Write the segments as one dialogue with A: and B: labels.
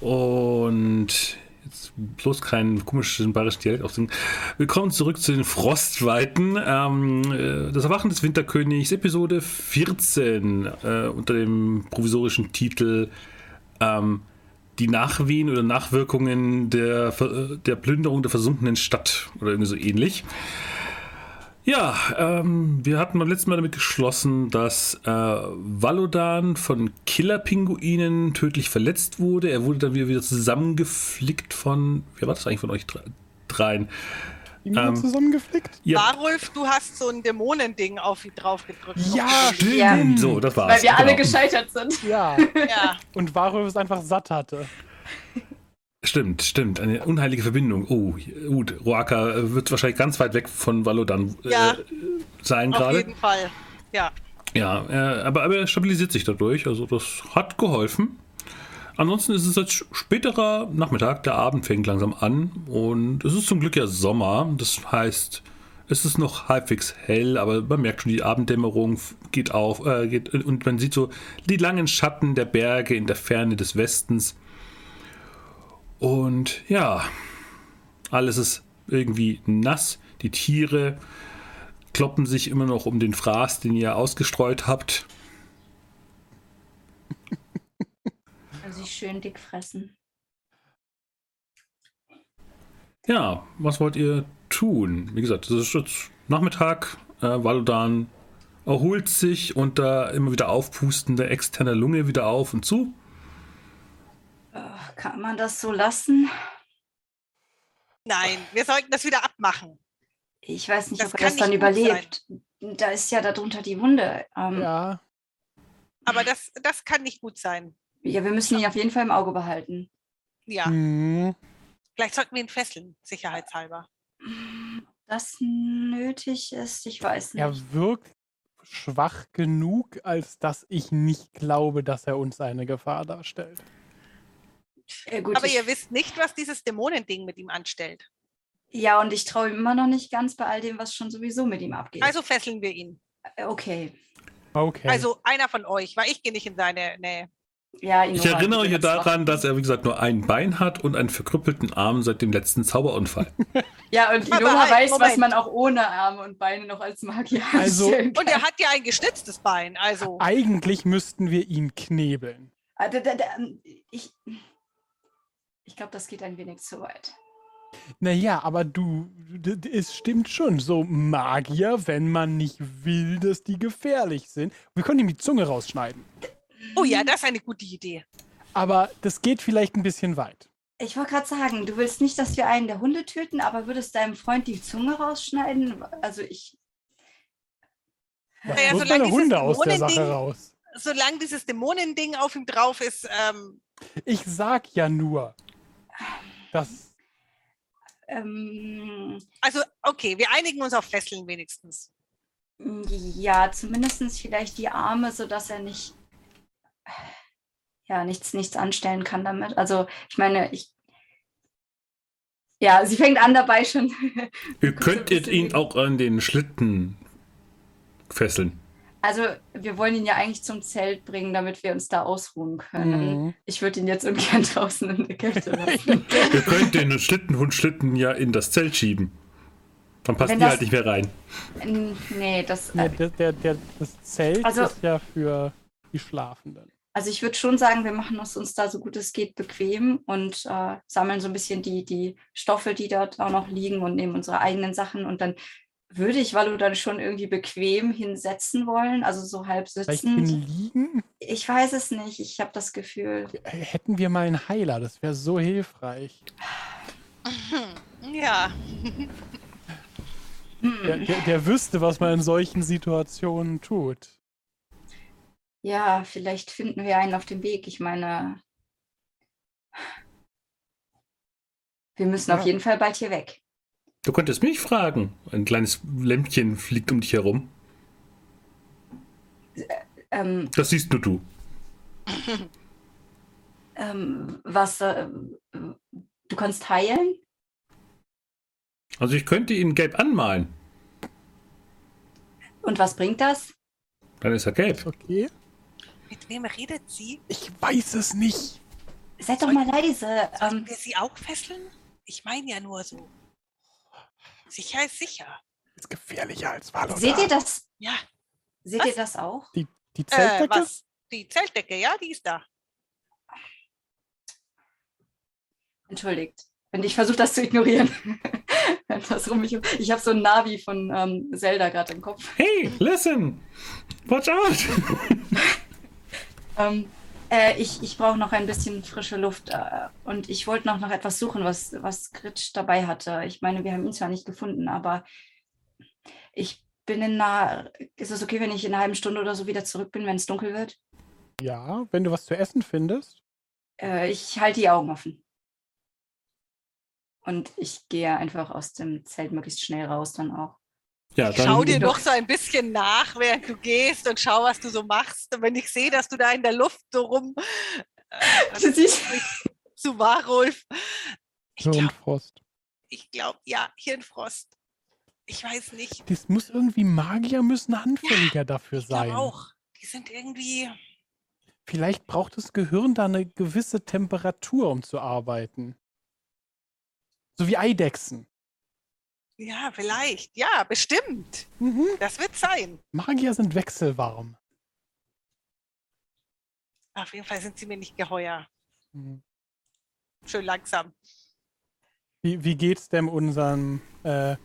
A: Und jetzt bloß keinen komischen bayerischen Dialekt aufsingen. Willkommen zurück zu den Frostweiten. Ähm, äh, das Erwachen des Winterkönigs, Episode 14, äh, unter dem provisorischen Titel ähm, Die Nachwehen oder Nachwirkungen der, der Plünderung der versunkenen Stadt oder irgendwie so ähnlich. Ja, ähm, wir hatten beim letzten Mal damit geschlossen, dass äh, Valodan von Killerpinguinen tödlich verletzt wurde. Er wurde dann wieder, wieder zusammengeflickt von, wer war das eigentlich von euch dreien?
B: Ähm, zusammengeflickt?
C: Ja. Warulf, du hast so ein Dämonending auf ihn drauf gedrückt.
A: Ja, stimmt. Ja. So, das war's.
D: Weil wir genau. alle gescheitert sind.
B: Ja. ja. Und Warulf es einfach satt hatte.
A: Stimmt, stimmt. Eine unheilige Verbindung. Oh, gut. Roaka wird wahrscheinlich ganz weit weg von Valodan äh, ja, sein gerade. Auf
C: jeden Fall, ja.
A: Ja, äh, aber, aber er stabilisiert sich dadurch. Also das hat geholfen. Ansonsten ist es jetzt späterer Nachmittag. Der Abend fängt langsam an. Und es ist zum Glück ja Sommer. Das heißt, es ist noch halbwegs hell, aber man merkt schon, die Abenddämmerung geht auf. Äh, geht, und man sieht so die langen Schatten der Berge in der Ferne des Westens. Und ja, alles ist irgendwie nass. Die Tiere kloppen sich immer noch um den Fraß, den ihr ausgestreut habt.
D: Also sie schön dick fressen.
A: Ja, was wollt ihr tun? Wie gesagt, es ist jetzt Nachmittag. Äh, Valodan erholt sich unter immer wieder aufpustender externer Lunge wieder auf und zu.
D: Kann man das so lassen?
C: Nein, wir sollten das wieder abmachen.
D: Ich weiß nicht, das ob er das dann überlebt. Sein. Da ist ja darunter die Wunde.
B: Ähm, ja.
C: Aber das, das kann nicht gut sein.
D: Ja, wir müssen ihn auf jeden Fall im Auge behalten.
C: Ja. Mhm. Vielleicht sollten wir ihn fesseln, sicherheitshalber.
D: Das nötig ist, ich weiß nicht.
B: Er wirkt schwach genug, als dass ich nicht glaube, dass er uns eine Gefahr darstellt.
C: Ja, gut, Aber ihr wisst nicht, was dieses Dämonending mit ihm anstellt.
D: Ja, und ich traue ihm immer noch nicht ganz bei all dem, was schon sowieso mit ihm abgeht.
C: Also fesseln wir ihn.
D: Äh, okay.
B: Okay.
C: Also einer von euch, weil ich gehe nicht in seine Nähe.
A: Ja, ich erinnere euch daran, dass er, wie gesagt, nur ein Bein hat und einen verkrüppelten Arm seit dem letzten Zauberunfall.
D: ja, und Inora halt, weiß, Moment. was man auch ohne Arme und Beine noch als Magier
B: also,
C: Und er hat ja ein geschnitztes Bein, also.
B: Eigentlich müssten wir ihn knebeln.
D: Ah, ich, ich glaube, das geht ein wenig zu weit.
B: Naja, aber du, es stimmt schon, so Magier, wenn man nicht will, dass die gefährlich sind. Wir können ihm die Zunge rausschneiden.
C: Oh ja, das ist eine gute Idee.
B: Aber das geht vielleicht ein bisschen weit.
D: Ich wollte gerade sagen, du willst nicht, dass wir einen der Hunde töten, aber würdest deinem Freund die Zunge rausschneiden? Also ich.
B: Was naja, solange Hunde aus der Sache raus?
C: Solange dieses Dämonending auf ihm drauf ist. Ähm,
B: ich sag ja nur, das.
D: Ähm,
C: also, okay, wir einigen uns auf Fesseln wenigstens.
D: Ja, zumindest vielleicht die Arme, sodass er nicht ja, nichts, nichts anstellen kann damit. Also, ich meine, ich. Ja, sie fängt an dabei schon.
A: Ihr könntet ihn auch an den Schlitten fesseln.
D: Also, wir wollen ihn ja eigentlich zum Zelt bringen, damit wir uns da ausruhen können. Mhm. Ich würde ihn jetzt ungern draußen in der Kälte lassen.
A: Ihr könnt den Schlittenhund-Schlitten ja in das Zelt schieben. Dann passt ihr halt nicht mehr rein.
D: Nee, das.
B: Nee, der, der, der, das Zelt also, ist ja für die Schlafenden.
D: Also ich würde schon sagen, wir machen es uns da so gut es geht bequem und äh, sammeln so ein bisschen die, die Stoffe, die dort auch noch liegen und nehmen unsere eigenen Sachen und dann würde ich Valo dann schon irgendwie bequem hinsetzen wollen, also so halb sitzend.
B: liegen?
D: Ich weiß es nicht, ich habe das Gefühl.
B: Hätten wir mal einen Heiler, das wäre so hilfreich.
C: Ja.
B: Der, der, der wüsste, was man in solchen Situationen tut.
D: Ja, vielleicht finden wir einen auf dem Weg. Ich meine, wir müssen ja. auf jeden Fall bald hier weg.
A: Du könntest mich fragen. Ein kleines Lämpchen fliegt um dich herum.
D: Äh, ähm,
A: das siehst nur du.
D: ähm, was? Äh, du kannst heilen?
A: Also ich könnte ihn gelb anmalen.
D: Und was bringt das?
A: Dann ist er gelb.
B: Okay.
C: Mit wem redet sie?
B: Ich weiß es nicht.
D: Seid doch mal leise.
C: Sollen ähm, wir sie auch fesseln? Ich meine ja nur so. Sicher ist sicher.
B: Ist gefährlicher als Valor.
D: Seht ihr das?
C: Ja.
D: Seht was? ihr das auch?
B: Die, die Zeltdecke? Äh,
C: die Zeltdecke, ja, die ist da.
D: Entschuldigt. Wenn ich versuche, das zu ignorieren. das rum, ich ich habe so ein Navi von ähm, Zelda gerade im Kopf.
A: Hey, listen! Watch out!
D: ähm, äh, ich ich brauche noch ein bisschen frische Luft äh, und ich wollte noch, noch etwas suchen, was, was Gritsch dabei hatte. Ich meine, wir haben ihn zwar nicht gefunden, aber ich bin in einer. Ist es okay, wenn ich in einer halben Stunde oder so wieder zurück bin, wenn es dunkel wird?
B: Ja, wenn du was zu essen findest.
D: Äh, ich halte die Augen offen. Und ich gehe einfach aus dem Zelt möglichst schnell raus dann auch.
C: Ja, dann schau dir noch so ein bisschen nach, während du gehst und schau, was du so machst. Und wenn ich sehe, dass du da in der Luft so rum äh, zu Warulf.
B: Hirnfrost.
C: Ich glaube, ja, Hirnfrost. Ich weiß nicht.
B: Das muss irgendwie Magier müssen anfälliger ja, dafür ich sein.
C: auch. Die sind irgendwie.
B: Vielleicht braucht das Gehirn da eine gewisse Temperatur, um zu arbeiten. So wie Eidechsen.
C: Ja, vielleicht. Ja, bestimmt. Mhm. Das wird sein.
B: Magier sind wechselwarm.
C: Auf jeden Fall sind sie mir nicht geheuer. Mhm. Schön langsam.
B: Wie, wie geht's denn unserem. Äh,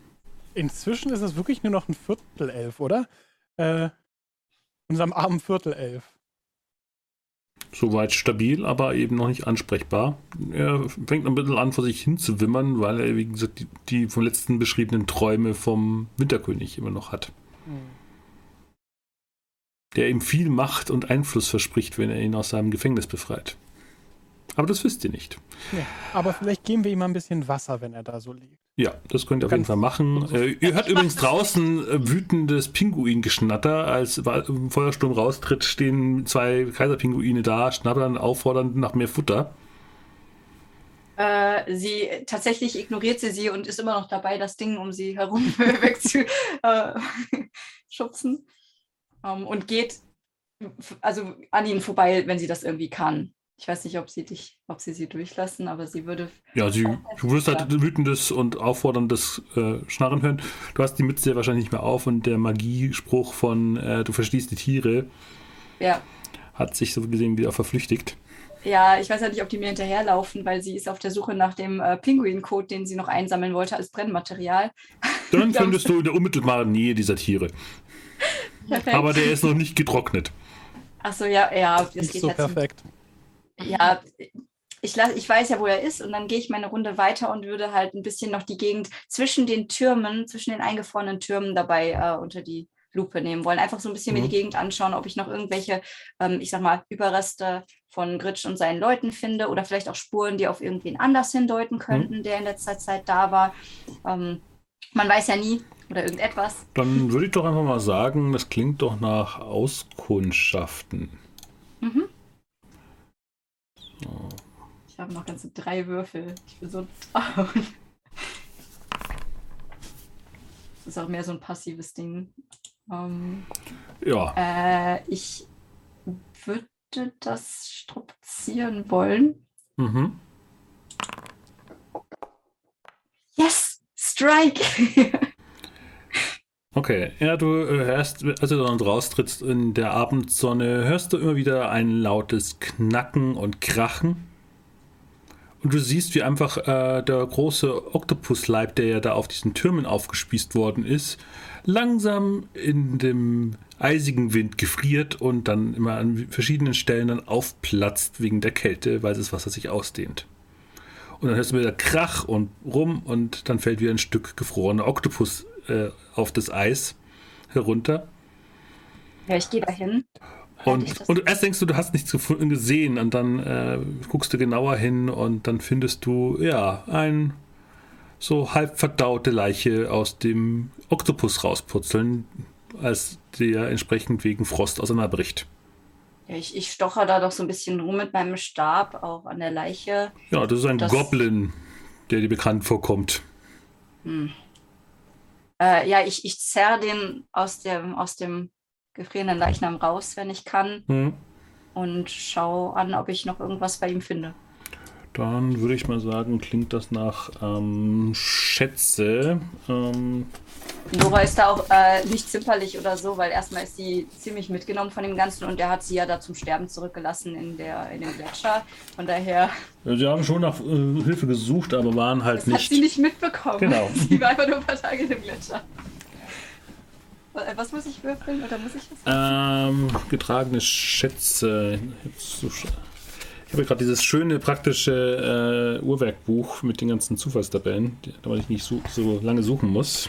B: inzwischen ist es wirklich nur noch ein Viertelelf, oder? Äh, unserem armen Viertelelf.
A: Soweit stabil, aber eben noch nicht ansprechbar. Er fängt ein bisschen an, vor sich hin zu wimmern, weil er, wie gesagt, die, die vom letzten beschriebenen Träume vom Winterkönig immer noch hat. Mhm. Der ihm viel Macht und Einfluss verspricht, wenn er ihn aus seinem Gefängnis befreit. Aber das wisst ihr nicht.
B: Ja, aber vielleicht geben wir ihm ein bisschen Wasser, wenn er da so liegt.
A: Ja, das könnt ihr auf jeden Fall machen. Äh, ihr hört übrigens draußen äh, wütendes Pinguingeschnatter. Als Feuersturm raustritt, stehen zwei Kaiserpinguine da, schnattern auffordernd nach mehr Futter.
D: Äh, sie tatsächlich ignoriert sie sie und ist immer noch dabei, das Ding um sie herum wegzuschubsen. Äh, um, und geht also an ihnen vorbei, wenn sie das irgendwie kann. Ich weiß nicht, ob sie dich, ob sie sie durchlassen, aber sie würde.
A: Ja, sie, du wirst halt wütendes und aufforderndes äh, Schnarren hören. Du hast die Mütze ja wahrscheinlich nicht mehr auf und der Magiespruch von äh, du verstehst die Tiere
D: ja.
A: hat sich so gesehen wieder verflüchtigt.
D: Ja, ich weiß ja nicht, ob die mir hinterherlaufen, weil sie ist auf der Suche nach dem äh, Pinguin-Code, den sie noch einsammeln wollte als Brennmaterial.
A: Dann findest du in der unmittelbaren Nähe dieser Tiere. Perfekt. Aber der ist noch nicht getrocknet.
D: Achso, ja, ja,
B: das nicht geht so jetzt perfekt. Nicht
D: ja, ich, lass, ich weiß ja, wo er ist und dann gehe ich meine Runde weiter und würde halt ein bisschen noch die Gegend zwischen den Türmen, zwischen den eingefrorenen Türmen dabei äh, unter die Lupe nehmen wollen. Einfach so ein bisschen mhm. mir die mhm. Gegend anschauen, ob ich noch irgendwelche, ähm, ich sag mal, Überreste von Gritsch und seinen Leuten finde oder vielleicht auch Spuren, die auf irgendwen anders hindeuten mhm. könnten, mhm. der in letzter Zeit da war. Ähm, man weiß ja nie oder irgendetwas.
A: Dann würde ich doch einfach mal sagen, das klingt doch nach Auskundschaften. Mhm.
D: Ich habe noch ganze drei Würfel. Ich bin so traurig. Das ist auch mehr so ein passives Ding. Ähm,
A: ja.
D: Äh, ich würde das strukturieren wollen. Mhm. Yes! Strike!
A: Okay, ja, du äh, hörst, als du dann raustrittst in der Abendsonne, hörst du immer wieder ein lautes Knacken und Krachen. Und du siehst, wie einfach äh, der große Oktopusleib, der ja da auf diesen Türmen aufgespießt worden ist, langsam in dem eisigen Wind gefriert und dann immer an verschiedenen Stellen dann aufplatzt wegen der Kälte, weil das Wasser sich ausdehnt. Und dann hörst du wieder Krach und rum und dann fällt wieder ein Stück gefrorener Oktopus äh, auf das Eis herunter.
D: Ja, ich gehe dahin.
A: Und, und erst denkst du, du hast nichts gesehen und dann äh, guckst du genauer hin und dann findest du, ja, ein so halb verdaute Leiche aus dem Oktopus rausputzeln, als der entsprechend wegen Frost auseinanderbricht.
D: Ja, ich, ich stocher da doch so ein bisschen rum mit meinem Stab, auch an der Leiche.
A: Ja, das ist ein das... Goblin, der dir bekannt vorkommt. Hm.
D: Äh, ja, ich, ich zerre den aus dem, aus dem gefrierenden Leichnam raus, wenn ich kann. Mhm. Und schaue an, ob ich noch irgendwas bei ihm finde.
A: Dann würde ich mal sagen, klingt das nach ähm, Schätze. Ähm,
D: Nora ist da auch äh, nicht zimperlich oder so, weil erstmal ist sie ziemlich mitgenommen von dem Ganzen und der hat sie ja da zum Sterben zurückgelassen in, der, in dem Gletscher. Von daher.
A: Sie haben schon nach äh, Hilfe gesucht, aber waren halt
D: das
A: nicht.
D: Hat sie nicht mitbekommen.
A: Genau.
D: sie war einfach nur ein paar Tage in dem Gletscher. Äh, was muss ich würfeln oder muss ich
A: was? Ähm, getragene Schätze. Jetzt so ich habe gerade dieses schöne praktische äh, Uhrwerkbuch mit den ganzen Zufallstabellen, damit ich nicht so, so lange suchen muss.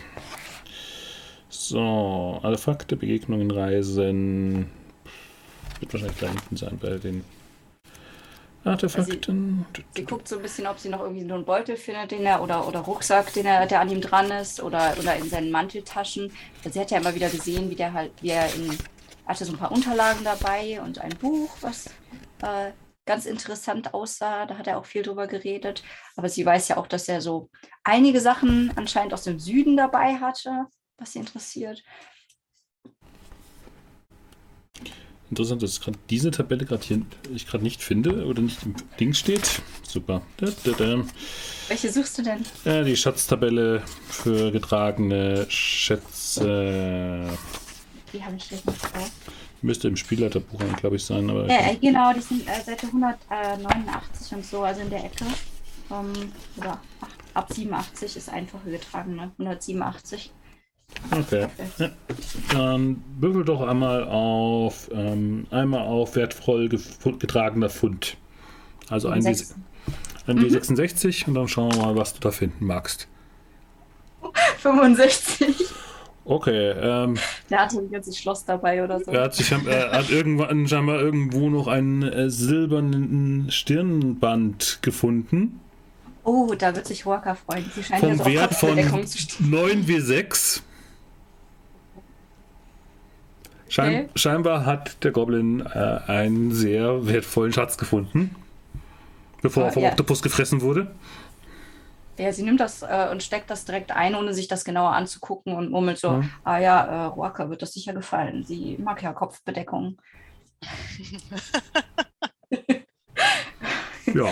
A: So, Artefakte, Begegnungen, Reisen. Wird wahrscheinlich gleich hinten sein bei den Artefakten.
D: Sie, sie, guckt so ein bisschen, ob sie noch irgendwie so einen Beutel findet, den er oder, oder Rucksack, den er, der an ihm dran ist, oder, oder in seinen Manteltaschen. Sie hat ja immer wieder gesehen, wie der halt, wie er in, hatte so ein paar Unterlagen dabei und ein Buch, was äh, ganz interessant aussah. Da hat er auch viel drüber geredet. Aber sie weiß ja auch, dass er so einige Sachen anscheinend aus dem Süden dabei hatte, was sie interessiert.
A: Interessant, dass gerade diese Tabelle gerade hier ich gerade nicht finde oder nicht im Ding steht. Super. Da, da, da.
D: Welche suchst du denn?
A: Ja, die Schatztabelle für getragene Schätze.
D: Die habe ich jetzt nicht drauf.
A: Müsste im Spielleiterbuch, glaube ich, sein. Aber
D: ja, genau, die sind äh, Seite 189 und so, also in der Ecke. Um, oder ach, ab 87 ist einfache getragene, 187.
A: Okay. Ja. Dann würfel doch einmal auf ähm, einmal auf wertvoll getragener Fund. Also ein, D, ein mhm. D66 und dann schauen wir mal, was du da finden magst.
D: 65.
A: Okay. Ähm,
D: Der hatte ein ganzes Schloss dabei oder so.
A: Er hat, sich, er hat irgendwann scheinbar irgendwo noch einen äh, silbernen Stirnband gefunden.
D: Oh, da wird sich Walker freuen.
A: Sie scheint Vom ja so Wert von 9 W6. Schein, okay. Scheinbar hat der Goblin äh, einen sehr wertvollen Schatz gefunden, bevor ah, er vom ja. Oktopus gefressen wurde.
D: Ja, sie nimmt das äh, und steckt das direkt ein, ohne sich das genauer anzugucken und murmelt so, mhm. ah ja, äh, Ruaka wird das sicher gefallen. Sie mag ja Kopfbedeckung.
A: ja.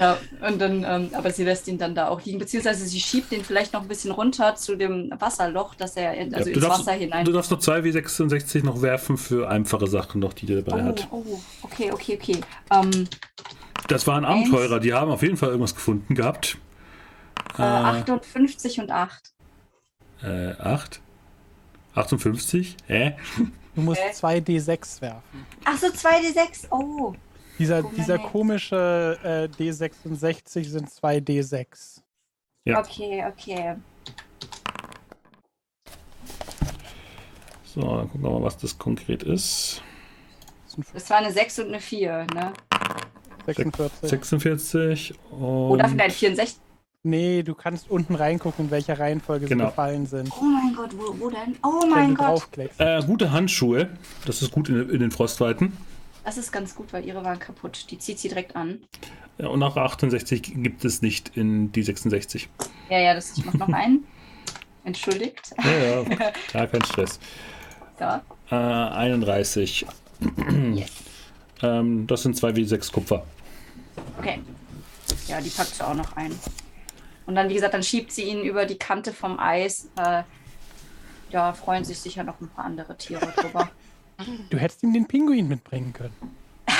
D: Ja, und dann, ähm, aber sie lässt ihn dann da auch liegen, beziehungsweise sie schiebt ihn vielleicht noch ein bisschen runter zu dem Wasserloch, dass er in, also ja, ins
A: darfst,
D: Wasser hinein.
A: Du darfst noch 2W66 noch werfen für einfache Sachen noch, die der dabei
D: oh,
A: hat.
D: Oh, okay, okay, okay. Ähm,
A: das waren Abenteurer, die haben auf jeden Fall irgendwas gefunden gehabt.
D: Äh, 58 und 8.
A: Äh, 8? 58? Hä?
B: Du musst 2D6 werfen.
D: Ach so, 2D6. Oh.
B: Dieser, dieser komische äh, D66 sind 2D6.
D: Ja. Okay, okay.
A: So, dann gucken wir mal, was das konkret ist.
D: Das war eine 6 und eine 4, ne?
B: 46.
A: 46 und...
D: Oder vielleicht 64.
B: Nee, du kannst unten reingucken, in welcher Reihenfolge genau. sie gefallen sind.
D: Oh mein Gott, wo, wo denn? Oh mein Gott.
A: Äh, gute Handschuhe. Das ist gut in, in, den Frostweiten.
D: Das ist ganz gut, weil ihre waren kaputt. Die zieht sie direkt an.
A: Ja, und nach 68 gibt es nicht in die 66.
D: Ja, ja, das, ich mach noch einen. Entschuldigt.
A: Ja, ja, gar kein Stress.
D: Ja.
A: Äh, 31. Yes. ähm, das sind 2 wie 6 Kupfer.
D: Okay. Ja, die packt sie auch noch ein. Und dann, wie gesagt, dann schiebt sie ihn über die Kante vom Eis. Äh, ja, freuen sich sicher noch ein paar andere Tiere drüber.
B: Du hättest ihm den Pinguin mitbringen können.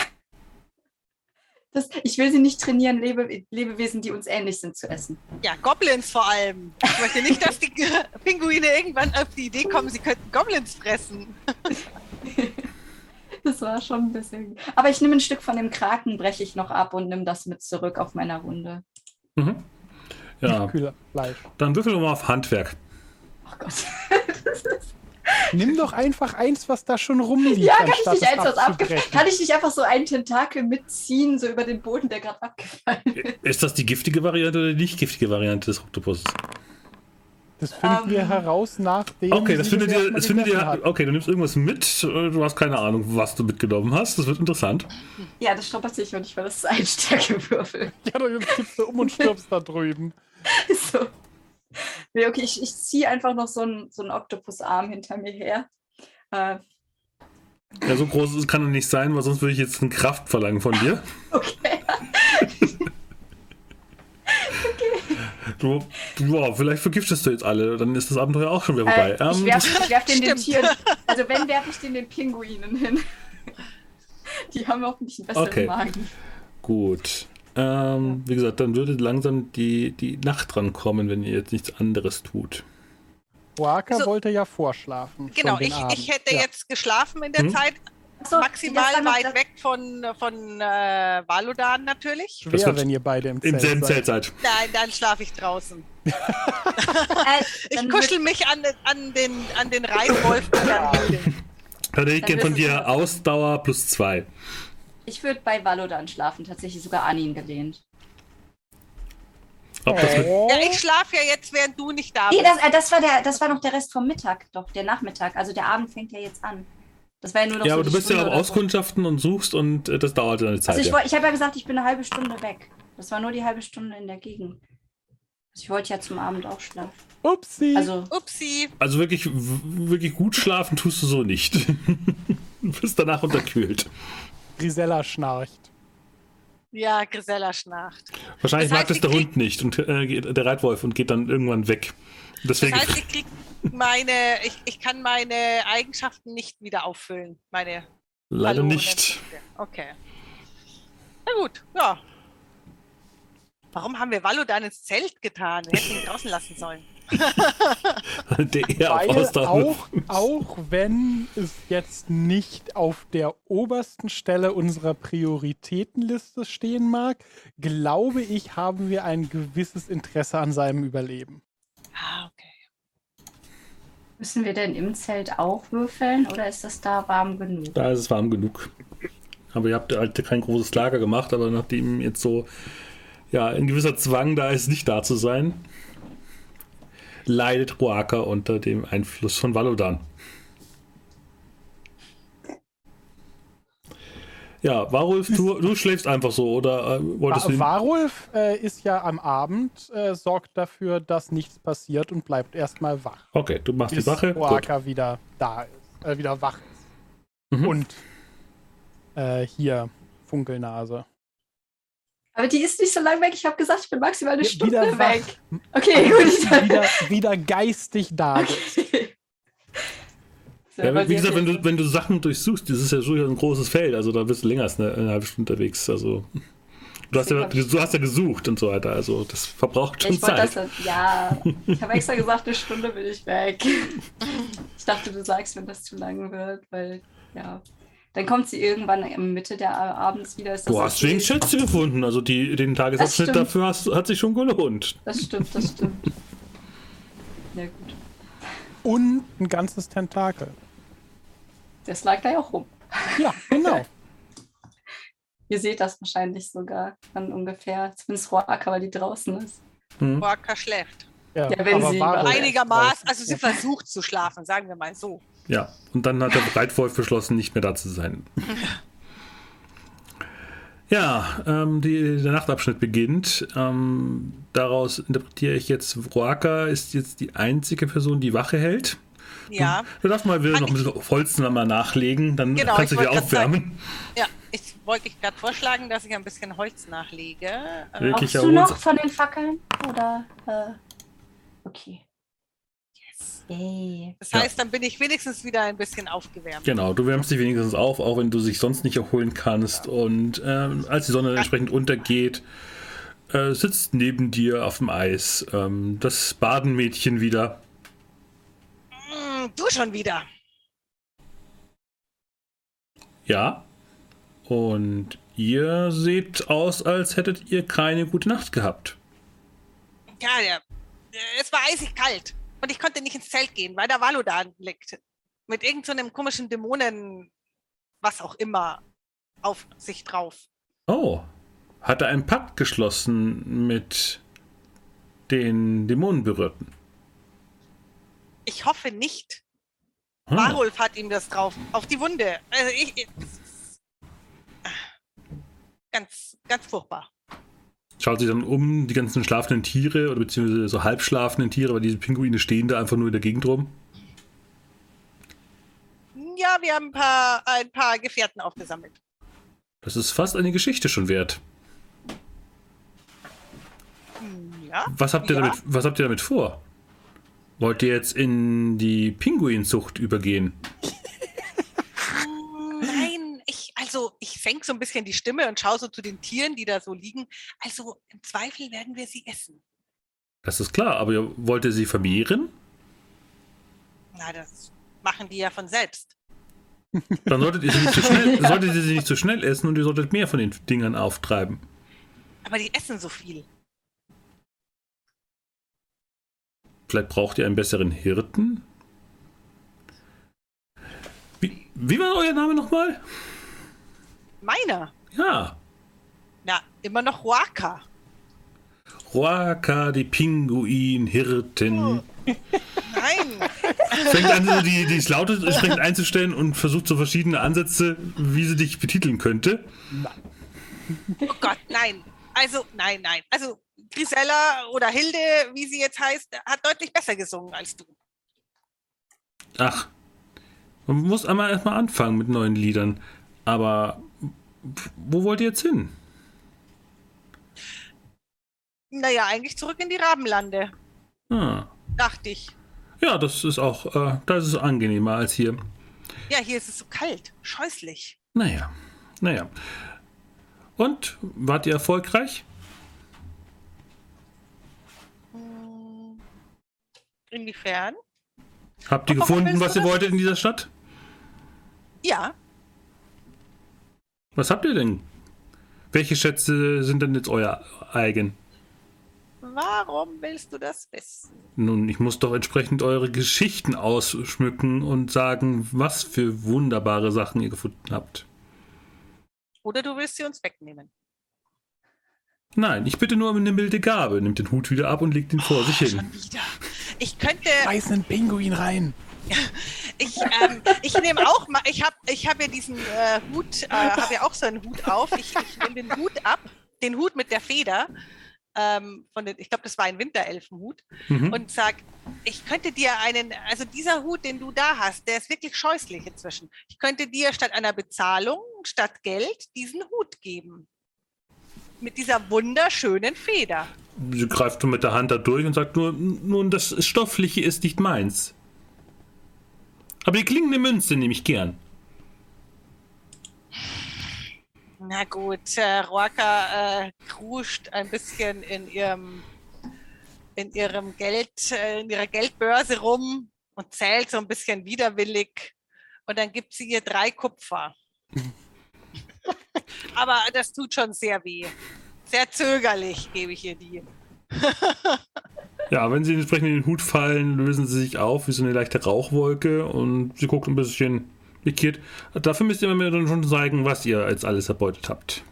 D: Das, ich will sie nicht trainieren, Lebe, Lebewesen, die uns ähnlich sind, zu essen.
C: Ja, Goblins vor allem. Ich möchte nicht, dass die Pinguine irgendwann auf die Idee kommen, sie könnten Goblins fressen.
D: Das war schon ein bisschen. Aber ich nehme ein Stück von dem Kraken, breche ich noch ab und nehme das mit zurück auf meiner Runde.
A: Mhm. Ja. Dann würfel mal auf Handwerk.
D: Oh Gott.
B: Nimm doch einfach eins, was da schon rumliegt.
D: Ja, kann ich nicht eins, was abgefallen Kann ich nicht einfach so einen Tentakel mitziehen, so über den Boden, der gerade abgefallen ist?
A: Ist das die giftige Variante oder die nicht giftige Variante des Oktopusses?
B: Das finden um, wir ähm. heraus, nachdem.
A: Okay, das findet ihr, das findet ihr. Okay, du nimmst irgendwas mit. Du hast keine Ahnung, was du mitgenommen hast. Das wird interessant.
D: Ja, das stoppert sich nicht, weil das ist ein Stärkewürfel.
B: Ja, dann kippst du um und stirbst da drüben.
D: so. Nee, okay, ich, ich ziehe einfach noch so einen, so Oktopusarm hinter mir her. Äh,
A: ja, so groß kann er nicht sein, weil sonst würde ich jetzt eine Kraft verlangen von dir.
D: okay.
A: Du, wow, vielleicht vergiftest du jetzt alle, dann ist das Abenteuer auch schon wieder vorbei.
D: Äh, ich ähm, werfe werf den den Tieren. Also wenn werfe ich den den Pinguinen hin. Die haben hoffentlich einen besseren okay. Magen.
A: Gut. Ähm, wie gesagt, dann würde langsam die, die Nacht dran kommen, wenn ihr jetzt nichts anderes tut.
B: Waka also, wollte ja vorschlafen.
C: Genau, ich, ich hätte ja. jetzt geschlafen in der hm? Zeit. So, maximal weit weg von, von äh, Valodan natürlich.
B: Schwer, wenn ihr beide im Zelt,
A: im selben Zelt seid.
C: Nein, dann schlafe ich draußen. äh, ich kuschel mich an, an, den, an den Reitwolf und dann
A: Dann hätte ich gerne von dir Ausdauer plus zwei.
D: Ich würde bei Valodan schlafen, tatsächlich sogar an ihn gelehnt.
C: Oh. Ja, ich schlafe ja jetzt, während du nicht da bist.
D: Nee, das, äh, das, war der, das war noch der Rest vom Mittag, doch, der Nachmittag. Also der Abend fängt ja jetzt an. Das war ja nur noch
A: Ja,
D: so
A: aber du bist
D: Stunde
A: ja auf Auskundschaften so. und suchst und äh, das dauert eine Zeit.
D: Also ich,
A: ja.
D: ich habe ja gesagt, ich bin eine halbe Stunde weg. Das war nur die halbe Stunde in der Gegend. Also ich wollte ja zum Abend auch schlafen.
B: Upsi.
C: Also, Upsi.
A: Also wirklich, wirklich gut schlafen tust du so nicht. du bist danach unterkühlt.
B: Grisella schnarcht.
C: Ja, Grisella schnarcht.
A: Wahrscheinlich das heißt, mag das der Hund nicht und äh, der Reitwolf und geht dann irgendwann weg. Deswegen
C: das heißt, ich, krieg meine, ich, ich kann meine Eigenschaften nicht wieder auffüllen. Meine
A: Leider nicht.
C: Okay. Na gut, ja. Warum haben wir Wallo dann ins Zelt getan? Wir hätten ihn draußen lassen sollen.
B: der Weil auch, auch wenn es jetzt nicht auf der obersten Stelle unserer Prioritätenliste stehen mag, glaube ich, haben wir ein gewisses Interesse an seinem Überleben.
C: Ah, okay.
D: Müssen wir denn im Zelt auch würfeln oder ist das da warm genug?
A: Da ist es warm genug. Aber ihr habt halt kein großes Lager gemacht, aber nachdem jetzt so ja, ein gewisser Zwang da ist, nicht da zu sein, leidet Roaka unter dem Einfluss von Valodan. Ja, Warulf, du, du schläfst einfach so, oder äh, wolltest du...
B: Warulf äh, ist ja am Abend, äh, sorgt dafür, dass nichts passiert und bleibt erstmal wach.
A: Okay, du machst die Wache.
B: Roaka wieder da ist, äh, wieder wach ist. Mhm. Und äh, hier, Funkelnase.
D: Aber die ist nicht so lang weg. Ich habe gesagt, ich bin maximal eine Stunde wieder weg. Okay, gut.
B: Wieder, wieder geistig da bist.
A: Ja, wie gesagt, wenn du, wenn du Sachen durchsuchst, das ist ja durchaus ein großes Feld, also da bist du länger als eine, eine halbe Stunde unterwegs. Also du hast, ja, du hast ja gesucht und so weiter, also das verbraucht schon
D: ich
A: Zeit.
D: Das, ja, ich habe extra gesagt, eine Stunde bin ich weg. Ich dachte, du sagst, wenn das zu lang wird, weil, ja. Dann kommt sie irgendwann in der Mitte der Abends wieder.
A: du hast okay. Schätze gefunden. Also die, den Tagesabschnitt dafür hast, hat sich schon gelohnt.
D: Das stimmt, das stimmt. Ja, gut.
B: Und ein ganzes Tentakel.
D: Das lag da ja auch rum.
B: Ja, genau.
D: Ihr seht das wahrscheinlich sogar dann ungefähr, zumindest Roaka, weil die draußen ist.
C: Hm. Roaka schläft.
D: Ja, ja wenn sie
C: einigermaßen, also sie versucht zu schlafen, sagen wir mal so.
A: Ja, und dann hat der Breitwolf beschlossen, nicht mehr da zu sein. Ja, ähm, die, der Nachtabschnitt beginnt. Ähm, daraus interpretiere ich jetzt, Roaka ist jetzt die einzige Person, die Wache hält.
C: Ja.
A: Du, darfst mal wieder noch ein bisschen Holz mal nachlegen, dann genau, kannst du wieder aufwärmen.
C: Sagen, ja, ich wollte dich gerade vorschlagen, dass ich ein bisschen Holz nachlege.
D: Brauchst du noch von den Fackeln? Oder, äh, okay.
C: Yay. Das heißt, ja. dann bin ich wenigstens wieder ein bisschen aufgewärmt.
A: Genau, du wärmst dich wenigstens auf, auch wenn du dich sonst nicht erholen kannst. Und ähm, als die Sonne ja. entsprechend untergeht, äh, sitzt neben dir auf dem Eis ähm, das Badenmädchen wieder.
C: Mm, du schon wieder.
A: Ja. Und ihr seht aus, als hättet ihr keine gute Nacht gehabt.
C: Ja, ja. Es war eisig kalt. Und ich konnte nicht ins Zelt gehen, weil da Valodan liegt. Mit irgendeinem so Komischen Dämonen, was auch immer, auf sich drauf.
A: Oh, hat er einen Pakt geschlossen mit den Dämonenberührten?
C: Ich hoffe nicht. Hm. Warulf hat ihm das drauf, auf die Wunde. Also ich, ganz, ganz furchtbar
A: schaut sich dann um, die ganzen schlafenden Tiere oder beziehungsweise so halbschlafenden Tiere, weil diese Pinguine stehen da einfach nur in der Gegend rum.
C: Ja, wir haben ein paar, ein paar Gefährten aufgesammelt.
A: Das ist fast eine Geschichte schon wert. Ja? Was, habt ihr ja. damit, was habt ihr damit vor? Wollt ihr jetzt in die Pinguinzucht übergehen?
C: Nein, ich, senke so ein bisschen die Stimme und schaue so zu den Tieren, die da so liegen. Also im Zweifel werden wir sie essen.
A: Das ist klar, aber wollt ihr sie vermehren?
C: Na, das machen die ja von selbst.
A: Dann solltet ihr sie nicht zu schnell, solltet ihr sie nicht zu schnell essen und ihr solltet mehr von den Dingern auftreiben.
C: Aber die essen so viel.
A: Vielleicht braucht ihr einen besseren Hirten? Wie, wie war euer Name nochmal?
C: Meiner?
A: Ja.
C: Na, immer noch Waka.
A: Waka, die Pinguin-Hirten. Oh.
C: Nein.
A: Fängt an, so die, die Laute entsprechend einzustellen und versucht so verschiedene Ansätze, wie sie dich betiteln könnte.
C: Oh Gott, nein. Also, nein, nein. Also, Grisella oder Hilde, wie sie jetzt heißt, hat deutlich besser gesungen als du.
A: Ach. Man muss einmal erstmal anfangen mit neuen Liedern. Aber wo wollt ihr jetzt hin?
C: Naja, eigentlich zurück in die Rabenlande. Ah. Dachte ich.
A: Ja, das ist auch, äh, das ist angenehmer als hier.
C: Ja, hier ist es so kalt, scheußlich.
A: Naja, naja. Und, wart ihr erfolgreich?
C: Hm, inwiefern?
A: Habt ihr gefunden, was ihr wolltet in dieser Stadt?
C: Ja.
A: Was habt ihr denn? Welche Schätze sind denn jetzt euer eigen?
C: Warum willst du das wissen?
A: Nun, ich muss doch entsprechend eure Geschichten ausschmücken und sagen, was für wunderbare Sachen ihr gefunden habt.
C: Oder du willst sie uns wegnehmen.
A: Nein, ich bitte nur um eine milde Gabe. Nimmt den Hut wieder ab und legt ihn vor oh, sich hin.
C: Schon wieder. Ich könnte.
B: Schmeiß einen Pinguin rein.
C: Ich, ähm, ich nehme auch mal, ich habe ich hab ja diesen äh, Hut, äh, habe ja auch so einen Hut auf. Ich, ich nehme den Hut ab, den Hut mit der Feder ähm, von den, ich glaube, das war ein Winterelfenhut, mhm. und sag, ich könnte dir einen, also dieser Hut, den du da hast, der ist wirklich scheußlich inzwischen. Ich könnte dir statt einer Bezahlung, statt Geld, diesen Hut geben. Mit dieser wunderschönen Feder.
A: Sie greift mit der Hand da durch und sagt nur, nun, das Stoffliche ist nicht meins. Aber die klingende Münze nehme ich gern.
C: Na gut, äh, Roaka äh, kruscht ein bisschen in ihrem, in ihrem Geld, äh, in ihrer Geldbörse rum und zählt so ein bisschen widerwillig. Und dann gibt sie ihr drei Kupfer. Aber das tut schon sehr weh. Sehr zögerlich gebe ich ihr die.
A: Ja, wenn sie entsprechend in den Hut fallen, lösen sie sich auf wie so eine leichte Rauchwolke und sie guckt ein bisschen pikiert. Dafür müsst ihr mir dann schon zeigen, was ihr als alles erbeutet habt.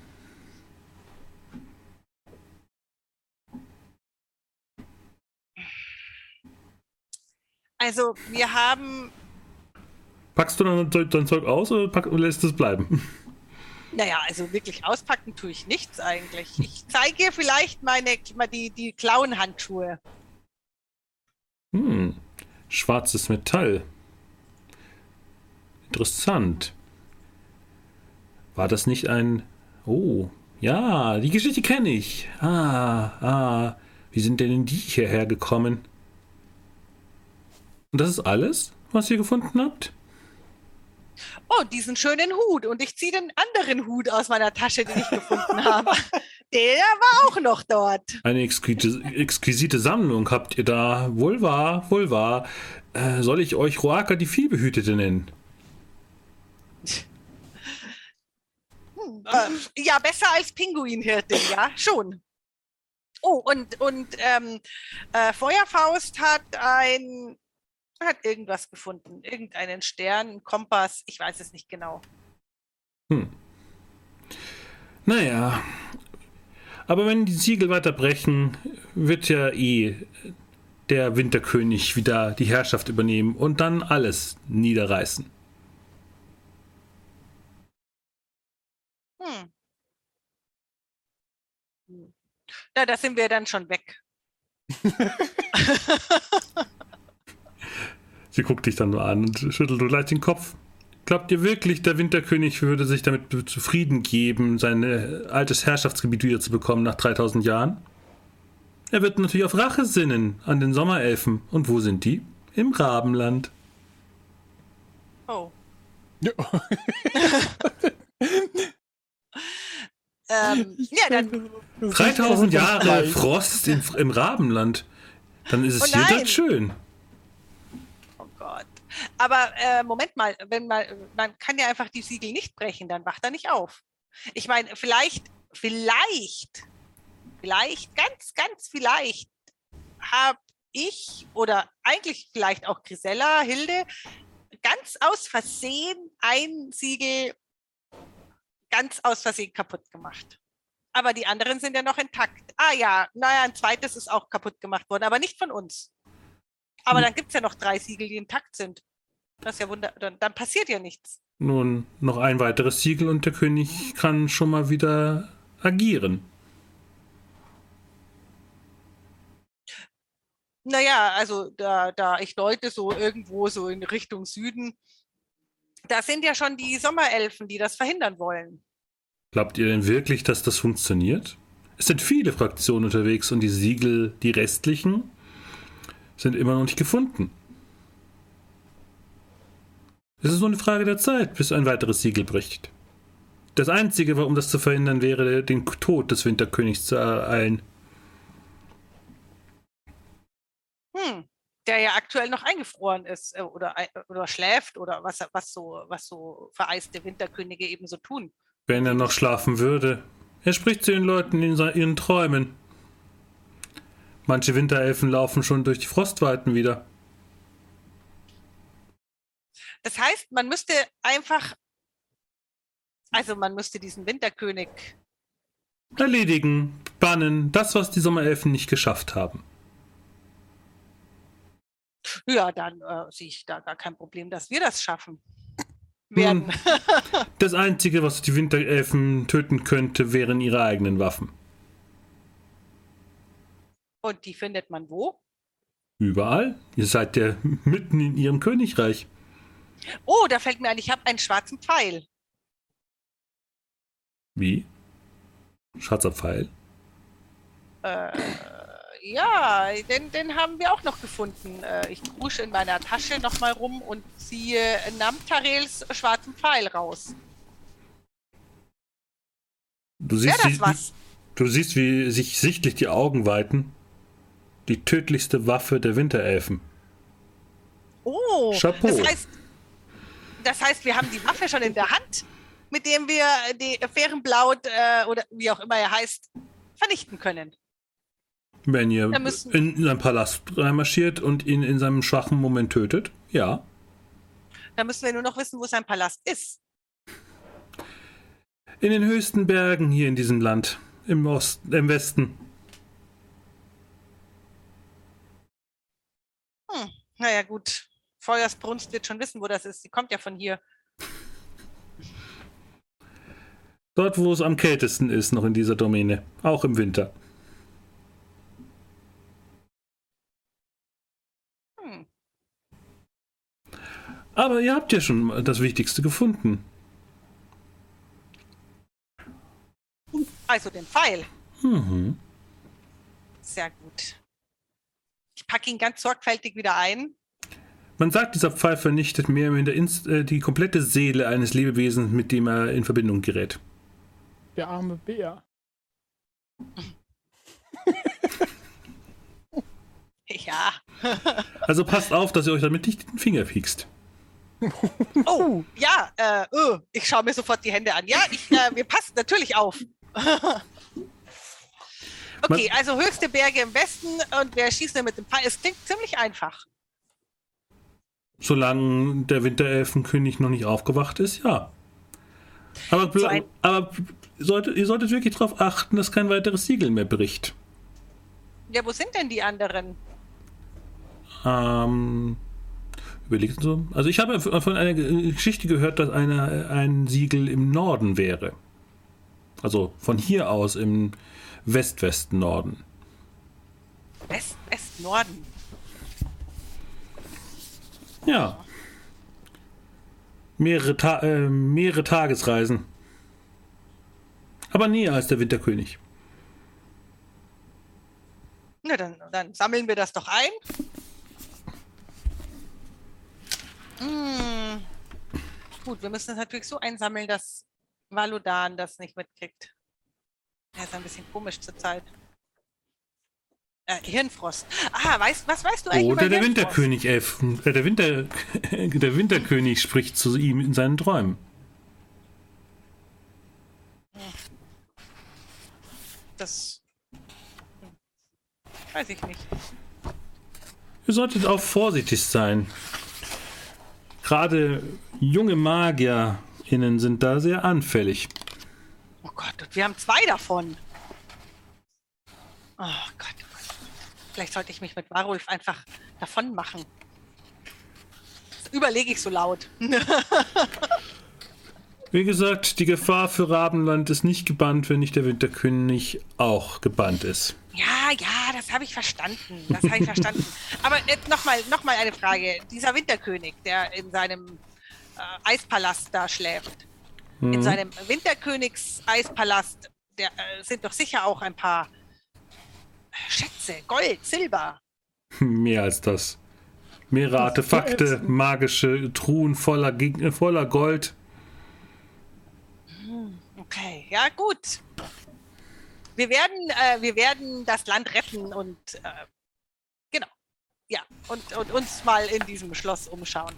C: Also, wir haben.
A: Packst du dann dein Zeug aus oder pack, lässt es bleiben?
C: Naja, also wirklich auspacken tue ich nichts eigentlich. Ich zeige vielleicht meine die, die Clown-Handschuhe.
A: Hm, schwarzes Metall. Interessant. War das nicht ein... Oh, ja, die Geschichte kenne ich. Ah, ah, wie sind denn die hierher gekommen? Und das ist alles, was ihr gefunden habt?
C: Oh, diesen schönen Hut. Und ich ziehe den anderen Hut aus meiner Tasche, den ich gefunden habe. Der war auch noch dort.
A: Eine exquisite, exquisite Sammlung habt ihr da. Wohl wahr, wohl wahr. Äh, soll ich euch Roaka die Vielbehütete nennen?
C: Hm, äh, ja, besser als Pinguinhirtin, ja, schon. Oh, und, und ähm, äh, Feuerfaust hat ein hat irgendwas gefunden. Irgendeinen Stern, einen Kompass, ich weiß es nicht genau. Hm.
A: Naja. Aber wenn die Siegel weiter brechen, wird ja eh der Winterkönig wieder die Herrschaft übernehmen und dann alles niederreißen.
C: Hm. Na, da sind wir dann schon weg.
A: Sie guckt dich dann nur an und schüttelt leicht den Kopf. Glaubt ihr wirklich, der Winterkönig würde sich damit zufrieden geben, sein altes Herrschaftsgebiet wieder zu bekommen nach 3000 Jahren? Er wird natürlich auf Rache sinnen an den Sommerelfen. Und wo sind die? Im Rabenland.
C: Oh. ähm, ja, dann.
A: 3000 Jahre Frost in, im Rabenland. Dann ist es oh hier dort schön.
C: Aber äh, Moment mal, wenn man, man kann ja einfach die Siegel nicht brechen, dann wacht er nicht auf. Ich meine, vielleicht, vielleicht, vielleicht, ganz, ganz vielleicht habe ich oder eigentlich vielleicht auch Grisella, Hilde, ganz aus Versehen ein Siegel ganz aus Versehen kaputt gemacht. Aber die anderen sind ja noch intakt. Ah ja, naja, ein zweites ist auch kaputt gemacht worden, aber nicht von uns. Aber hm. dann gibt es ja noch drei Siegel, die intakt sind. Das ist ja wunder dann, dann passiert ja nichts.
A: Nun, noch ein weiteres Siegel und der König kann schon mal wieder agieren.
C: Naja, also da, da ich Leute so irgendwo so in Richtung Süden, da sind ja schon die Sommerelfen, die das verhindern wollen.
A: Glaubt ihr denn wirklich, dass das funktioniert? Es sind viele Fraktionen unterwegs und die Siegel, die restlichen, sind immer noch nicht gefunden. Es ist nur eine Frage der Zeit, bis ein weiteres Siegel bricht. Das Einzige, um das zu verhindern, wäre, den Tod des Winterkönigs zu ereilen.
C: Hm, der ja aktuell noch eingefroren ist äh, oder, oder schläft oder was, was, so, was so vereiste Winterkönige eben so tun.
A: Wenn er noch schlafen würde. Er spricht zu den Leuten in ihren Träumen. Manche Winterelfen laufen schon durch die Frostweiten wieder.
C: Das heißt, man müsste einfach, also man müsste diesen Winterkönig
A: erledigen, bannen, das, was die Sommerelfen nicht geschafft haben.
C: Ja, dann äh, sehe ich da gar kein Problem, dass wir das schaffen werden.
A: das Einzige, was die Winterelfen töten könnte, wären ihre eigenen Waffen.
C: Und die findet man wo?
A: Überall. Ihr seid ja mitten in ihrem Königreich.
C: Oh, da fällt mir ein, ich habe einen schwarzen Pfeil.
A: Wie? Schwarzer Pfeil?
C: Äh, ja, den, den haben wir auch noch gefunden. Äh, ich krusche in meiner Tasche nochmal rum und ziehe Namtarels schwarzen Pfeil raus.
A: Du siehst, was? du siehst, wie sich sichtlich die Augen weiten. Die tödlichste Waffe der Winterelfen.
C: Oh, Chapeau. das heißt, das heißt, wir haben die Waffe schon in der Hand, mit dem wir die Fährenblaut äh, oder wie auch immer er heißt, vernichten können.
A: Wenn ihr in sein Palast reinmarschiert und ihn in seinem schwachen Moment tötet, ja.
C: Dann müssen wir nur noch wissen, wo sein Palast ist.
A: In den höchsten Bergen hier in diesem Land, im Osten, im Westen.
C: Hm, naja, gut. Feuersbrunst wird schon wissen, wo das ist. Sie kommt ja von hier.
A: Dort, wo es am kältesten ist, noch in dieser Domäne. Auch im Winter. Aber ihr habt ja schon das Wichtigste gefunden.
C: Also den Pfeil. Mhm. Sehr gut. Ich packe ihn ganz sorgfältig wieder ein.
A: Man sagt, dieser Pfeil vernichtet mehr äh, die komplette Seele eines Lebewesens, mit dem er in Verbindung gerät.
B: Der arme Bär.
C: ja.
A: also passt auf, dass ihr euch damit nicht den Finger piekst.
C: Oh, ja, äh, uh, ich schaue mir sofort die Hände an. Ja, ich, äh, wir passen natürlich auf. okay, also höchste Berge im Westen und wir schießen mit dem Pfeil. Es klingt ziemlich einfach.
A: Solange der Winterelfenkönig noch nicht aufgewacht ist, ja. Aber, so aber solltet, ihr solltet wirklich darauf achten, dass kein weiteres Siegel mehr bricht.
C: Ja, wo sind denn die anderen?
A: Ähm, Überlegt so. Also ich habe von einer Geschichte gehört, dass eine, ein Siegel im Norden wäre. Also von hier aus im West-West-Norden.
C: West-West-Norden?
A: Ja. Mehrere, Ta äh, mehrere Tagesreisen. Aber näher als der Winterkönig.
C: Na, dann, dann sammeln wir das doch ein. Hm. Gut, wir müssen es natürlich so einsammeln, dass Valudan das nicht mitkriegt. Er ist ein bisschen komisch zurzeit. Äh, Hirnfrost. Ah, weißt, was weißt du eigentlich
A: Oder der Winterkönig, Elf, äh, der, Winter, der Winterkönig spricht zu ihm in seinen Träumen.
C: Das weiß ich nicht.
A: Ihr solltet auch vorsichtig sein. Gerade junge MagierInnen sind da sehr anfällig.
C: Oh Gott, wir haben zwei davon. Oh Gott. Vielleicht sollte ich mich mit Warulf einfach davon machen. Das überlege ich so laut.
A: Wie gesagt, die Gefahr für Rabenland ist nicht gebannt, wenn nicht der Winterkönig auch gebannt ist.
C: Ja, ja, das habe ich verstanden. Das habe ich verstanden. Aber äh, nochmal noch mal eine Frage. Dieser Winterkönig, der in seinem äh, Eispalast da schläft, mhm. in seinem Winterkönigs-Eispalast, der äh, sind doch sicher auch ein paar Schätze, Gold, Silber.
A: Mehr als das. Mehrere Artefakte, magische Truhen voller, voller Gold.
C: Hm, okay, ja gut. Wir werden, äh, wir werden das Land retten und äh, genau. Ja, und, und uns mal in diesem Schloss umschauen.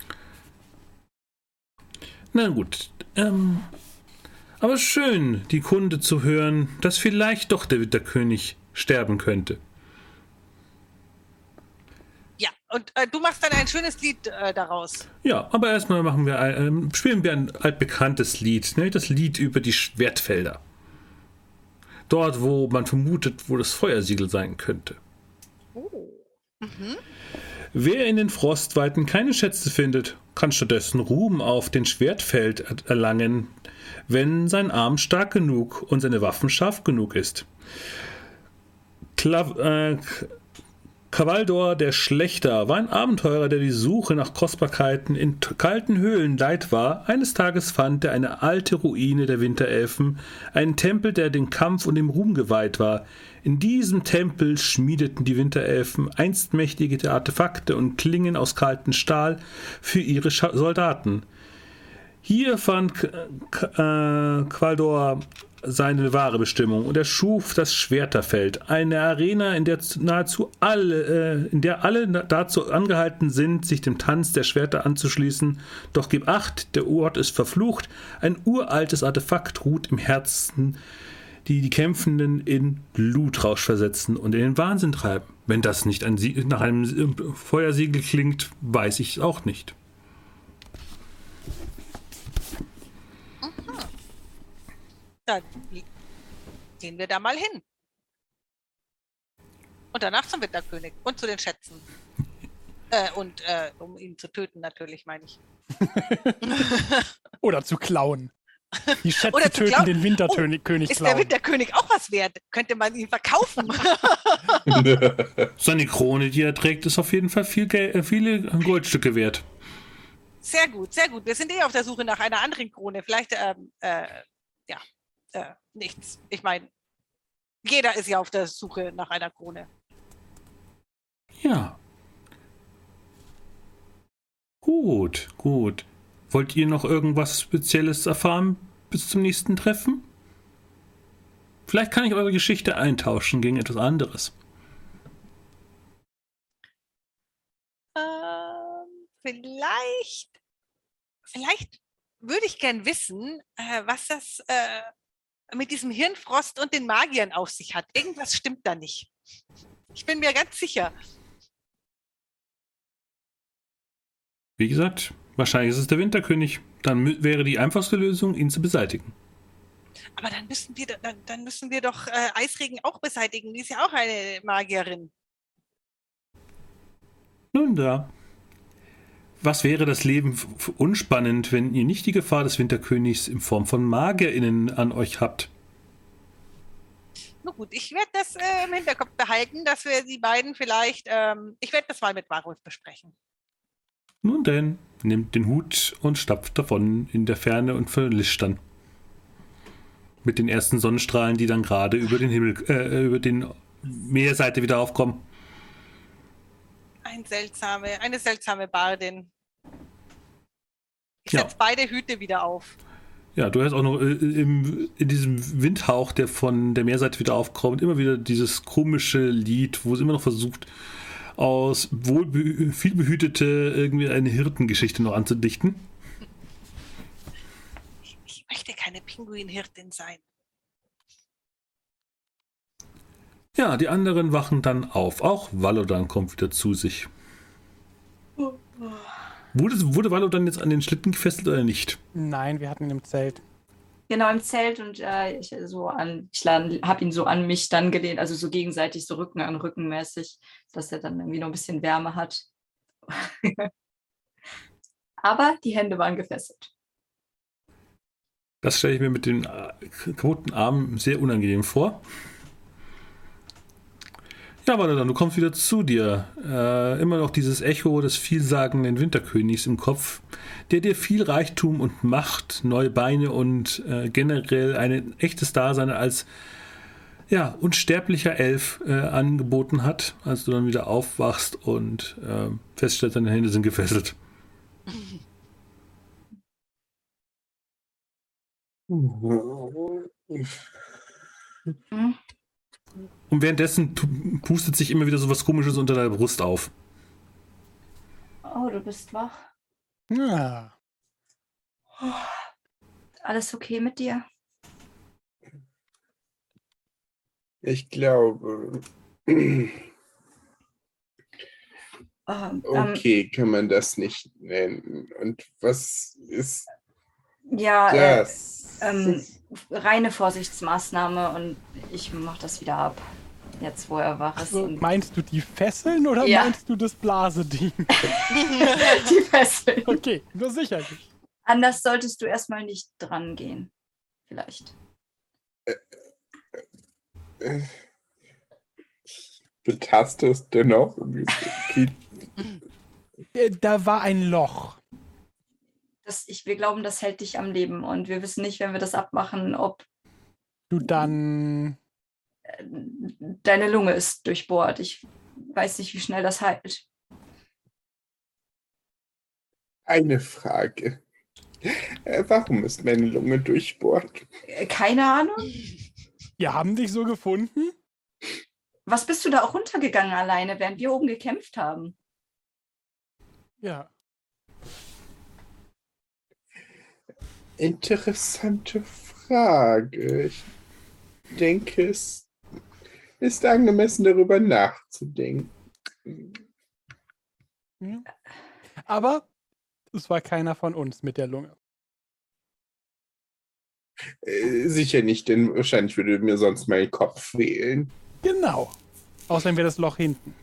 A: Na gut. Ähm, aber schön, die Kunde zu hören, dass vielleicht doch der Winterkönig sterben könnte.
C: Ja, und äh, du machst dann ein schönes Lied äh, daraus.
A: Ja, aber erstmal machen wir ein, äh, spielen wir ein altbekanntes Lied, ne? das Lied über die Schwertfelder. Dort, wo man vermutet, wo das Feuersiegel sein könnte. Oh. Mhm. Wer in den Frostweiten keine Schätze findet, kann stattdessen Ruhm auf den Schwertfeld erlangen, wenn sein Arm stark genug und seine Waffen scharf genug ist. Klav äh, Kavaldor der Schlechter war ein Abenteurer, der die Suche nach Kostbarkeiten in kalten Höhlen leid war. Eines Tages fand er eine alte Ruine der Winterelfen, einen Tempel, der dem Kampf und dem Ruhm geweiht war. In diesem Tempel schmiedeten die Winterelfen einst mächtige Artefakte und Klingen aus kaltem Stahl für ihre Soldaten. Hier fand Qualdor seine wahre Bestimmung und er schuf das Schwerterfeld, eine Arena, in der nahezu alle, äh, in der alle dazu angehalten sind, sich dem Tanz der Schwerter anzuschließen. Doch gib acht, der Ort ist verflucht, ein uraltes Artefakt ruht im Herzen, die die Kämpfenden in Blutrausch versetzen und in den Wahnsinn treiben. Wenn das nicht nach einem Feuersiegel klingt, weiß ich es auch nicht.
C: Dann gehen wir da mal hin. Und danach zum Winterkönig und zu den Schätzen. äh, und äh, um ihn zu töten, natürlich, meine ich.
B: Oder zu klauen. Die Schätze Oder töten klauen. den Winterkönig oh,
C: Ist klauen. der Winterkönig auch was wert? Könnte man ihn verkaufen?
A: Seine Krone, die er trägt, ist auf jeden Fall viel Geld, äh, viele Goldstücke wert.
C: Sehr gut, sehr gut. Wir sind eh auf der Suche nach einer anderen Krone. Vielleicht, ähm, äh, äh, nichts. Ich meine, jeder ist ja auf der Suche nach einer Krone.
A: Ja. Gut, gut. Wollt ihr noch irgendwas Spezielles erfahren bis zum nächsten Treffen? Vielleicht kann ich eure Geschichte eintauschen gegen etwas anderes.
C: Ähm, vielleicht, vielleicht würde ich gern wissen, äh, was das äh, mit diesem Hirnfrost und den Magiern auf sich hat. Irgendwas stimmt da nicht. Ich bin mir ganz sicher.
A: Wie gesagt, wahrscheinlich ist es der Winterkönig. Dann wäre die einfachste Lösung, ihn zu beseitigen.
C: Aber dann müssen wir, dann, dann müssen wir doch äh, Eisregen auch beseitigen. Die ist ja auch eine Magierin.
A: Nun da. Was wäre das Leben unspannend, wenn ihr nicht die Gefahr des Winterkönigs in Form von MagierInnen an euch habt?
C: Na gut, ich werde das äh, im Hinterkopf behalten, dass wir die beiden vielleicht, ähm, ich werde das mal mit Varus besprechen.
A: Nun denn, nimmt den Hut und stapft davon in der Ferne und verlischt dann. Mit den ersten Sonnenstrahlen, die dann gerade über den Himmel, äh, über den Meerseite wieder aufkommen.
C: Ein seltsame, eine seltsame Bardin. Ich ja. setze beide Hüte wieder auf.
A: Ja, du hast auch noch äh, im, in diesem Windhauch, der von der Meerseite wieder aufkommt, immer wieder dieses komische Lied, wo es immer noch versucht, aus wohl viel behütete irgendwie eine Hirtengeschichte noch anzudichten.
C: Ich möchte keine Pinguinhirtin sein.
A: Ja, die anderen wachen dann auf. Auch Valodan kommt wieder zu sich. Oh. Wurde, wurde Wallo dann jetzt an den Schlitten gefesselt oder nicht?
B: Nein, wir hatten ihn im Zelt.
D: Genau, im Zelt und äh, ich so an, ich habe ihn so an mich dann gelehnt, also so gegenseitig so Rücken an Rücken mäßig, dass er dann irgendwie noch ein bisschen Wärme hat. Aber die Hände waren gefesselt.
A: Das stelle ich mir mit den äh, kaputten Armen sehr unangenehm vor. Ja, Valadan, du kommst wieder zu dir. Äh, immer noch dieses Echo des vielsagenden Winterkönigs im Kopf, der dir viel Reichtum und Macht, neue Beine und äh, generell ein echtes Dasein als ja, unsterblicher Elf äh, angeboten hat, als du dann wieder aufwachst und äh, feststellst, deine Hände sind gefesselt. Mhm. Und währenddessen pustet sich immer wieder so was Komisches unter der Brust auf.
D: Oh, du bist wach.
B: Ja.
D: Alles okay mit dir?
E: Ich glaube.
D: Ähm,
E: okay, kann man das nicht nennen. Und was ist
D: ja, äh, das? Äh, ähm, reine Vorsichtsmaßnahme und ich mache das wieder ab jetzt wo er wach ist.
B: Also, meinst du die Fesseln oder ja. meinst du das Blaseding?
D: die Fesseln.
B: Okay, nur sicher.
D: Anders solltest du erstmal nicht dran gehen. Vielleicht. Äh,
E: äh, Betastest dennoch?
B: Äh, da war ein Loch.
D: Das, ich, wir glauben, das hält dich am Leben und wir wissen nicht, wenn wir das abmachen, ob
B: du dann
D: deine Lunge ist durchbohrt. Ich weiß nicht, wie schnell das heilt.
E: Eine Frage. Äh, warum ist meine Lunge durchbohrt?
D: Äh, keine Ahnung.
B: Wir haben dich so gefunden?
D: Was bist du da auch runtergegangen alleine, während wir oben gekämpft haben?
B: Ja.
E: Interessante Frage. Ich denke, es ist angemessen, darüber nachzudenken.
B: Aber es war keiner von uns mit der Lunge.
E: Äh, sicher nicht, denn wahrscheinlich würde mir sonst mein Kopf wählen.
B: Genau. Außerdem wäre das Loch hinten.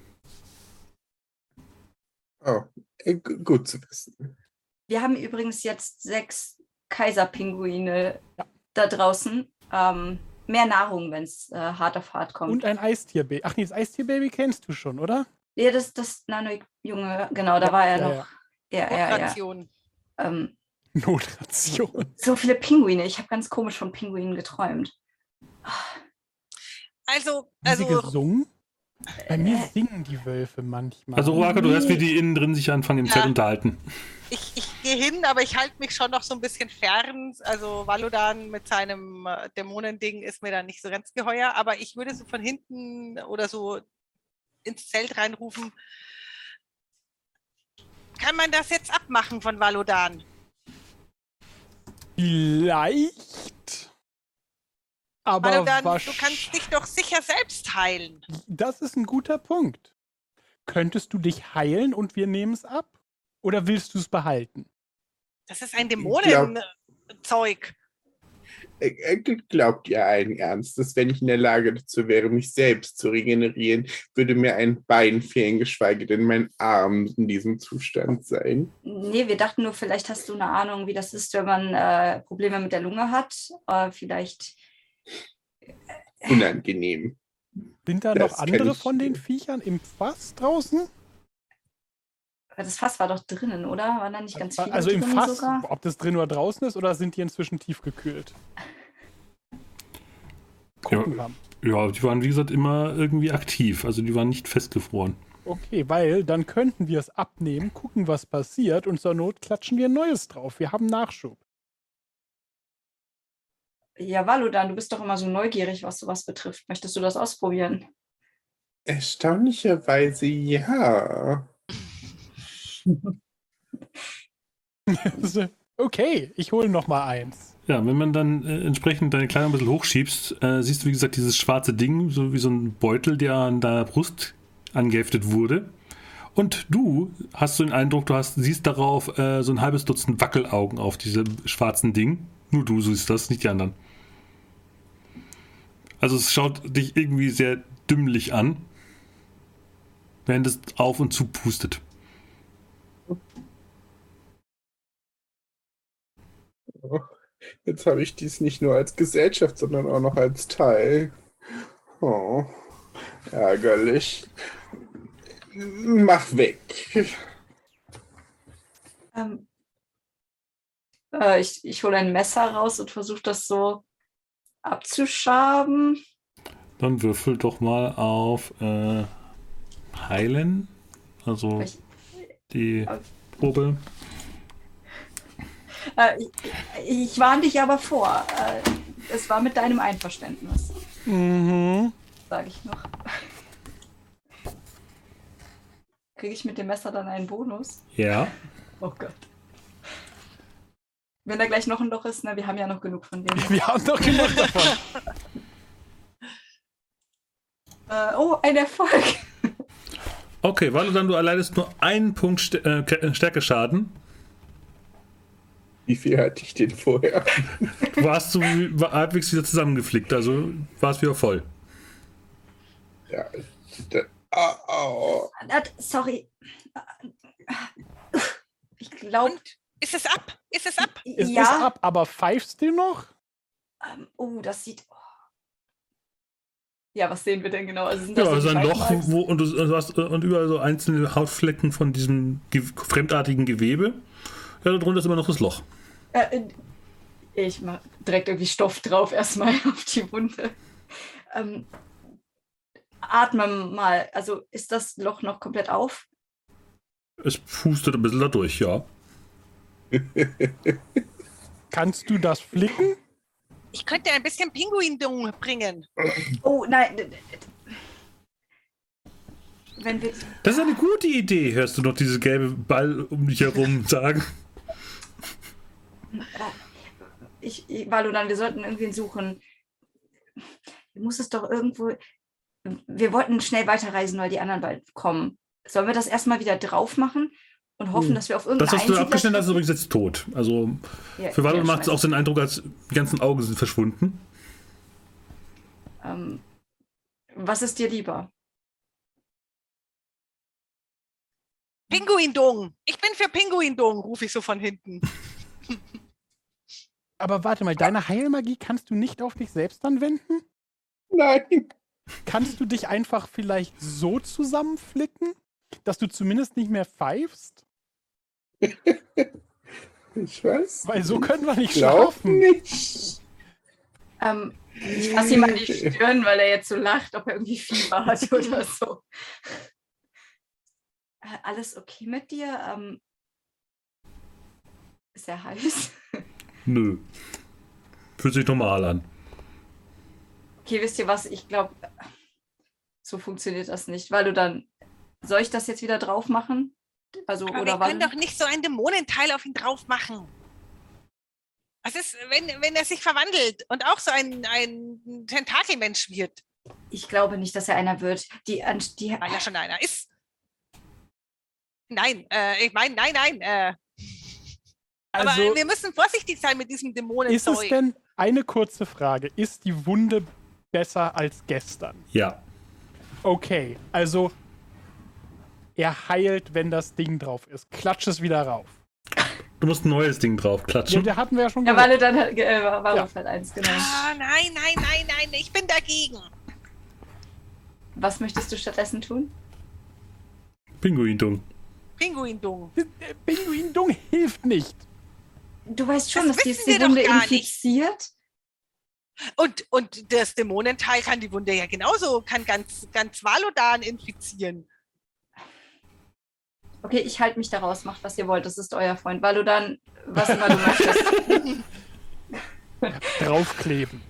E: Oh, äh, gut zu wissen.
D: Wir haben übrigens jetzt sechs Kaiserpinguine ja. da draußen. Ähm, mehr Nahrung, wenn es äh, hart auf hart kommt.
B: Und ein Eistierbaby. Ach nee, das Eistierbaby kennst du schon, oder?
D: Ja, das, das Nano-Junge, genau, da ja, war er noch. Ja, ja,
C: Notration.
D: Ja, ähm,
B: Notration.
D: So viele Pinguine. Ich habe ganz komisch von Pinguinen geträumt.
C: Also,
B: also. Haben sie gesungen? Bei mir äh, singen die Wölfe manchmal.
A: Also, Ruaka, du hörst, wie die innen drin sich anfangen, im ja. Zelt unterhalten
C: ich, ich gehe hin, aber ich halte mich schon noch so ein bisschen fern. Also Valodan mit seinem äh, Dämonending ist mir da nicht so ganz geheuer, aber ich würde so von hinten oder so ins Zelt reinrufen. Kann man das jetzt abmachen von Valodan?
B: Vielleicht. Aber Valodan,
C: du kannst dich doch sicher selbst heilen.
B: Das ist ein guter Punkt. Könntest du dich heilen und wir nehmen es ab? Oder willst du es behalten?
C: Das ist ein Dämonenzeug.
E: Glaubt ihr allen Ernstes, wenn ich in der Lage dazu wäre, mich selbst zu regenerieren, würde mir ein Bein fehlen, geschweige denn mein Arm in diesem Zustand sein?
D: Nee, wir dachten nur, vielleicht hast du eine Ahnung, wie das ist, wenn man äh, Probleme mit der Lunge hat. Äh, vielleicht.
E: Unangenehm.
B: Sind da das noch andere von den Viechern im Fass draußen?
D: Das Fass war doch drinnen, oder? Waren da nicht ganz viele
B: Also im Fass, sogar? ob das drin oder draußen ist, oder sind die inzwischen tiefgekühlt?
A: Gucken ja. Ja, die waren wie gesagt immer irgendwie aktiv, also die waren nicht festgefroren.
B: Okay, weil dann könnten wir es abnehmen, gucken, was passiert und zur Not klatschen wir Neues drauf. Wir haben Nachschub.
D: Ja, Valudan, du bist doch immer so neugierig, was sowas betrifft. Möchtest du das ausprobieren?
E: Erstaunlicherweise ja.
B: okay, ich hole noch mal eins.
A: Ja, wenn man dann äh, entsprechend deine Kleider ein bisschen hochschiebst, äh, siehst du, wie gesagt, dieses schwarze Ding, so wie so ein Beutel, der an deiner Brust angeheftet wurde. Und du hast so den Eindruck, du hast, siehst darauf äh, so ein halbes Dutzend Wackelaugen auf diesem schwarzen Ding. Nur du siehst das, nicht die anderen. Also es schaut dich irgendwie sehr dümmlich an, während es auf und zu pustet.
E: Jetzt habe ich dies nicht nur als Gesellschaft, sondern auch noch als Teil. Oh, ärgerlich. Mach weg.
D: Ähm, äh, ich ich hole ein Messer raus und versuche das so abzuschaben.
A: Dann würfel doch mal auf äh, Heilen. Also
D: Ich-
A: die Probe.
D: Äh, ich, ich warne dich aber vor. Äh, es war mit deinem Einverständnis,
B: Mhm.
D: sage ich noch. Kriege ich mit dem Messer dann einen Bonus?
A: Ja.
D: Oh Gott. Wenn da gleich noch ein Loch ist, na, wir haben ja noch genug von dem.
B: Wir haben doch genug davon.
D: Äh, oh, ein Erfolg.
A: Okay, weil du dann du erleidest nur einen Punkt St äh, Ke- Stärkeschaden.
E: Wie viel hatte ich denn vorher?
A: Du warst so wie- war halbwegs wieder zusammengeflickt, also war es wieder voll.
E: Ja, da, oh, oh.
D: Ah, Sorry. Ich glaube,
C: Und ist es ab? Ist es ab?
B: Es ist
D: ja.
B: ab, aber pfeifst du noch?
D: Ähm, oh, das sieht. Oh. Ja, was sehen wir denn genau? Also sind
A: Ja,
D: das so
A: also ein Loch, wo und du, du hast und überall so einzelne Hautflecken von diesem ge fremdartigen Gewebe. Ja, darunter ist immer noch das Loch.
D: Äh, äh, ich mach direkt irgendwie Stoff drauf erstmal auf die Wunde. Ähm, atme mal. Also ist das Loch noch komplett auf?
A: Es pustet ein bisschen dadurch, ja.
B: Kannst du das flicken?
C: Ich könnte ein bisschen Pinguindung bringen.
D: Oh nein. Wenn wir.
A: Das ist eine gute Idee, hörst du noch diese gelbe Ball um dich herum sagen.
D: Ich, ich Valudan, wir sollten irgendwen suchen. Muss es doch irgendwo. Wir wollten schnell weiterreisen, weil die anderen bald kommen. Sollen wir das erstmal wieder drauf machen und hoffen,
A: Hm.
D: dass wir auf
A: Das,
D: irgendeinen
A: was du abgeschnitten hast, ist übrigens jetzt tot. Also
D: Ja,
A: für
D: ja,
A: macht es auch den Eindruck, als die ganzen Augen sind verschwunden.
D: Ähm, was ist dir lieber?
C: Pinguindung. Ich bin für Pinguindung, rufe ich so von hinten.
B: Aber warte mal, deine Heilmagie kannst du nicht auf dich selbst anwenden?
E: Nein.
B: Kannst du dich einfach vielleicht so zusammenflicken, dass du zumindest nicht mehr pfeifst?
E: Ich weiß.
B: Weil so können wir nicht schlafen.
E: nicht.
D: Ähm, ich fasse ihm an die Stirn, weil er jetzt so lacht, ob er irgendwie Fieber hat oder so. Äh, alles okay mit dir? Ähm, ist er heiß?
A: Nö. Fühlt sich normal an.
D: Okay, wisst ihr was? Ich glaube, so funktioniert das nicht, weil du dann. Soll ich das jetzt wieder drauf machen? Also,
C: Aber
D: oder
C: wir können doch nicht so ein Dämonenteil auf ihn drauf machen. Was ist, wenn, wenn er sich verwandelt und auch so ein, ein Tentakelmensch wird,
D: Ich glaube nicht, dass er einer wird. Die, die,
C: weil er schon einer ist? Nein, äh, ich meine, nein, nein. Äh, aber
B: Also
C: wir müssen vorsichtig sein mit diesem
B: ist es denn eine kurze Frage? Ist die Wunde besser als gestern?
A: Ja.
B: Okay, also er heilt, wenn das Ding drauf ist. Klatsch es wieder rauf.
A: Du musst ein neues Ding drauf
B: Ja,
A: klatschen.
B: der hatten wir ja schon
D: ja, weil dann hat- äh, war
B: Ja.
D: auf halt eins, genau.
C: Ah, nein, nein, nein, nein, ich bin dagegen.
D: Was möchtest du stattdessen tun?
A: Pinguindung.
C: Pinguindung.
B: Der Pinguindung hilft nicht.
D: Du weißt schon,
C: Das
D: dass
C: wir doch
D: Wunde
C: gar nicht.
D: infiziert.
C: Und, und das Dämonenteil kann die Wunde ja genauso, kann ganz, ganz Valodan infizieren.
D: Okay, ich halte mich daraus, macht was ihr wollt, das ist euer Freund. Valodan, was immer du möchtest.
B: Draufkleben.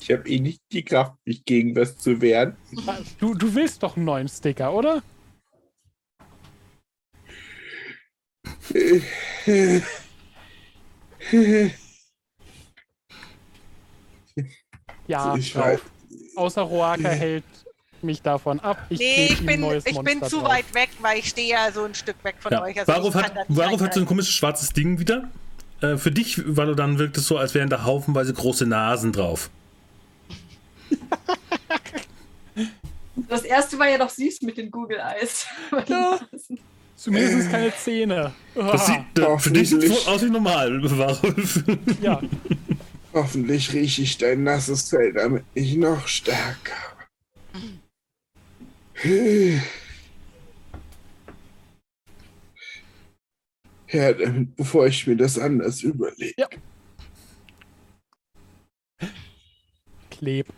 E: Ich habe eh nicht die Kraft, mich gegen was zu wehren.
B: Du, du willst doch einen neuen Sticker, oder? Ja,
E: ich weiß.
B: Außer Roaka hält mich davon ab. Ich
C: nee, ich bin, ich bin zu
B: drauf.
C: weit weg, weil ich stehe ja so ein Stück weg von
A: Ja.
C: euch. Also
A: Varuf
C: ich
A: hat, Varuf hat so ein komisches schwarzes Ding wieder. Äh, für dich, Valodan, wirkt es so, als wären da haufenweise große Nasen drauf.
D: Das erste war ja doch süß mit den Google Eyes.
B: Ja. Zumindest keine Zähne.
A: Das sieht, äh, für dich sieht aus wie normal, Varuf.
B: ja,
E: Hoffentlich rieche ich dein nasses Fell damit nicht noch stärker. Ja, damit, bevor ich mir das anders überlege.
B: kleb.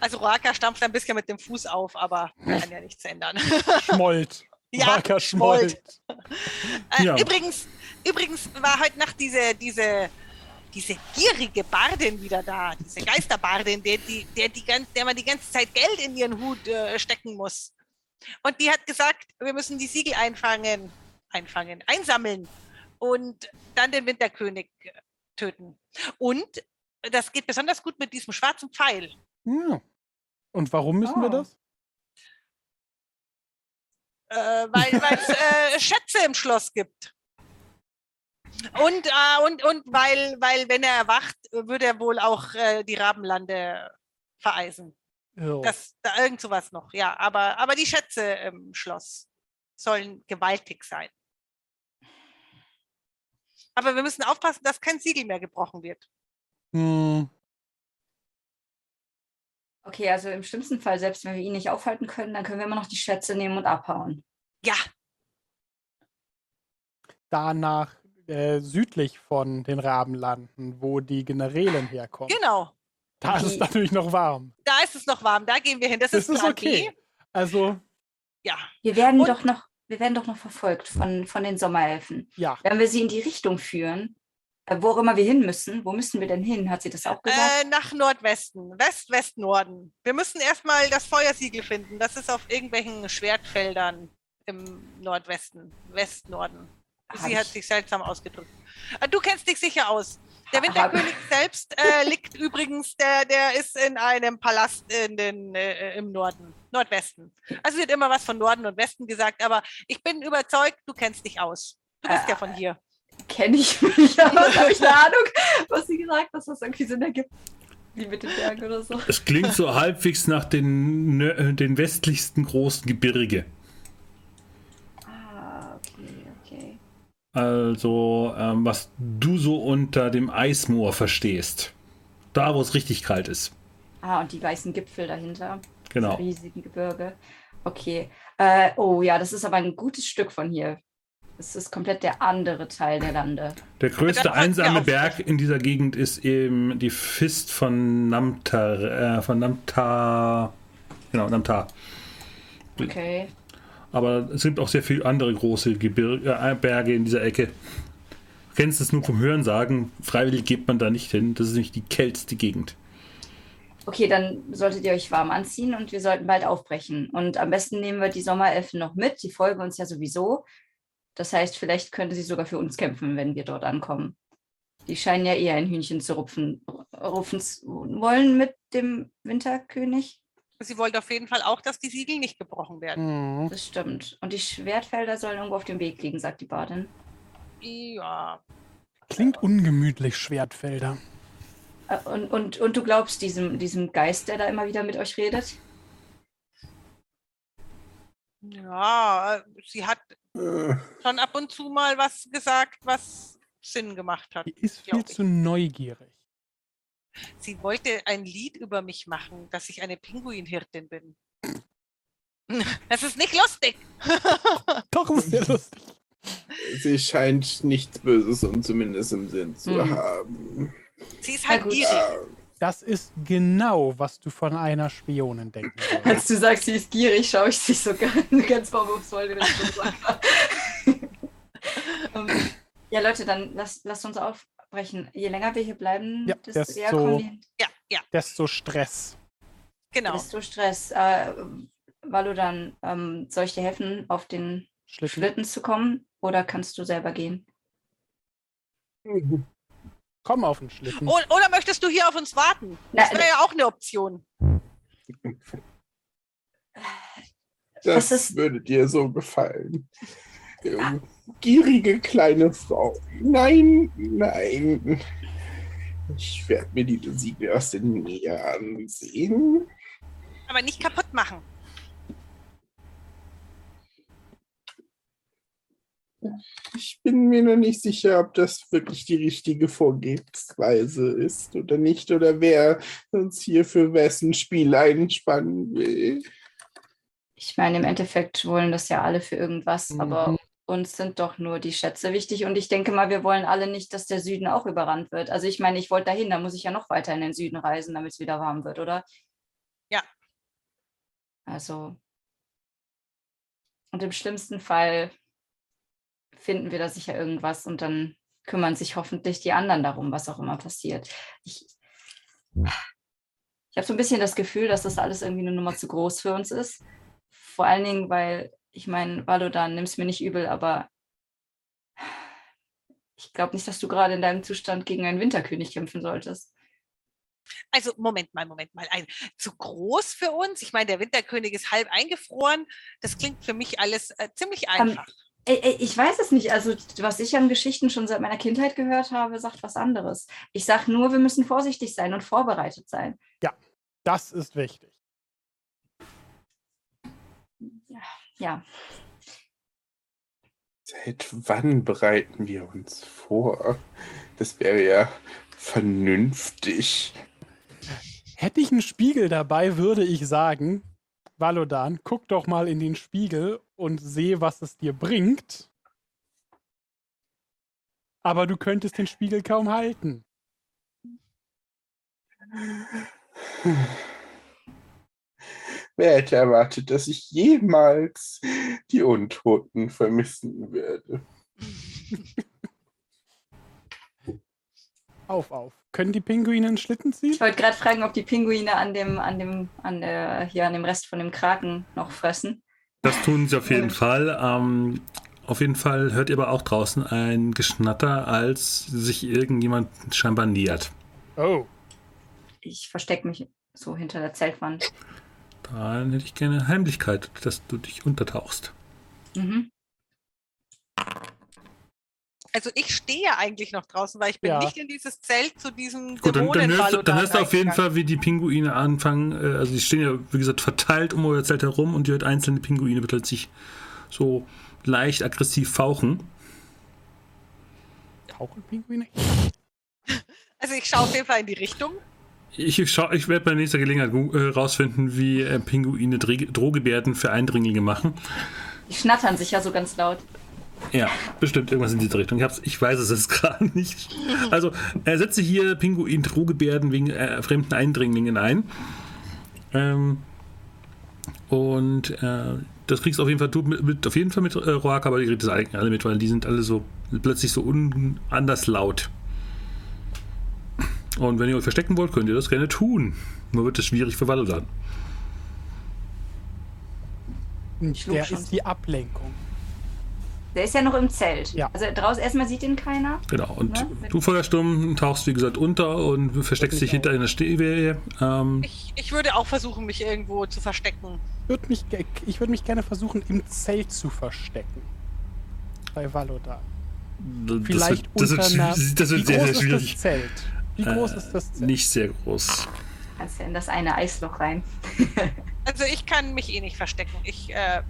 C: Also Roaka stampft ein bisschen mit dem Fuß auf, aber kann ja nichts ändern.
B: Schmollt.
C: Ja,
B: Roaka schmollt.
C: Äh,
A: Ja.
C: übrigens, übrigens war heute Nacht diese, diese, diese gierige Bardin wieder da, diese Geisterbardin, der, die, der, die, gan- der man die ganze Zeit Geld in ihren Hut äh, stecken muss. Und die hat gesagt, wir müssen die Siegel einfangen, einfangen, einsammeln und dann den Winterkönig äh, töten. Und das geht besonders gut mit diesem schwarzen Pfeil.
B: Ja. Und warum müssen wir
D: Ah.
B: das?
C: Äh, weil es äh, Schätze im Schloss gibt. Und, äh, und, und weil, weil, wenn er erwacht, würde er wohl auch äh, die Rabenlande vereisen.
B: Ja.
C: Das, da irgend sowas noch, ja. Aber, aber die Schätze im Schloss sollen gewaltig sein. Aber wir müssen aufpassen, dass kein Siegel mehr gebrochen wird.
B: Hm,
D: Okay, also im schlimmsten Fall, selbst wenn wir ihn nicht aufhalten können, dann können wir immer noch die Schätze nehmen und abhauen.
C: Ja,
B: danach äh, südlich von den Rabenlanden, wo die Generälen herkommen.
C: genau.
B: Da ist es natürlich noch warm.
C: Da ist es noch warm, da gehen wir hin. Das,
B: Das
C: ist
B: ist okay.
C: B.
B: Also,
C: Ja.
D: Wir werden
C: Und-
D: doch noch, wir werden doch noch verfolgt von, von den Sommerelfen.
B: ja.
D: Wenn wir sie in die Richtung führen, wo auch immer wir hin müssen, wo müssen wir denn hin? Hat sie das auch gesagt?
C: Äh, nach Nordwesten, West, West, Norden. Wir müssen erstmal das Feuersiegel finden. Das ist auf irgendwelchen Schwertfeldern im Nordwesten, West-Norden.
D: Hab
C: Sie hat
D: ich-
C: sich seltsam ausgedrückt. Äh, Du kennst dich sicher aus. Der Winterkönig selbst äh, liegt übrigens, der, der ist in einem Palast in den, äh, im Norden, Nordwesten. Also wird immer was von Norden und Westen gesagt, aber ich bin überzeugt, du kennst dich aus. Du bist
D: Äh,
C: ja von hier.
D: Kenne ich mich aus? Habe ich eine Ahnung, was sie gesagt hat, dass das irgendwie Sinn ergibt? Wie mit den Bergen oder so.
A: Es klingt so halbwegs nach den, äh, den westlichsten großen Gebirge.
D: Ah, okay, okay.
A: Also, ähm, was du so unter dem Eismoor verstehst. Da, wo es richtig kalt ist.
D: Ah, und die weißen Gipfel dahinter.
A: Genau.
D: Die riesigen Gebirge. Okay. Äh, oh ja, das ist aber ein gutes Stück von hier. Das ist komplett der andere Teil der Lande.
A: Der größte einsame. Berg in dieser Gegend ist eben die Fist von Namtar. Äh, von Namtar. Genau, Namtar.
D: Okay.
A: Aber es gibt auch sehr viele andere große Gebir äh, Berge in dieser Ecke. Du kennst es nur vom Hörensagen. Freiwillig geht man da nicht hin. Das ist nämlich die kälteste Gegend.
D: Okay, dann solltet ihr euch warm anziehen und wir sollten bald aufbrechen. Und am besten nehmen wir die Sommerelfen noch mit. Die folgen uns ja sowieso. Das heißt, vielleicht könnte sie sogar für uns kämpfen, wenn wir dort ankommen. Die scheinen ja eher ein Hühnchen zu rupfen, rupfen zu wollen mit dem Winterkönig.
C: Sie wollte auf jeden Fall auch, dass die Siegel nicht gebrochen werden.
B: Mhm.
D: Das stimmt. Und die Schwertfelder sollen irgendwo auf dem Weg liegen, sagt die Badin.
C: Ja.
B: Klingt ungemütlich, Schwertfelder.
D: Äh, Und, und, und du glaubst diesem, diesem Geist, der da immer wieder mit euch redet?
C: Ja, äh, sie hat
E: Äh,
C: schon ab und zu mal was gesagt, was Sinn gemacht hat.
B: Die ist viel zu neugierig.
C: Sie wollte ein Lied über mich machen, dass ich eine Pinguinhirtin bin. Das ist nicht lustig.
B: Doch, ist sehr lustig.
E: Sie scheint nichts Böses und zumindest im Sinn zu
D: Mhm.
E: haben.
C: Sie ist halt gierig.
B: Das ist genau, was du von einer Spionin denken würdest.
D: Als du sagst, sie ist gierig, schaue ich sie so ganz, ganz vorwurfsvoll in Richtung Sandra. Ähm, ja, Leute, dann lasst, lasst uns aufbrechen. Je länger wir hier bleiben,
B: Ja,
D: desto
B: desto-
D: eher kommen die,
C: Ja, ja,
B: Desto Stress.
C: genau.
D: desto Stress. Äh, Valo, dann ähm, soll ich dir helfen, auf den
B: Schlitten.
D: Schlitten zu kommen oder kannst du selber gehen?
B: Komm auf den Schlitten.
C: O oder möchtest du hier auf uns warten? Das wäre ja auch eine Option.
E: Das
D: Was ist-
E: würde dir so gefallen. Ähm, Gierige kleine Frau. Nein, nein. Ich werde mir die Siegel aus der Nähe ansehen.
C: Aber nicht kaputt machen.
E: Ich bin mir noch nicht sicher, ob das wirklich die richtige Vorgehensweise ist oder nicht, oder wer uns hier für wessen Spiel einspannen will.
D: Ich meine, im Endeffekt wollen das ja alle für irgendwas,
B: Mhm.
D: aber uns sind doch nur die Schätze wichtig. Und ich denke mal, wir wollen alle nicht, dass der Süden auch überrannt wird. Also ich meine, ich wollte dahin, da muss ich ja noch weiter in den Süden reisen, damit es wieder warm wird, oder?
C: Ja.
D: Also. Und im schlimmsten Fall finden wir da sicher irgendwas und dann kümmern sich hoffentlich die anderen darum, was auch immer passiert. Ich, ich habe so ein bisschen das Gefühl, dass das alles irgendwie eine Nummer zu groß für uns ist. Vor allen Dingen, weil, ich meine, Valodan, nimm's mir nicht übel, aber ich glaube nicht, dass du gerade in deinem Zustand gegen einen Winterkönig kämpfen solltest.
C: Also, Moment mal, Moment mal. Ein, zu groß für uns? Ich meine, der Winterkönig ist halb eingefroren. Das klingt für mich alles äh, ziemlich einfach.
D: Ey, ich weiß es nicht. Also, was ich an Geschichten schon seit meiner Kindheit gehört habe, sagt was anderes. Ich sage nur, wir müssen vorsichtig sein und vorbereitet sein.
B: Das ist wichtig.
D: Ja,
E: Seit wann bereiten wir uns vor? Das wäre ja vernünftig.
B: Hätte ich einen Spiegel dabei, würde ich sagen, Valodan, guck doch mal in den Spiegel und seh, was es dir bringt. Aber du könntest den Spiegel kaum halten.
E: Wer hätte erwartet, dass ich jemals die Untoten vermissen werde?
B: Auf, auf. Können die Pinguine einen Schlitten ziehen?
D: ich wollte gerade fragen, ob die Pinguine an dem, an dem, an der, hier an dem Rest von dem Kraken noch fressen.
A: Das tun sie auf jeden Fall. Ähm, auf jeden Fall hört ihr aber auch draußen ein Geschnatter, als sich irgendjemand scheinbar nähert.
B: Oh.
D: Ich verstecke mich so hinter der Zeltwand.
A: Dann hätte ich gerne Heimlichkeit, dass du dich untertauchst.
D: Mhm.
C: Also ich stehe eigentlich noch draußen, weil ich bin
B: Ja.
C: nicht in dieses Zelt zu diesem
A: Gut, dann, dann, hörst, du- dann hörst du auf jeden. Fall, wie die Pinguine anfangen. Äh, also, die stehen ja, wie gesagt, verteilt um euer Zelt herum und ihr hört einzelne Pinguine plötzlich so leicht aggressiv fauchen.
B: Tauchen Pinguine?
C: Also ich schaue auf jeden Fall in die Richtung.
A: Ich, schau, ich werde bei nächster Gelegenheit äh, rausfinden, wie äh, Pinguine Dreh- Drohgebärden für Eindringlinge machen.
D: Die schnattern sich ja so ganz laut.
A: Ja, bestimmt irgendwas in diese Richtung. Ich, hab's, ich weiß es jetzt gerade nicht. Also, er setze hier Pinguin Drohgebärden wegen äh, fremden Eindringlingen ein. Ähm, und äh, das kriegst du auf jeden Fall, du mit, mit, auf jeden Fall mit äh, Roak, aber die kriegt das eigentlich alle mit, weil die sind alle so plötzlich so un, anders laut. Und wenn ihr euch verstecken wollt, könnt ihr das gerne tun. Nur wird es schwierig für Valodan.
D: Schlug
B: Der ist die Ablenkung.
D: Der ist ja noch im Zelt.
B: Ja.
D: Also draußen erstmal sieht ihn keiner.
A: Genau. Und
D: Ne?
A: du, Feuersturm, tauchst wie gesagt unter und versteckst dich
B: Ich
A: hinter einer Stehwehe. Ähm,
C: Ich, ich würde auch versuchen, mich irgendwo zu verstecken.
B: Würd mich, ich würde mich gerne versuchen, im Zelt zu verstecken. Bei Valodan.
A: das
B: Vielleicht
A: wird, das
B: unter
A: wird,
B: einer...
A: schwi- das
B: Wie
A: wird sehr,
B: groß
A: sehr
B: ist
A: schwierig.
B: das Zelt? Wie groß
A: Äh,
B: ist das Zelt?
A: Nicht sehr groß.
D: Kannst ja in das eine Eisloch rein.
C: Also ich kann mich eh nicht verstecken. Ich, äh,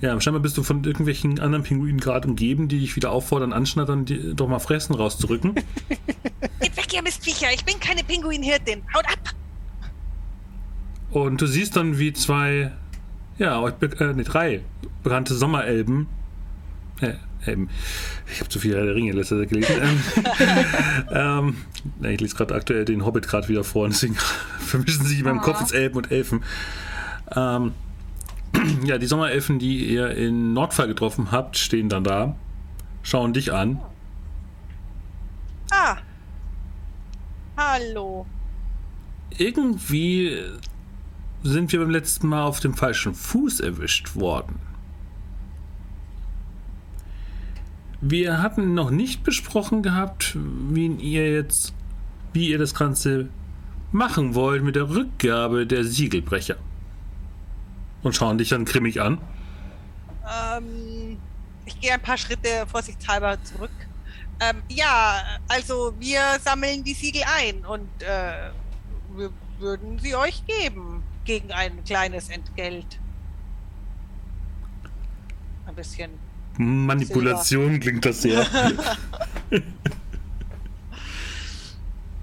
A: Ja, scheinbar bist du von irgendwelchen anderen Pinguinen gerade umgeben, die dich wieder auffordern, anschnattern, die doch mal fressen rauszurücken.
C: geht weg, ihr Mistviecher. Ich bin keine Pinguinhirtin. Haut ab.
A: Und du siehst dann, wie zwei, ja, euch äh, nee, drei bekannte Sommerelben, äh, Ähm, ich habe zu viel der Ringe letzte Zeit gelesen. ähm, ähm, ich lese gerade aktuell den Hobbit gerade wieder vor, deswegen vermischen sich in meinem Kopf jetzt Elben und Elfen. Ähm, ja, die Sommerelfen, die ihr in Nordfall getroffen habt, stehen dann da, schauen dich an.
C: Ah. Hallo.
A: Irgendwie sind wir beim letzten Mal auf dem falschen Fuß erwischt worden. Wir hatten noch nicht besprochen gehabt, wie ihr jetzt, wie ihr das Ganze machen wollt mit der Rückgabe der Siegelbrecher. Und schauen dich dann grimmig an.
C: Ähm, ich gehe ein paar Schritte vorsichtshalber zurück. Ähm, ja, also wir sammeln die Siegel ein und äh, wir würden sie euch geben gegen ein kleines Entgelt. Ein bisschen.
A: Manipulation Silber. klingt das sehr.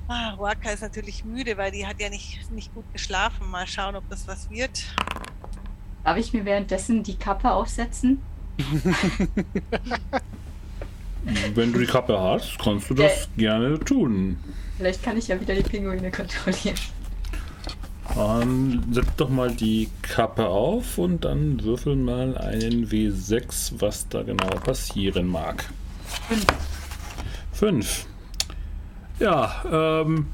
C: ah, Waka ist natürlich müde, weil die hat ja nicht, nicht gut geschlafen. Mal schauen, ob das was wird.
D: Darf ich mir währenddessen die Kappe aufsetzen?
A: Wenn du die Kappe hast, kannst du das äh, gerne tun.
D: Vielleicht kann ich ja wieder die Pinguine kontrollieren.
A: Dann setz doch mal die Kappe auf und dann würfel mal einen W6, was da genau passieren mag. Fünf. Fünf. Ja, ähm,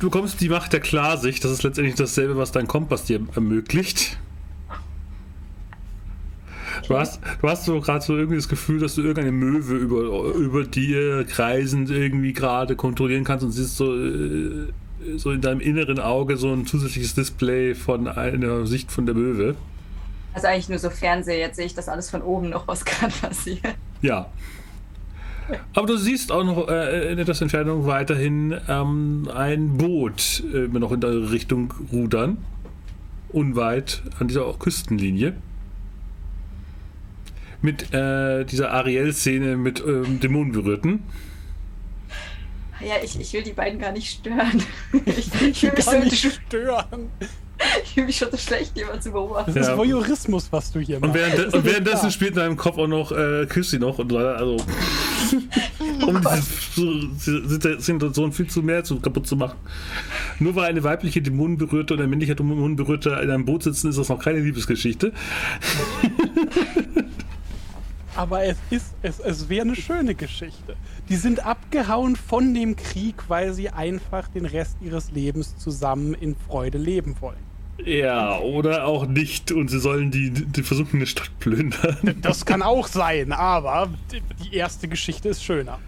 A: du bekommst die Macht der Klarsicht. Das ist letztendlich dasselbe, was dein Kompass dir ermöglicht. Du hast, du hast so gerade so irgendwie das Gefühl, dass du irgendeine Möwe über, über dir kreisend irgendwie gerade kontrollieren kannst und siehst so, äh, so in deinem inneren Auge so ein zusätzliches Display von einer Sicht von der Möwe.
D: Also eigentlich nur so Fernseher, jetzt sehe ich das alles von oben noch, was gerade passiert.
A: Ja. Aber du siehst auch noch äh, in etwas Entfernung weiterhin ähm, ein Boot äh, noch in der Richtung rudern. Unweit an dieser Küstenlinie mit äh, dieser Ariel-Szene mit ähm, Dämonenberührten.
D: Ja, ich, ich will die beiden gar nicht stören. Ich,
B: ich will mich gar so nicht stören.
D: Ich fühle mich schon so schlecht, jemand zu beobachten.
B: Das ist Voyeurismus, was du hier
A: machst. Und, während, und währenddessen spielt in deinem Kopf auch noch äh, Chrissy noch und also um diese Situation viel zu mehr zu kaputt zu machen. Nur weil eine weibliche Dämonenberührte und ein männlicher Dämonenberührter in einem Boot sitzen, ist das noch keine Liebesgeschichte.
B: Aber es ist, es, es wäre eine schöne Geschichte. Die sind abgehauen von dem Krieg, weil sie einfach den Rest ihres Lebens zusammen in Freude leben wollen.
A: Ja, oder auch nicht und sie sollen die, die versunkene Stadt plündern.
B: Das kann auch sein, aber die erste Geschichte ist schöner.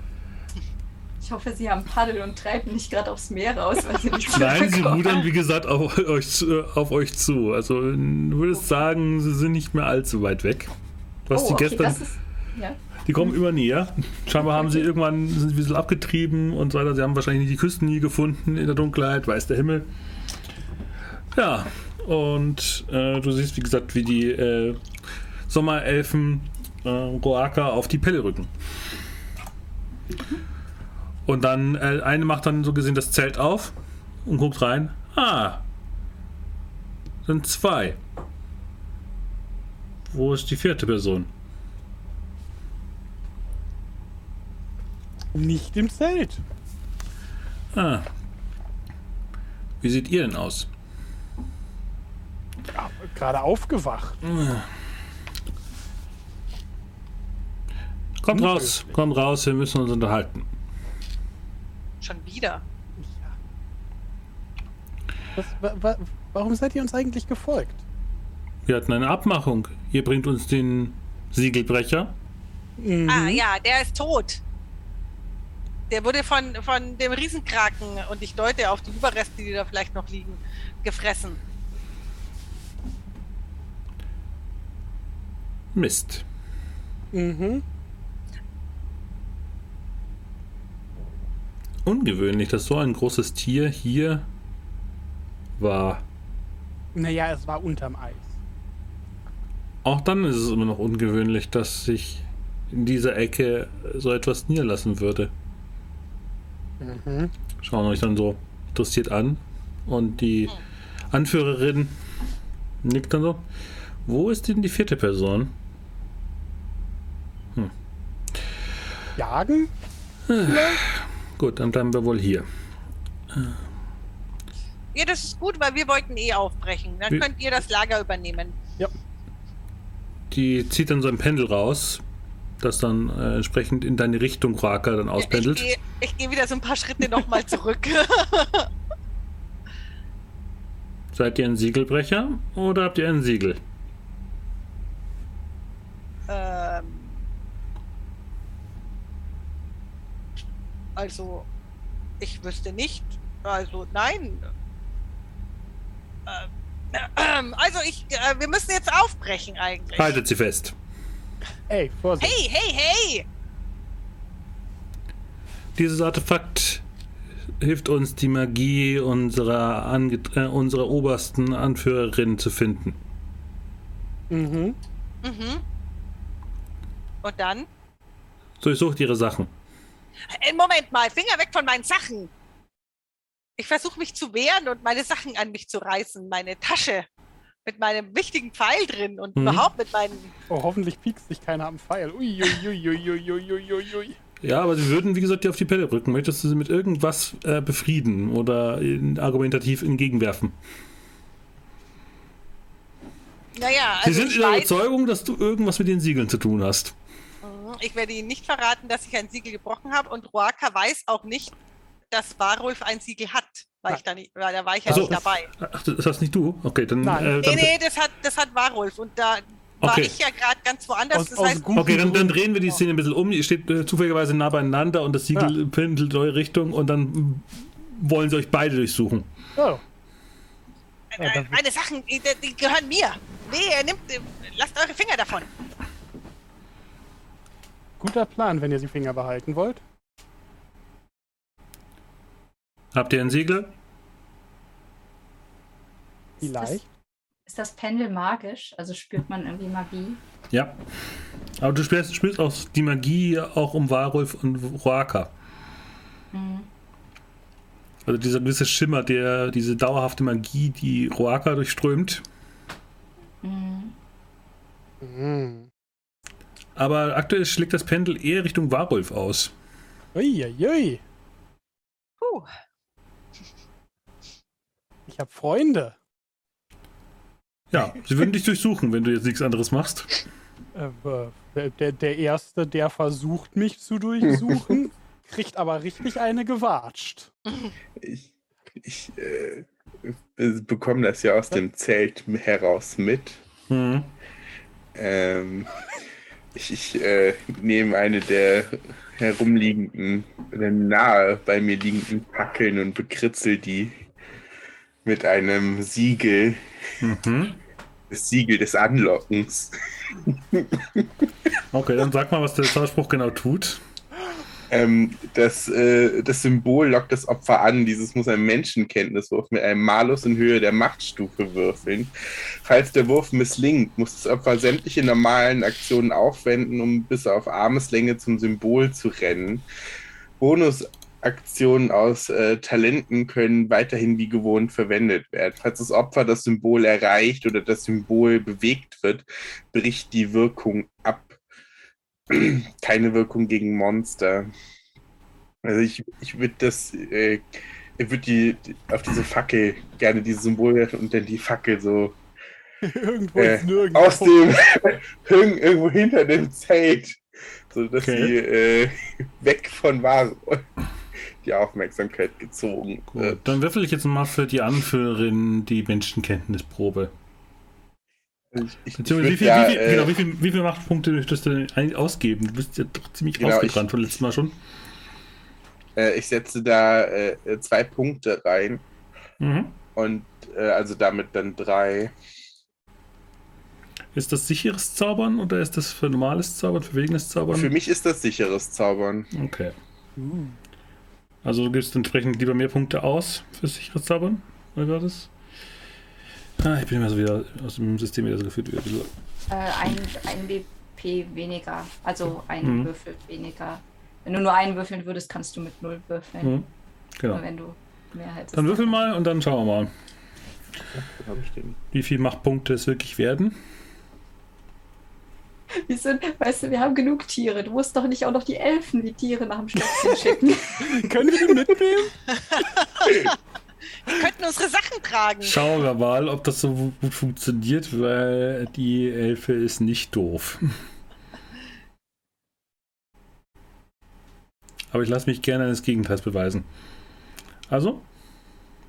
D: Ich hoffe, sie haben Paddel und treiben nicht gerade aufs Meer raus, weil sie nicht
A: Nein, sie rudern, wie gesagt, auf euch, auf euch zu. Also, du würdest sagen, sie sind nicht mehr allzu weit weg. Du hast oh, die okay, gestern. Ist, ja. Die kommen immer näher. Scheinbar haben sie irgendwann sind sie ein bisschen abgetrieben und so weiter. Sie haben wahrscheinlich die Küsten nie gefunden in der Dunkelheit, weiß der Himmel. Ja, und äh, du siehst, wie gesagt, wie die äh, Sommerelfen äh, Roaka auf die Pelle rücken. Und dann, äh, eine macht dann so gesehen das Zelt auf und guckt rein. Ah, sind zwei. Wo ist die vierte Person?
B: Nicht im Zelt.
A: Ah. Wie seht ihr denn aus?
B: Ja, gerade aufgewacht.
A: Kommt raus, kommt raus, wir müssen uns unterhalten.
C: Schon wieder.
B: Was, wa, wa, warum seid ihr uns eigentlich gefolgt?
A: Wir hatten eine Abmachung. Ihr bringt uns den Siegelbrecher.
C: Mhm. Ah ja, der ist tot. Der wurde von, von dem Riesenkraken, und ich deute auf die Überreste, die da vielleicht noch liegen, gefressen.
A: Mist. Mhm. Ungewöhnlich, dass so ein großes Tier hier war.
B: Naja, es war unterm Eis.
A: Auch dann ist es immer noch ungewöhnlich, dass sich in dieser Ecke so etwas niederlassen würde. Mhm. Schauen euch dann so interessiert an. Und die Anführerin nickt dann so. Wo ist denn die vierte Person? Hm.
B: jagen?
A: Gut, dann bleiben wir wohl hier.
C: Ja, das ist gut, weil wir wollten eh aufbrechen. Dann
A: Wir-
C: könnt ihr das Lager übernehmen.
A: Die zieht dann so ein Pendel raus, das dann äh, entsprechend in deine Richtung, Raka, dann auspendelt.
C: Ich gehe geh wieder so ein paar Schritte nochmal zurück.
A: Seid ihr ein Siegelbrecher oder habt ihr ein Siegel?
C: ähm, also, ich wüsste nicht. Also, nein. Ähm, also, ich, äh, wir müssen jetzt aufbrechen eigentlich.
A: Haltet sie fest.
B: Ey, Vorsicht.
C: Hey, hey, hey!
A: Dieses Artefakt hilft uns, die Magie unserer, Ange äh, unserer obersten Anführerin zu finden.
B: Mhm.
C: Mhm. Und dann?
A: Durchsucht ihre Sachen.
C: Äh, Moment mal, Finger weg von meinen Sachen ich versuche mich zu wehren und meine Sachen an mich zu reißen, meine Tasche mit meinem wichtigen Pfeil drin und
A: mhm.
C: überhaupt mit meinen.
B: Oh, hoffentlich piekst sich keiner am Pfeil. Ui, ui, ui,
A: ja, aber sie würden, wie gesagt, dir auf die Pelle rücken. Möchtest du sie mit irgendwas äh, befrieden oder in, argumentativ entgegenwerfen?
C: Naja, also
A: sie
C: sind
A: in der Überzeugung, dass du irgendwas mit den Siegeln zu tun hast.
C: Mhm, ich werde Ihnen nicht verraten, dass ich ein Siegel gebrochen habe und Roaka weiß auch nicht, dass Warulf ein Siegel hat, weil ich da nicht, weil da war ich ja
A: Ach so.
C: nicht dabei.
A: Ach, das hast nicht du? Okay, dann.
B: Nein.
A: Äh,
C: Nee,
A: dann
C: nee, das hat, das hat Warulf und da war
A: Okay.
C: ich ja gerade ganz woanders.
B: Aus-
C: das
B: aus
C: heißt,
A: Okay, dann, dann drehen wir die Szene ein bisschen um. Ihr steht äh, zufälligerweise nah beieinander und das Siegel pendelt in eure Richtung und dann wollen sie euch beide durchsuchen.
B: Oh,
C: äh,
B: Ja, dann-
C: meine Sachen, die, die gehören mir. Nee, er nimmt, äh, lasst eure Finger davon.
B: guter Plan, wenn ihr die Finger behalten wollt.
A: Habt ihr ein Siegel?
D: Ist das,
B: Vielleicht.
D: ist das Pendel magisch? Also spürt man irgendwie Magie?
A: Ja. Aber du spürst, spürst auch die Magie auch um Warulf und Roaka.
D: Mhm.
A: Also dieser gewisse Schimmer, der, diese dauerhafte Magie, die Roaka durchströmt.
D: Mhm.
B: Mhm.
A: Aber aktuell schlägt das Pendel eher Richtung Warulf aus.
B: Ui, ui, ui.
C: Puh.
B: Ich habe Freunde.
A: Ja, sie würden dich durchsuchen, wenn du jetzt nichts anderes machst.
B: Äh, der, der, der Erste, der versucht, mich zu durchsuchen, kriegt aber richtig eine gewatscht.
E: Ich, ich äh, be- bekomme das ja aus dem Zelt heraus mit.
A: Hm.
E: Ähm, ich ich äh, nehme eine der herumliegenden, nahe bei mir liegenden Fackeln und bekritzel die mit einem Siegel,
A: Mhm.
E: das Siegel des Anlockens.
A: Okay, dann sag mal, was der Zauberspruch genau tut.
E: Ähm, das, äh, das Symbol lockt das Opfer an. Dieses muss ein Menschenkenntniswurf mit einem Malus in Höhe der Machtstufe würfeln. Falls der Wurf misslingt, muss das Opfer sämtliche normalen Aktionen aufwenden, um bis auf Armeslänge zum Symbol zu rennen. Bonusaktionen aus äh, Talenten können weiterhin wie gewohnt verwendet werden. Falls das Opfer das Symbol erreicht oder das Symbol bewegt wird, bricht die Wirkung ab. keine Wirkung gegen Monster. Also ich, ich würde das, äh, ich würde die auf diese Fackel gerne dieses Symbol werfen und dann die Fackel so
B: Irgendwo
E: Äh,
B: nirgendwo.
E: aus dem irg- irgendwo hinter dem Zelt, so dass
A: Okay.
E: sie äh, weg von Ware die Aufmerksamkeit gezogen
A: Gut,
E: wird.
A: dann würfel ich jetzt mal für die Anführerin die Menschenkenntnisprobe.
E: Also Ich, ich, ich
A: Beziehungsweise wie
E: würd
A: viel,
E: ja,
A: wie, viel,
E: äh,
A: genau, wie, viel, wie viel Machtpunkte möchtest du denn eigentlich ausgeben? Du bist ja doch ziemlich
E: Genau,
A: ausgebrannt vom letzten Mal schon.
E: äh, ich setze da äh, zwei Punkte rein
A: Mhm.
E: und äh, also damit dann drei.
A: Ist das sicheres Zaubern oder ist das für normales Zaubern, für wegenes Zaubern?
E: Für mich ist das sicheres Zaubern.
A: Okay.
B: Uh,
A: Also du gibst entsprechend lieber mehr Punkte aus für sicheres Zaubern? Oder war das? Ah, ich bin immer so wieder aus dem System wieder so gefühlt. Wieder.
D: Äh, ein, ein BP weniger, also ein
A: Mhm.
D: Würfel weniger. Wenn du nur einen würfeln würdest, kannst du mit null würfeln.
A: Mhm. Genau.
D: Wenn du mehr hättest.
A: Dann würfel mal und dann schauen wir mal, wie viel Machtpunkte es wirklich werden.
D: Wir sind, weißt du, wir haben genug Tiere. Du musst doch nicht auch noch die Elfen wie Tiere nach dem Stöckchen schicken.
B: Können wir die mitnehmen?
C: Wir könnten unsere Sachen tragen.
A: Schauen wir mal, ob das so gut funktioniert, weil die Elfe ist nicht doof. Aber ich lasse mich gerne eines Gegenteils beweisen. Also,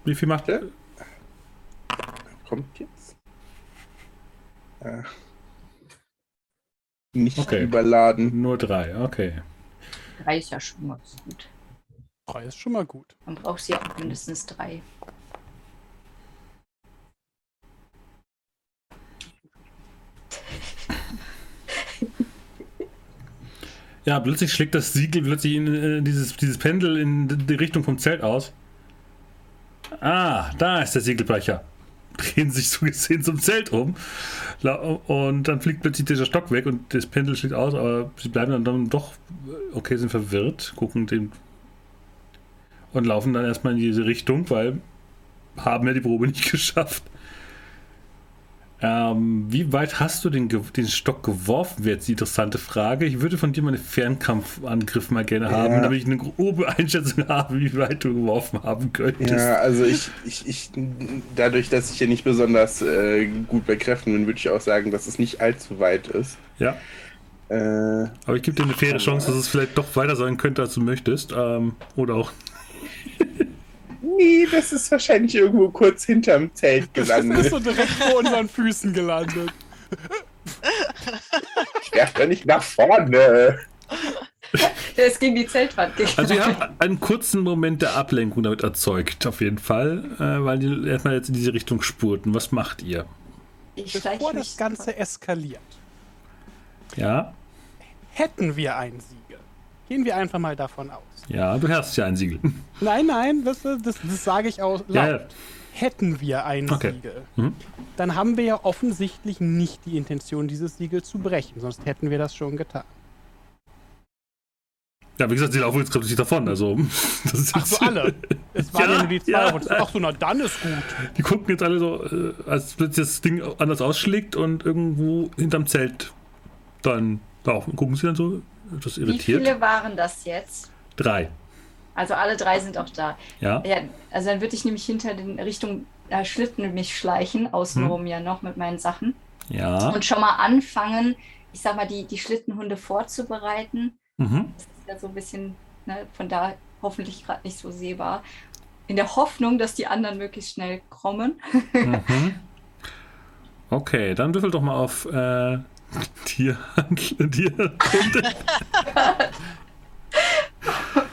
A: wie viel macht er?
E: Kommt jetzt. Äh, nicht
A: Okay.
E: überladen.
A: Nur drei, okay.
D: Drei ist ja schon mal gut.
B: Drei ist schon mal gut.
D: Man braucht sie auch mindestens drei.
A: Ja, plötzlich schlägt das Siegel plötzlich in äh, dieses, dieses Pendel in die Richtung vom Zelt aus. Ah, da ist der Siegelbrecher. Drehen sich so gesehen zum Zelt um. Und dann fliegt plötzlich dieser Stock weg und das Pendel schlägt aus, aber sie bleiben dann, dann doch, okay, sind verwirrt, gucken den und laufen dann erstmal in diese Richtung, weil haben ja die Probe nicht geschafft. Ähm, wie weit hast du den, den Stock geworfen, wäre jetzt die interessante Frage. Ich würde von dir mal einen Fernkampfangriff mal gerne haben,
E: Ja.
A: damit ich eine grobe Einschätzung habe, wie weit du geworfen haben könntest.
E: Ja, also ich, ich, ich, dadurch, dass ich hier nicht besonders äh, gut bei Kräften bin, würde ich auch sagen, dass es nicht allzu weit ist.
A: Ja,
E: Äh,
A: aber ich gebe dir eine faire Chance, dass es vielleicht doch weiter sein könnte, als du möchtest. Ähm, oder auch.
E: Nee, das ist wahrscheinlich irgendwo kurz hinterm Zelt
B: Das ist
E: gelandet.
B: so direkt vor unseren Füßen gelandet.
E: Ich werf da nicht nach vorne.
D: Der ist gegen die Zeltwand gegangen.
A: Also, ihr habt einen kurzen Moment der Ablenkung damit erzeugt, auf jeden Fall, äh, weil die erstmal jetzt in diese Richtung spurten. Was macht ihr?
D: ich
B: Bevor das. Ganze eskaliert,
A: Ja,
B: hätten wir ein Siegel. Gehen wir einfach mal davon aus.
A: Ja, du hast ja ein Siegel.
B: Nein, nein, das, das, das sage ich auch laut.
A: ja.
B: Hätten wir ein
A: Okay.
B: Siegel,
A: Mhm.
B: dann haben wir ja offensichtlich nicht die Intention, dieses Siegel zu brechen, sonst hätten wir das schon getan.
A: Ja, wie gesagt, sie laufen jetzt gerade nicht davon. Also, das ist
B: Ach so, alle. Es waren ja,
A: Ja,
B: nur die zwei.
A: ja.
B: und Ach so, na dann ist gut.
A: Die gucken jetzt alle so, äh, als plötzlich das Ding anders ausschlägt und irgendwo hinterm Zelt dann laufen. Gucken sie dann so,
D: Wie
A: irritiert.
D: viele waren das jetzt?
A: Drei.
D: Also alle drei sind auch da.
A: Ja.
D: Ja, also dann würde ich nämlich hinter den Richtung äh, Schlitten mich schleichen, außenrum ja noch mit meinen Sachen.
A: Ja.
D: Und schon mal anfangen, ich sag mal, die, die Schlittenhunde vorzubereiten.
A: Mhm.
D: Das ist ja so ein bisschen ne, von da hoffentlich gerade nicht so sehbar. In der Hoffnung, dass die anderen möglichst schnell kommen.
A: Mhm. Okay, dann würfel doch mal auf äh, Tierhandel.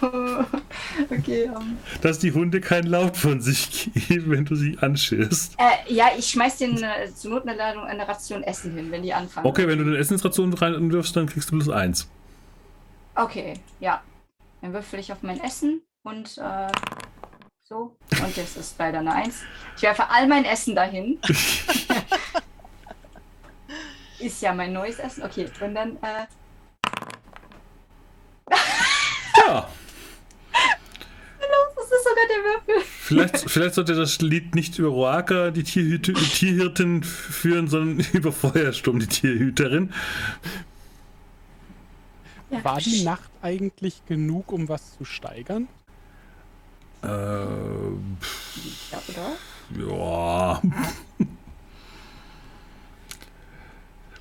D: okay. ähm.
A: dass die Hunde keinen Laut von sich geben, wenn du sie anschirrst.
D: Äh, ja, ich schmeiß den äh, zur Not eine, Ladung, eine Ration Essen hin, wenn die anfangen.
A: Okay, wenn du eine Essensration reinwirfst, dann kriegst du plus eins.
D: Okay, ja. Dann würfel ich auf mein Essen und äh, so. Und das ist leider eine Eins. Ich werfe all mein Essen dahin. ist ja mein neues Essen. Okay, und dann, äh,
A: Ja,
D: das ist sogar der Würfel.
A: vielleicht, vielleicht sollte das Lied nicht über Roaka, die, Tierhüte, Tierhirtin, führen, sondern über Feuersturm, die Tierhüterin.
D: Ja.
B: War die Nacht eigentlich genug, um was zu steigern?
A: Äh,
D: Ja, oder?
A: ja.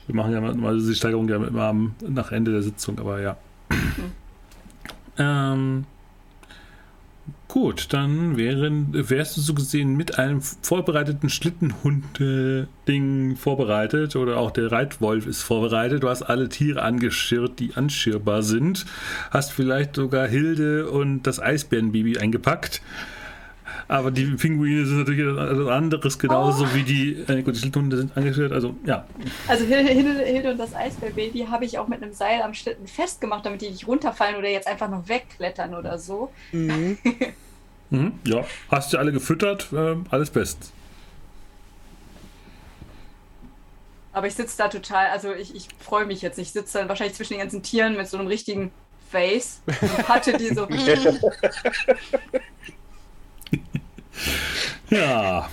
A: Wir machen ja mal mal die Steigerung ja immer am, nach Ende der Sitzung, aber ja. Ähm, gut, dann wären, wärst du so gesehen mit einem vorbereiteten Schlittenhund-Ding vorbereitet oder auch der Reitwolf ist vorbereitet. Du hast alle Tiere angeschirrt, die anschirrbar sind. Hast vielleicht sogar Hilde und das Eisbärenbaby eingepackt. Aber die Pinguine sind natürlich etwas anderes, genauso wie die, äh, gut, die Schlittenhunde sind angeschirrt. Also ja,
D: Also Hilde und das Eisbärbaby habe ich auch mit einem Seil am Schlitten festgemacht, damit die nicht runterfallen oder jetzt einfach noch wegklettern oder so.
B: Mhm.
A: Mhm, ja, hast du alle gefüttert, äh, alles best.
D: Aber ich sitze da total, also ich, ich freue mich jetzt. Ich sitze dann wahrscheinlich zwischen den ganzen Tieren mit so einem richtigen Face und hatte die so.
A: Ja.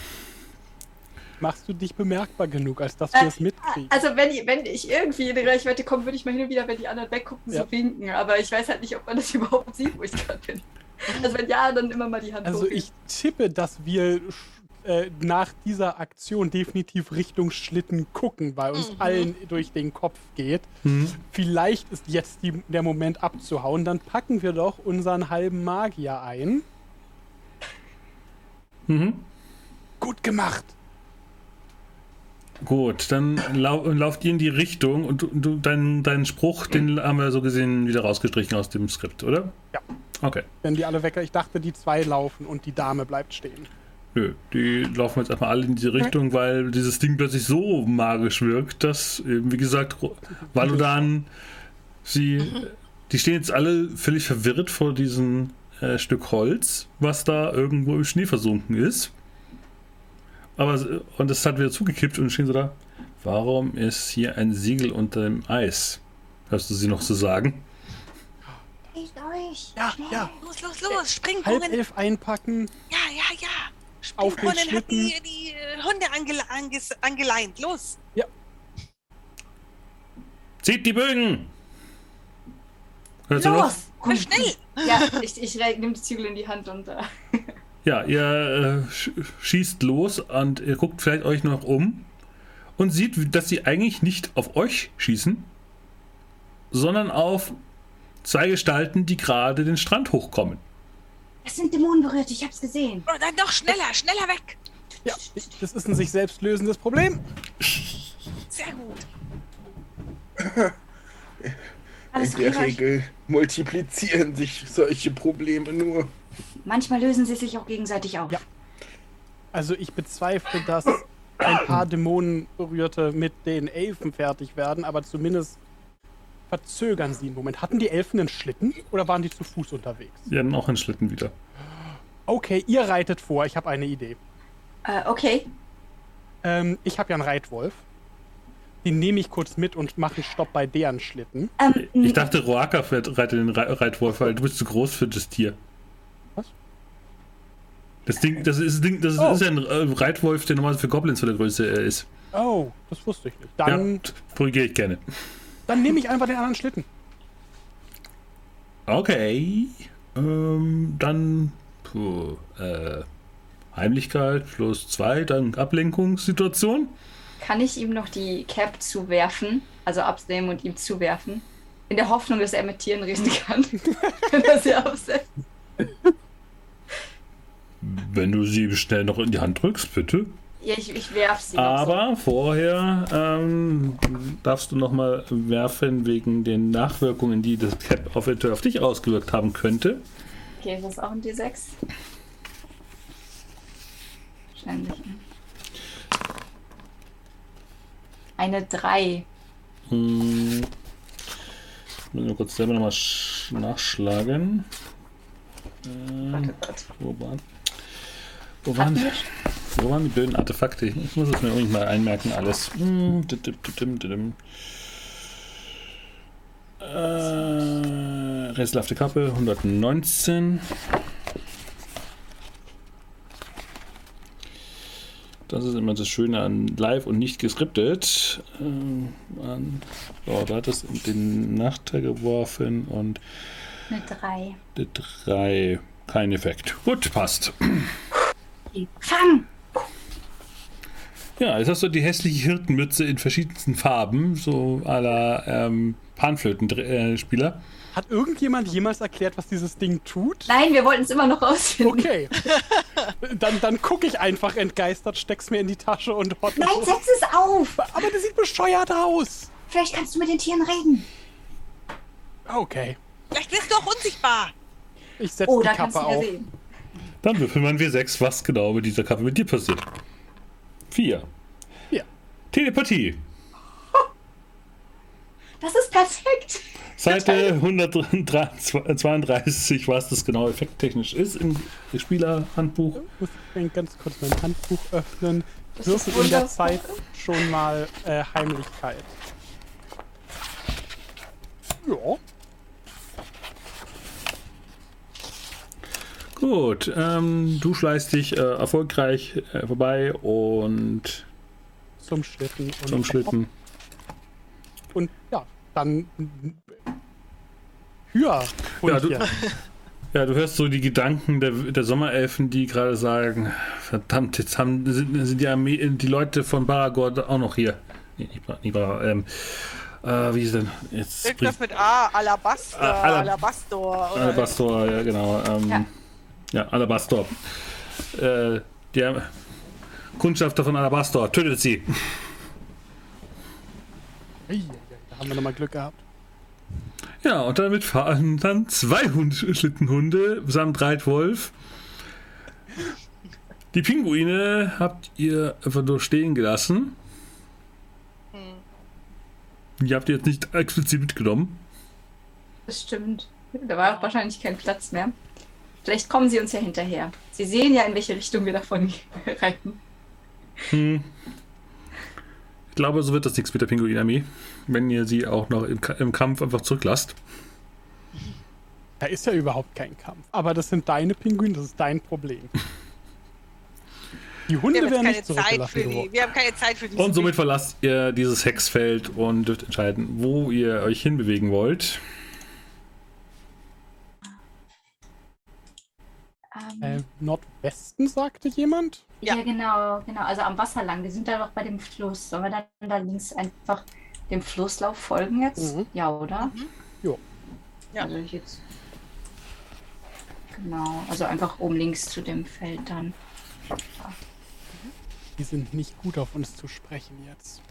B: machst du dich bemerkbar genug, als dass wir es mitkriegen.
D: Also wenn ich, wenn ich irgendwie in die Reichweite komme, würde ich mal hin und wieder, wenn die anderen weggucken,
B: Ja.
D: so winken. Aber ich weiß halt nicht, ob man das überhaupt sieht, wo ich gerade bin. Also wenn ja, dann immer mal die Hand
B: Also
D: hoch.
B: ich tippe, dass wir äh, nach dieser Aktion definitiv Richtung Schlitten gucken, weil uns
C: Mhm.
B: allen durch den Kopf geht.
A: Mhm.
B: Vielleicht ist jetzt die, der Moment abzuhauen. Dann packen wir doch unseren halben Magier ein.
A: Mhm.
B: Gut gemacht.
A: Gut, dann lau lauft ihr in die Richtung und du, du, dein, deinen Spruch, den haben wir so gesehen wieder rausgestrichen aus dem Skript, oder?
B: Ja.
A: Okay.
B: Wenn die alle weg. Ich dachte, die zwei laufen und die Dame bleibt stehen.
A: Nö, die laufen jetzt erstmal alle in diese Richtung, weil dieses Ding plötzlich so magisch wirkt, dass, eben, wie gesagt, Valodan, sie, die stehen jetzt alle völlig verwirrt vor diesem äh, Stück Holz, was da irgendwo im Schnee versunken ist. Aber, s- und es hat wieder zugekippt und stehen so da, warum ist hier ein Siegel unter dem Eis? Hörst du sie noch so sagen?
D: Ich euch.
B: Ja, ja.
C: Los, los, los, spring,
B: Halb
C: Brunnen.
B: elf einpacken.
C: Ja, ja, ja. Springbrunnen hat die, die äh, Hunde angele anges angeleint. Los.
A: Zieht die Bögen! Hörst du noch?
D: Los!
C: Komm schnell.
D: Ja, ich, ich nehme die Zügel in die Hand und äh,
A: Ja, ihr äh, sch schießt los und ihr guckt vielleicht euch noch um und sieht, dass sie eigentlich nicht auf euch schießen, sondern auf zwei Gestalten, die gerade den Strand hochkommen.
D: Es sind Dämonen berührt, ich hab's gesehen.
C: Oh, dann doch schneller, schneller weg.
B: Ja, das ist ein sich selbst lösendes Problem.
C: Sehr gut.
D: Alles
E: In der
D: okay.
E: Regel multiplizieren sich solche Probleme nur.
D: Manchmal lösen sie sich auch gegenseitig auf.
B: Ja. Also ich bezweifle, dass ein paar Dämonenberührte mit den Elfen fertig werden, aber zumindest verzögern sie einen Moment. Hatten die Elfen einen Schlitten oder waren die zu Fuß unterwegs?
A: Die haben auch einen Schlitten wieder.
B: Okay, ihr reitet vor, ich habe eine Idee.
D: Äh, okay.
B: Ähm, ich habe ja einen Reitwolf. Den nehme ich kurz mit und mache einen Stopp bei deren Schlitten.
D: Ähm,
A: Ich dachte, Roaka fährt- reitet den Re Reitwolf, weil du bist zu groß für das Tier.
B: Was?
A: Das Ding, das ist, Ding, das
B: Oh.
A: ist ein äh, Reitwolf, der normalerweise für Goblins von der Größe äh, ist.
B: Oh, das wusste ich nicht. Dann,
A: ja, korrigiere ich gerne.
B: dann nehme ich einfach den anderen Schlitten.
A: Okay. Ähm, dann puh, äh, Heimlichkeit plus zwei, dann Ablenkungssituation.
D: Kann ich ihm noch die Cap zuwerfen, also abnehmen und ihm zuwerfen, in der Hoffnung, dass er mit Tieren reden kann, wenn er sie absetzt.
A: Wenn du sie schnell noch in die Hand drückst, bitte.
D: Ja, ich, ich werf sie
A: Aber vorher ähm, darfst du noch mal werfen wegen den Nachwirkungen, die das Cap auf, eventuell auf dich ausgewirkt haben könnte.
D: so. Okay, ist das auch ein D6? Wahrscheinlich. Eine 3.
A: Hm. Ich muss nur kurz selber noch mal sch- nachschlagen. Ähm,
D: Warte, warte.
A: wo waren, wo, waren, wo waren die blöden Artefakte? Ich muss es mir irgendwie mal einmerken, alles. Hm. Äh, rätselhafte Kappe, 119. Das ist immer das Schöne an live und nicht geskriptet. Ähm, an, so, da hat es den Nachteil geworfen und
D: Eine 3.
A: die 3. Kein Effekt. Gut, passt.
D: Fang!
A: Ja, jetzt hast du die hässliche Hirtenmütze in verschiedensten Farben, so la ähm, Panflötenspieler.
B: Hat irgendjemand jemals erklärt, was dieses Ding tut?
D: Nein, wir wollten es immer noch rausfinden.
B: Okay. dann dann gucke ich einfach entgeistert, steck's mir in die Tasche und hot.
D: Nein, setz es auf!
B: Aber das sieht bescheuert aus.
D: Vielleicht kannst du mit den Tieren reden.
B: Okay.
C: Vielleicht bist du auch unsichtbar.
B: Ich setze
D: Oh,
B: die
D: da kannst
B: Kappe
D: du ja
B: auf.
D: sehen.
A: Dann würfeln wir wir sechs, was genau mit dieser Kappe mit dir passiert. Vier.
B: Vier.
A: Telepathie.
D: Das ist perfekt.
A: Seite 132, was das genau effekttechnisch ist im Spielerhandbuch.
B: Ich muss ganz kurz mein Handbuch öffnen.
D: Das
B: Würfel in der. Zeit schon mal äh, Heimlichkeit. Ja.
A: Gut, ähm, du schleißt dich äh, erfolgreich äh, vorbei und
B: zum Schlitten.
A: Und zum Schlitten.
B: Und ja, dann Hür.
A: Ja, du, ja, du hörst so die Gedanken der, der Sommerelfen, die gerade sagen, verdammt, jetzt haben, sind, sind die, Armee, die Leute von Baragor auch noch hier. Nee, nicht, ähm, äh, wie ist denn jetzt?
C: Irgendwas mit A, Alabaster, ah, Alab Alabastor.
A: Oder Alabastor, ja genau. Ähm, ja. ja, Alabastor. Äh, der Kundschafter von Alabastor, tötet sie.
B: Da haben wir nochmal Glück gehabt.
A: Ja, und damit fahren dann zwei Hund Schlittenhunde samt Reitwolf. Die Pinguine habt ihr einfach nur stehen gelassen. Hm. Die habt ihr jetzt nicht explizit mitgenommen.
D: Das stimmt. Da war auch wahrscheinlich kein Platz mehr. Vielleicht kommen sie uns ja hinterher. Sie sehen ja, in welche Richtung wir davon reiten. Hm.
A: Ich glaube, so wird das nichts mit der Pinguinarmee, wenn ihr sie auch noch im, im Kampf einfach zurücklasst.
B: Da ist ja überhaupt kein Kampf. Aber das sind deine Pinguine, das ist dein Problem. Die Hunde werden nicht zurückgelassen.
C: Die, wir haben keine Zeit für die.
A: Und somit verlasst ihr dieses Hexfeld und dürft entscheiden, wo ihr euch hinbewegen wollt.
B: Ähm, äh, Nordwesten, sagte jemand?
D: Ja. ja. genau, genau. Also am Wasser lang. Wir sind da doch bei dem Fluss. Sollen wir dann da links einfach dem Flusslauf folgen jetzt? Mhm. Ja, oder? Mhm.
B: Jo.
D: Ja. Also jetzt. Genau. Also einfach oben links zu dem Feld dann.
B: Die sind nicht gut auf uns zu sprechen jetzt.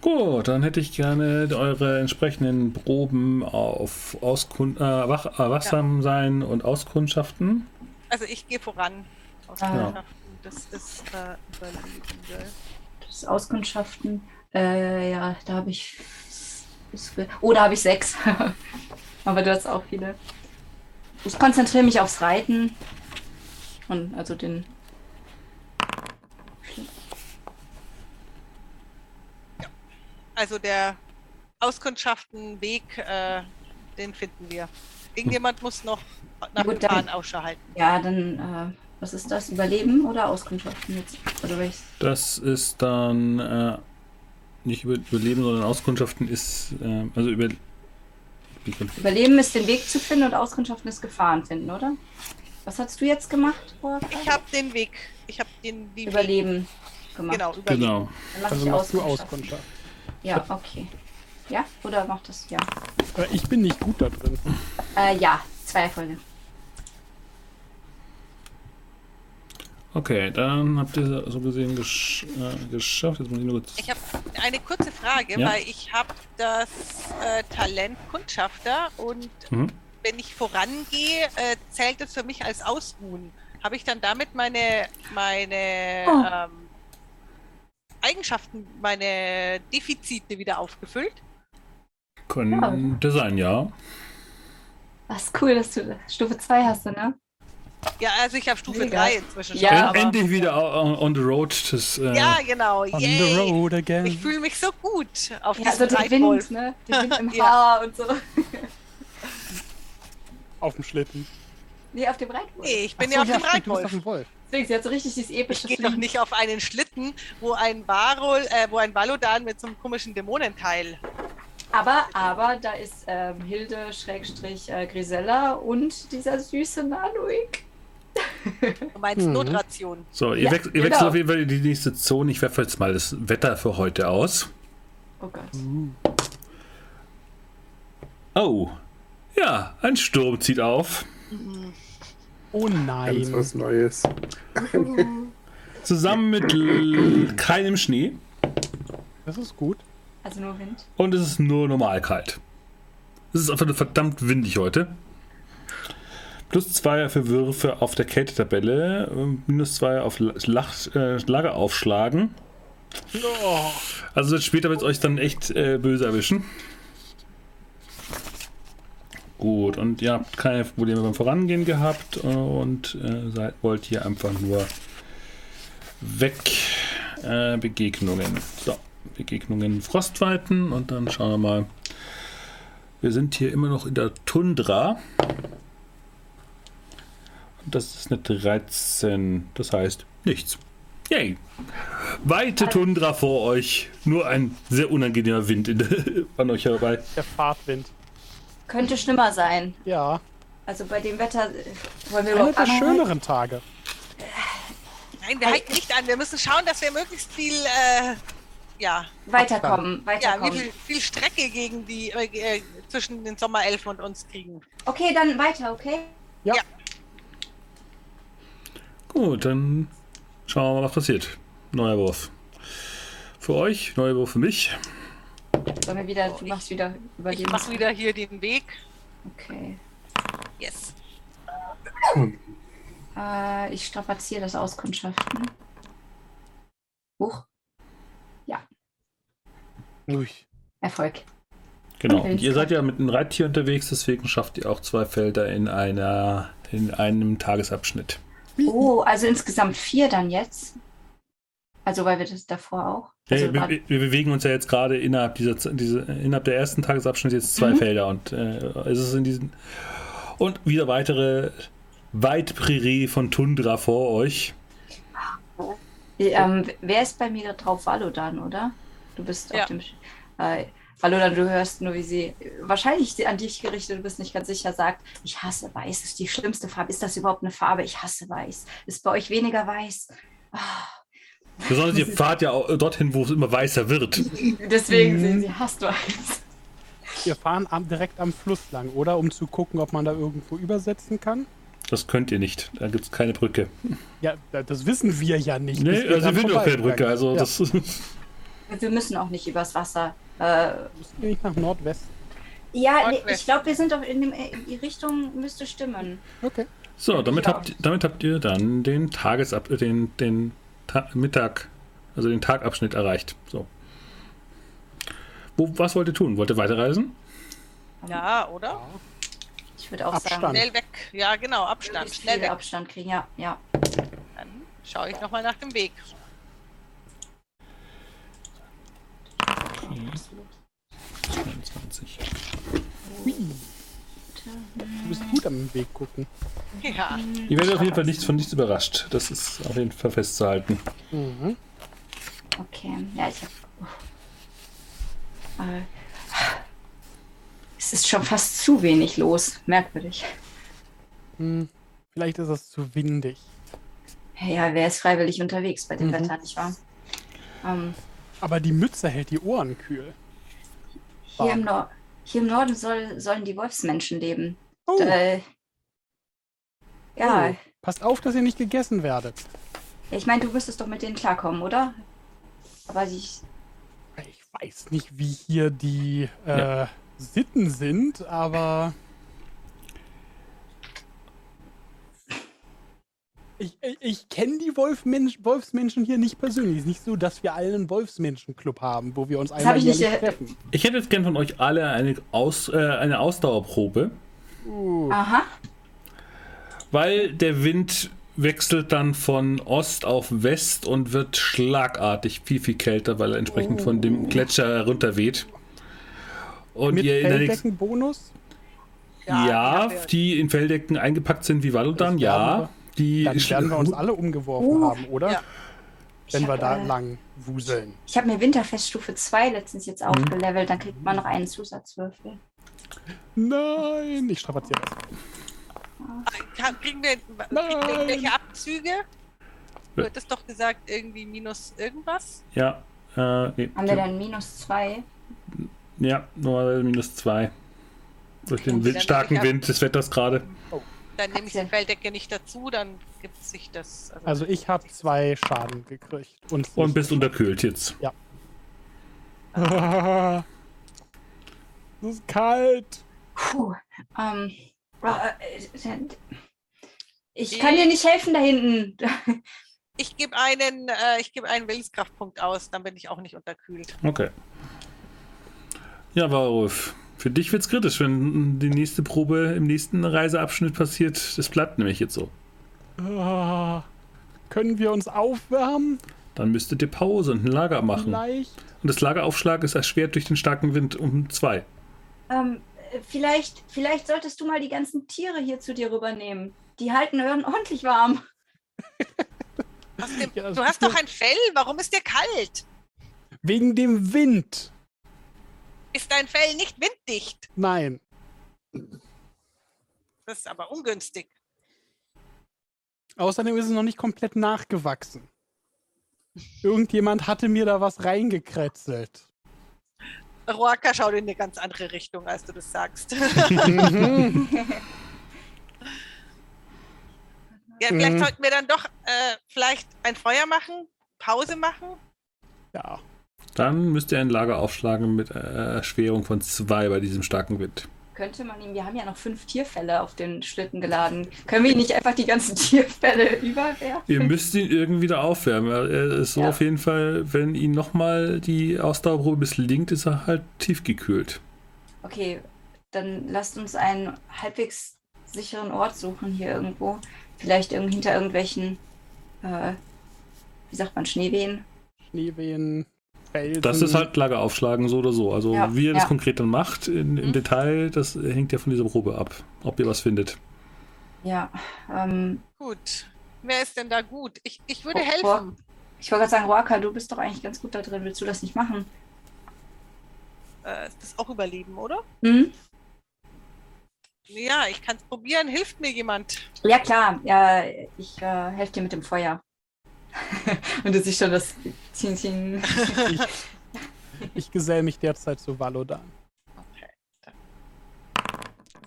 A: Gut, dann hätte ich gerne eure entsprechenden Proben auf Auskund äh, Wach äh, Wachsamsein ja. und Auskundschaften.
C: Also ich gehe voran. Auskundschaften, ja. das ist äh,
D: Überleben, Das ist Auskundschaften. Äh, ja, da habe ich. Oh, da habe ich sechs. Aber du hast auch viele. Ich konzentriere mich aufs Reiten. Und also den
C: Also der Auskundschaftenweg, äh, den finden wir. Irgendjemand muss noch nach Gut, dem Plan Ausschau halten.
D: Ja, dann, äh, was ist das? Überleben oder Auskundschaften jetzt? Oder welches?
A: Das ist dann äh, nicht über, Überleben, sondern Auskundschaften ist, äh, also über,
D: Überleben ist den Weg zu finden und Auskundschaften ist Gefahren finden, oder? Was hast du jetzt gemacht,
C: Borka? Ich habe den Weg. Ich habe den
D: Überleben Weg. gemacht.
C: Genau, Überleben. Genau.
B: Dann mach also ich Auskundschaften. Auskundschaft.
D: Ja, okay. Ja? Oder macht das ja?
B: Äh, ich bin nicht gut da drin.
D: Äh, ja, zwei Erfolge.
A: Okay, dann habt ihr so gesehen gesch äh, geschafft. Jetzt muss
C: ich nur kurz. Ich habe eine kurze Frage, ja? weil ich habe das äh, Talent Kundschafter und mhm. wenn ich vorangehe, äh, zählt es für mich als Ausruhen. Habe ich dann damit meine, meine oh. ähm, Eigenschaften, meine Defizite wieder aufgefüllt?
A: Könnte ja. sein, ja.
D: Was cool, dass du Stufe 2 hast, ne?
C: Ja, also ich habe Stufe 3 inzwischen
A: ja, schon. Endlich wieder on, on the road. Das,
C: äh ja, genau.
B: On Yay. the road again.
C: Ich fühle mich so gut auf
D: ja, diesem also der Wind, ne? Der Wind im Haar und so.
B: Auf dem Schlitten.
D: Nee, auf dem Reitwolf.
C: Nee, ich bin so, ja auf ja, dem Reitwolf.
D: Deswegen, sie hat so richtig dieses epische
C: Ich gehe doch nicht auf einen Schlitten, wo ein Barol, äh, wo ein Valodan mit so einem komischen Dämonenteil.
D: Aber, aber da ist ähm, Hilde Schrägstrich äh, Grisella und dieser süße Nanuik.
C: Du meinst mhm. Notration.
A: So, ihr, ja, wechselt, ihr genau. wechselt auf jeden Fall in die nächste Zone. Ich werfe jetzt mal das Wetter für heute aus.
D: Oh Gott.
A: Oh. Ja, ein Sturm zieht auf. Mhm.
B: Oh nein.
E: Ganz was Neues.
A: Zusammen mit keinem Schnee.
B: Das ist gut.
D: Also nur Wind.
A: Und es ist nur normal kalt. Es ist einfach verdammt windig heute. Plus zwei für Würfe auf der Kältetabelle. Minus zwei auf Lach, äh, Lager aufschlagen. Oh. Also später wird es euch dann echt äh, böse erwischen. Gut, und ihr habt keine Probleme beim Vorangehen gehabt und äh, seid, wollt hier einfach nur weg äh, Begegnungen. So, Begegnungen Frostweiten und dann schauen wir mal. Wir sind hier immer noch in der Tundra. Das ist eine 13, das heißt nichts. Yay! Weite Tundra vor euch. Nur ein sehr unangenehmer Wind in, an euch herbei.
B: Der Fahrtwind.
D: Könnte schlimmer sein.
B: Ja.
D: Also bei dem Wetter äh, wollen wir
B: Einer
D: überhaupt
B: der schöneren Tage.
C: Nein, wir halten nicht an. Wir müssen schauen, dass wir möglichst viel, äh, ja,
D: Weiterkommen,
C: ja,
D: weiterkommen.
C: wie viel, viel Strecke gegen die, äh, äh, zwischen den Sommerelfen und uns kriegen.
D: Okay, dann weiter, okay?
B: Ja.
C: Ja.
A: Gut, dann schauen wir mal, was passiert. Neuer Wurf. Für euch, neuer Wurf für mich.
D: Sollen wir wieder, du machst wieder über
C: Ich mache wieder hier den Weg.
D: Okay.
C: Yes.
D: Äh, ich strapaziere das Auskundschaften. Huch,
B: Ui.
D: Erfolg.
A: Genau.
D: Und
A: Und ihr seid ja mit einem Reittier unterwegs, deswegen schafft ihr auch zwei Felder in einer in einem Tagesabschnitt.
D: Oh, also insgesamt vier dann jetzt. Also weil wir das davor auch. Also
A: Ja, wir, wir bewegen uns ja jetzt gerade innerhalb dieser diese, innerhalb der ersten Tagesabschnitt jetzt zwei
D: Mhm.
A: Felder und äh, es ist in diesen und wieder weitere Weitprärie von Tundra vor euch.
D: ähm, wer ist bei mir da drauf? Valodan, oder? Du bist
C: Ja.
D: auf dem. Sch- Äh, Valodan, du hörst nur, wie sie wahrscheinlich an dich gerichtet, du bist nicht ganz sicher, sagt: Ich hasse weiß, ist die schlimmste Farbe. Ist das überhaupt eine Farbe? Ich hasse weiß. Ist bei euch weniger weiß? Ah,
A: Besonders ihr fahrt ja auch dorthin, wo es immer weißer wird.
D: deswegen
B: Mhm.
D: sehen sie hasst weiß.
B: Wir fahren am, direkt am Fluss lang, oder? Um zu gucken, ob man da irgendwo übersetzen kann.
A: Das könnt ihr nicht. Da gibt es keine Brücke.
B: Ja, da- das wissen wir ja nicht.
A: Nee,
B: wir
A: also findet auch keine
B: vorbeigegangen
A: Brücke. Also
B: sind.
A: das
D: Wir müssen auch nicht übers Wasser. Äh,
B: ja. Müssen wir nicht nach Nordwesten?
D: ja, nee,
C: Nordwest.
D: ich glaube, wir sind doch in dem, die Richtung müsste stimmen.
B: Okay.
A: So, damit
D: Ja.
A: habt, damit habt ihr dann den Tagesab, äh, den, den Ta Mittag, also den Tagabschnitt erreicht. So. Wo, was wollt ihr tun? Wollt ihr weiterreisen?
C: Ja, oder?
D: Ich würde auch
B: Abstand.
D: sagen,
C: Schnell weg. Ja, genau, Abstand. Schnell weg.
D: Abstand kriegen. Ja, ja.
C: Dann schaue ich nochmal nach dem Weg.
A: 22.
B: Hui. Du bist gut am Weg gucken.
C: Ja.
A: Ihr werdet auf jeden Fall nichts von nichts überrascht. Das ist auf jeden Fall festzuhalten.
B: Mhm.
D: Okay, ja, ich habe. Äh, es ist schon fast zu wenig los. Merkwürdig.
B: Hm. Vielleicht ist es zu windig.
D: Ja, wer ist freiwillig unterwegs bei dem
B: Mhm.
D: Wetter, nicht wahr? Ähm,
B: Aber die Mütze hält die Ohren kühl.
D: hier, im Nor hier im Norden soll, sollen die Wolfsmenschen leben.
B: Oh,
D: Äh, ja,
B: Oh. passt auf, dass ihr nicht gegessen werdet.
D: ich meine, du müsstest doch mit denen klarkommen, oder? Aber ich,
B: Ich weiß nicht, wie hier die äh,
A: Ja.
B: Sitten sind, aber. Ich, ich, ich kenne die Wolfmensch, Wolfsmenschen hier nicht persönlich. Es ist nicht so, dass wir alle einen Wolfsmenschenclub haben, wo wir uns
D: hab
B: einmal
D: ich nicht,
B: jährlich
D: äh,
B: treffen.
A: Ich hätte jetzt gern von euch alle eine, Aus, äh, eine Ausdauerprobe,
B: Uh,
D: aha,
A: weil der Wind wechselt dann von Ost auf West und wird schlagartig viel, viel kälter, weil er entsprechend von dem Gletscher herunterweht. Und
B: mit
A: ihr in der nächsten
B: Felldeckenbonus?
A: Ja,
C: ja,
A: die in Felldecken eingepackt sind wie Valodan,
B: Das
A: ja. Die
B: Dann werden wir uns alle umgeworfen
D: Uh.
B: haben, oder?
C: Ja.
B: Wenn
D: Ich
B: wir
D: hab,
B: da
D: äh,
B: lang wuseln.
D: ich habe mir Winterfeststufe 2 letztens jetzt
A: Mhm.
D: aufgelevelt, dann kriegt man noch einen Zusatzwürfel.
B: Nein, ich strapaziere das.
C: Kriegen wir, kriegen irgendwelche Abzüge? Du hattest doch gesagt, irgendwie minus irgendwas?
A: Ja, äh, nee,
D: Haben wir dann minus 2?
A: ja, nur minus zwei. Durch den
D: Okay,
A: Wind,
C: dann
A: starken Wind des Wetters gerade.
C: Dann nehme ich die
D: Katze.
C: Felddecke nicht dazu, dann gibt sich das.
B: Also ich habe zwei Schaden gekriegt. Und,
A: Und bist unterkühlt jetzt.
B: Ah, Es ist kalt.
D: Puh. Ähm, äh, ich kann dir nicht helfen da hinten.
C: ich gebe einen, äh, ich gebe einen Willenskraftpunkt aus, dann bin ich auch nicht unterkühlt.
A: Okay. Ja, Warulf, für dich wird's kritisch, wenn die nächste Probe im nächsten Reiseabschnitt passiert. Das bleibt nämlich jetzt so.
B: Ah, können wir uns aufwärmen?
A: Dann müsstet ihr Pause und ein Lager machen.
B: Vielleicht?
A: Und das Lageraufschlag ist erschwert durch den starken Wind um zwei.
D: Ähm, äh, vielleicht, vielleicht solltest du mal die ganzen Tiere hier zu dir rübernehmen. Die halten Hören ordentlich warm.
C: Dem, ja, du hast doch ein Fell, warum ist dir kalt?
B: Wegen dem Wind.
C: Ist dein Fell nicht winddicht?
B: Nein.
C: Das ist aber ungünstig.
B: Außerdem ist es noch nicht komplett nachgewachsen. Irgendjemand hatte mir da was reingekretzelt.
C: Roaka schaut in eine ganz andere Richtung, als du das sagst. ja, vielleicht mhm. sollten wir dann doch äh, vielleicht ein Feuer machen, Pause machen.
B: Ja.
A: Dann müsst ihr ein Lager aufschlagen mit äh, Erschwerung von zwei bei diesem starken Wind
D: könnte man ihm, wir haben ja noch fünf Tierfälle auf den Schlitten geladen. Können wir ihn nicht einfach die ganzen Tierfälle überwerfen?
A: Ihr müsst ihn irgendwie da aufwärmen. Er ist so ja. auf jeden Fall, wenn ihn nochmal die Ausdauerprobe misslingt, ist er halt tiefgekühlt.
D: Okay, dann lasst uns einen halbwegs sicheren Ort suchen hier irgendwo. Vielleicht hinter irgendwelchen, äh, wie sagt man, Schneewehen?
B: Schneewehen.
A: Felsen. Das ist halt Lager aufschlagen, so oder so. Also ja, wie ihr das konkret dann macht, in, im mhm. Detail, das hängt ja von dieser Probe ab, ob ihr was findet.
D: Ja. Ähm,
C: gut. Wer ist denn da gut? Ich, ich würde oh, helfen.
D: Ich wollte gerade sagen, Roaka, du bist doch eigentlich ganz gut da drin. Willst du das nicht machen?
C: Äh, ist das auch Überleben, oder?
D: Mhm.
C: Ja, ich kann es probieren. Hilft mir jemand?
D: Ja, klar. Ja, ich äh, helfe dir mit dem Feuer. Und du siehst schon das Zing.
B: Ich, ich gesell mich derzeit zu Valodan.
C: Okay. Dann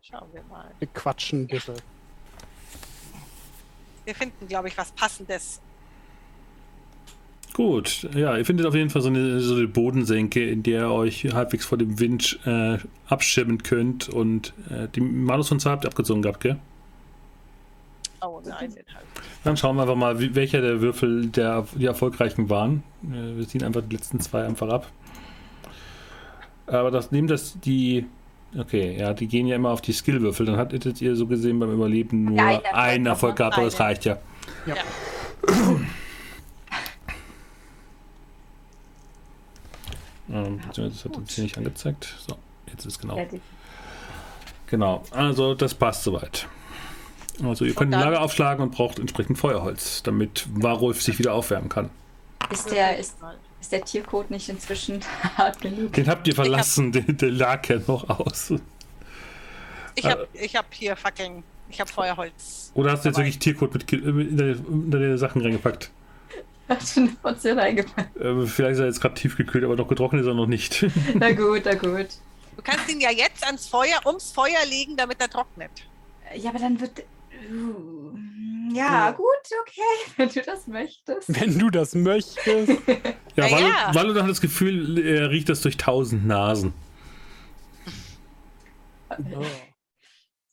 C: schauen wir mal.
B: Wir quatschen bitte.
C: Wir finden, glaube ich, was Passendes.
A: Gut, ja, ihr findet auf jeden Fall so eine, so eine Bodensenke, in der ihr euch halbwegs vor dem Wind äh, abschirmen könnt und äh, die Malus von habt ihr abgezogen gehabt, gell?
C: Oh nein, den halt.
A: Dann schauen wir einfach mal, wie, welcher der Würfel der, die erfolgreichen waren. Wir ziehen einfach die letzten zwei einfach ab. Aber das nehmen das die. Okay, ja, die gehen ja immer auf die Skillwürfel. Dann hattet ihr so gesehen beim Überleben nur ja, einen Erfolg gehabt, aber das reicht ja. Ja. ja. ähm, das hat uns hier nicht angezeigt. So, jetzt ist genau. Genau, also das passt soweit. Also ihr könnt ein Lager aufschlagen und braucht entsprechend Feuerholz, damit Warulf sich wieder aufwärmen kann.
D: Ist der, ist, ist der Tiercode nicht inzwischen hart genug?
A: Den habt ihr verlassen, hab, der, lag ja noch aus.
C: Ich hab, ich hab hier fucking, ich hab Feuerholz.
A: Oder hast du jetzt wirklich Tiercode mit, in deine Sachen reingepackt?
D: Hast du eine Portion reingepackt?
A: Äh, vielleicht ist er jetzt gerade tiefgekühlt, aber noch getrocknet ist er noch nicht.
D: na gut, na gut.
C: Du kannst ihn ja jetzt ans Feuer, ums Feuer legen, damit er trocknet.
D: Ja, aber dann wird ja, gut, okay, wenn du das möchtest.
B: Wenn du das möchtest.
A: ja, weil, ja. weil du hat das Gefühl, er riecht das durch tausend Nasen.
B: Oh.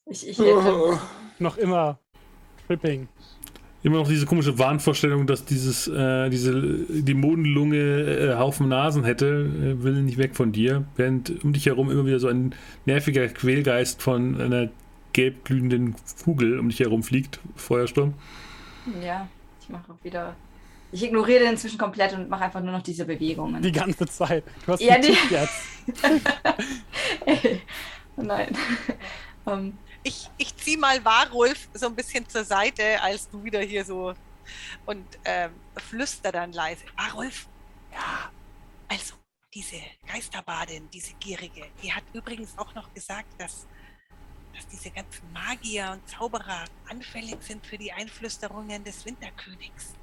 B: Ich, ich oh. Noch immer Tripping.
A: Immer noch diese komische Wahnvorstellung, dass dieses, äh, diese Dämonenlunge äh, Haufen Nasen hätte, äh, will nicht weg von dir, während um dich herum immer wieder so ein nerviger Quälgeist von einer gelb glühenden Kugel um dich herum fliegt, Feuersturm.
D: Ja, ich mache auch wieder. Ich ignoriere den inzwischen komplett und mache einfach nur noch diese Bewegungen.
B: Die ganze Zeit. Du hast ja, die... jetzt.
D: Nein.
C: um. Ähm. Ich, ich ziehe mal Warulf so ein bisschen zur Seite, als du wieder hier so und ähm, flüster dann leise. Warulf, ja, also diese Geisterbadin, diese Gierige, die hat übrigens auch noch gesagt, dass dass diese ganzen Magier und Zauberer anfällig sind für die Einflüsterungen des Winterkönigs.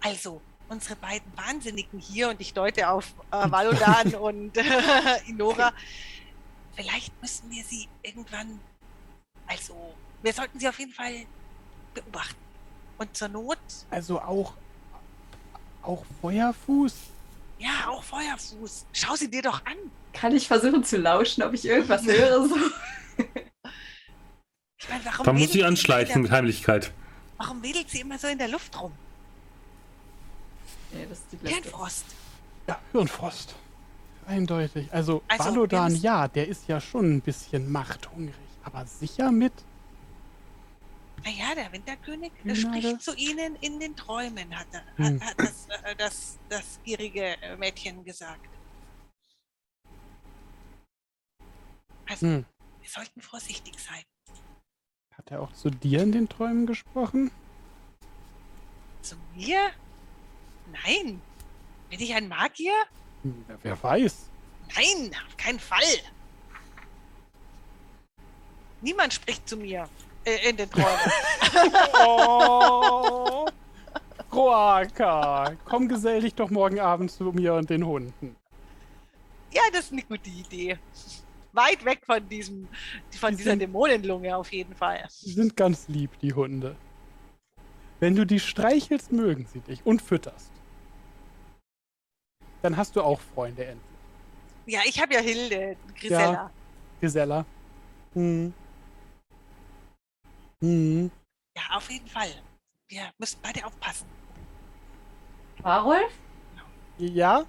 C: Also, unsere beiden Wahnsinnigen hier, und ich deute auf äh, Valodan und äh, Inora, vielleicht müssen wir sie irgendwann, also, wir sollten sie auf jeden Fall beobachten. Und zur Not.
B: Also auch, auch Feuerfuß?
C: Ja, auch Feuerfuß. Schau sie dir doch an.
D: Kann ich versuchen zu lauschen, ob ich irgendwas höre? So?
A: Ich meine, warum Man muss sie anschleichen mit Heimlichkeit.
C: Warum wedelt sie immer so in der Luft rum?
D: Ja, das ist die
C: Hirnfrost.
B: Ja, Hirnfrost. Eindeutig. Also, also Balodan, ja, der ist ja schon ein bisschen machthungrig. Aber sicher mit?
C: Naja, der Winterkönig Hühnade? spricht zu ihnen in den Träumen, hat, er, hm. hat, das, äh, das, das gierige äh, Mädchen gesagt. Also, hm. wir sollten vorsichtig sein.
B: Hat er auch zu dir in den Träumen gesprochen?
C: Zu mir? Nein. Bin ich ein Magier?
B: Hm, wer weiß.
C: Nein, auf keinen Fall. Niemand spricht zu mir äh, in den Träumen.
B: oh, Roaka, komm gesell dich doch morgen Abend zu mir und den Hunden.
C: Ja, das ist eine gute Idee. Weit weg von diesem, von
B: Die
C: dieser
B: sind-
C: Dämonenlunge auf jeden Fall.
B: Die sind ganz lieb, die Hunde. Wenn du die streichelst, mögen sie dich und fütterst. Dann hast du auch Freunde endlich.
C: Ja, ich habe ja Hilde, Grisella.
B: Gisella. Hm. Hm.
C: Ja. auf jeden Fall. Wir müssen beide aufpassen.
D: Warulf?
B: Ja?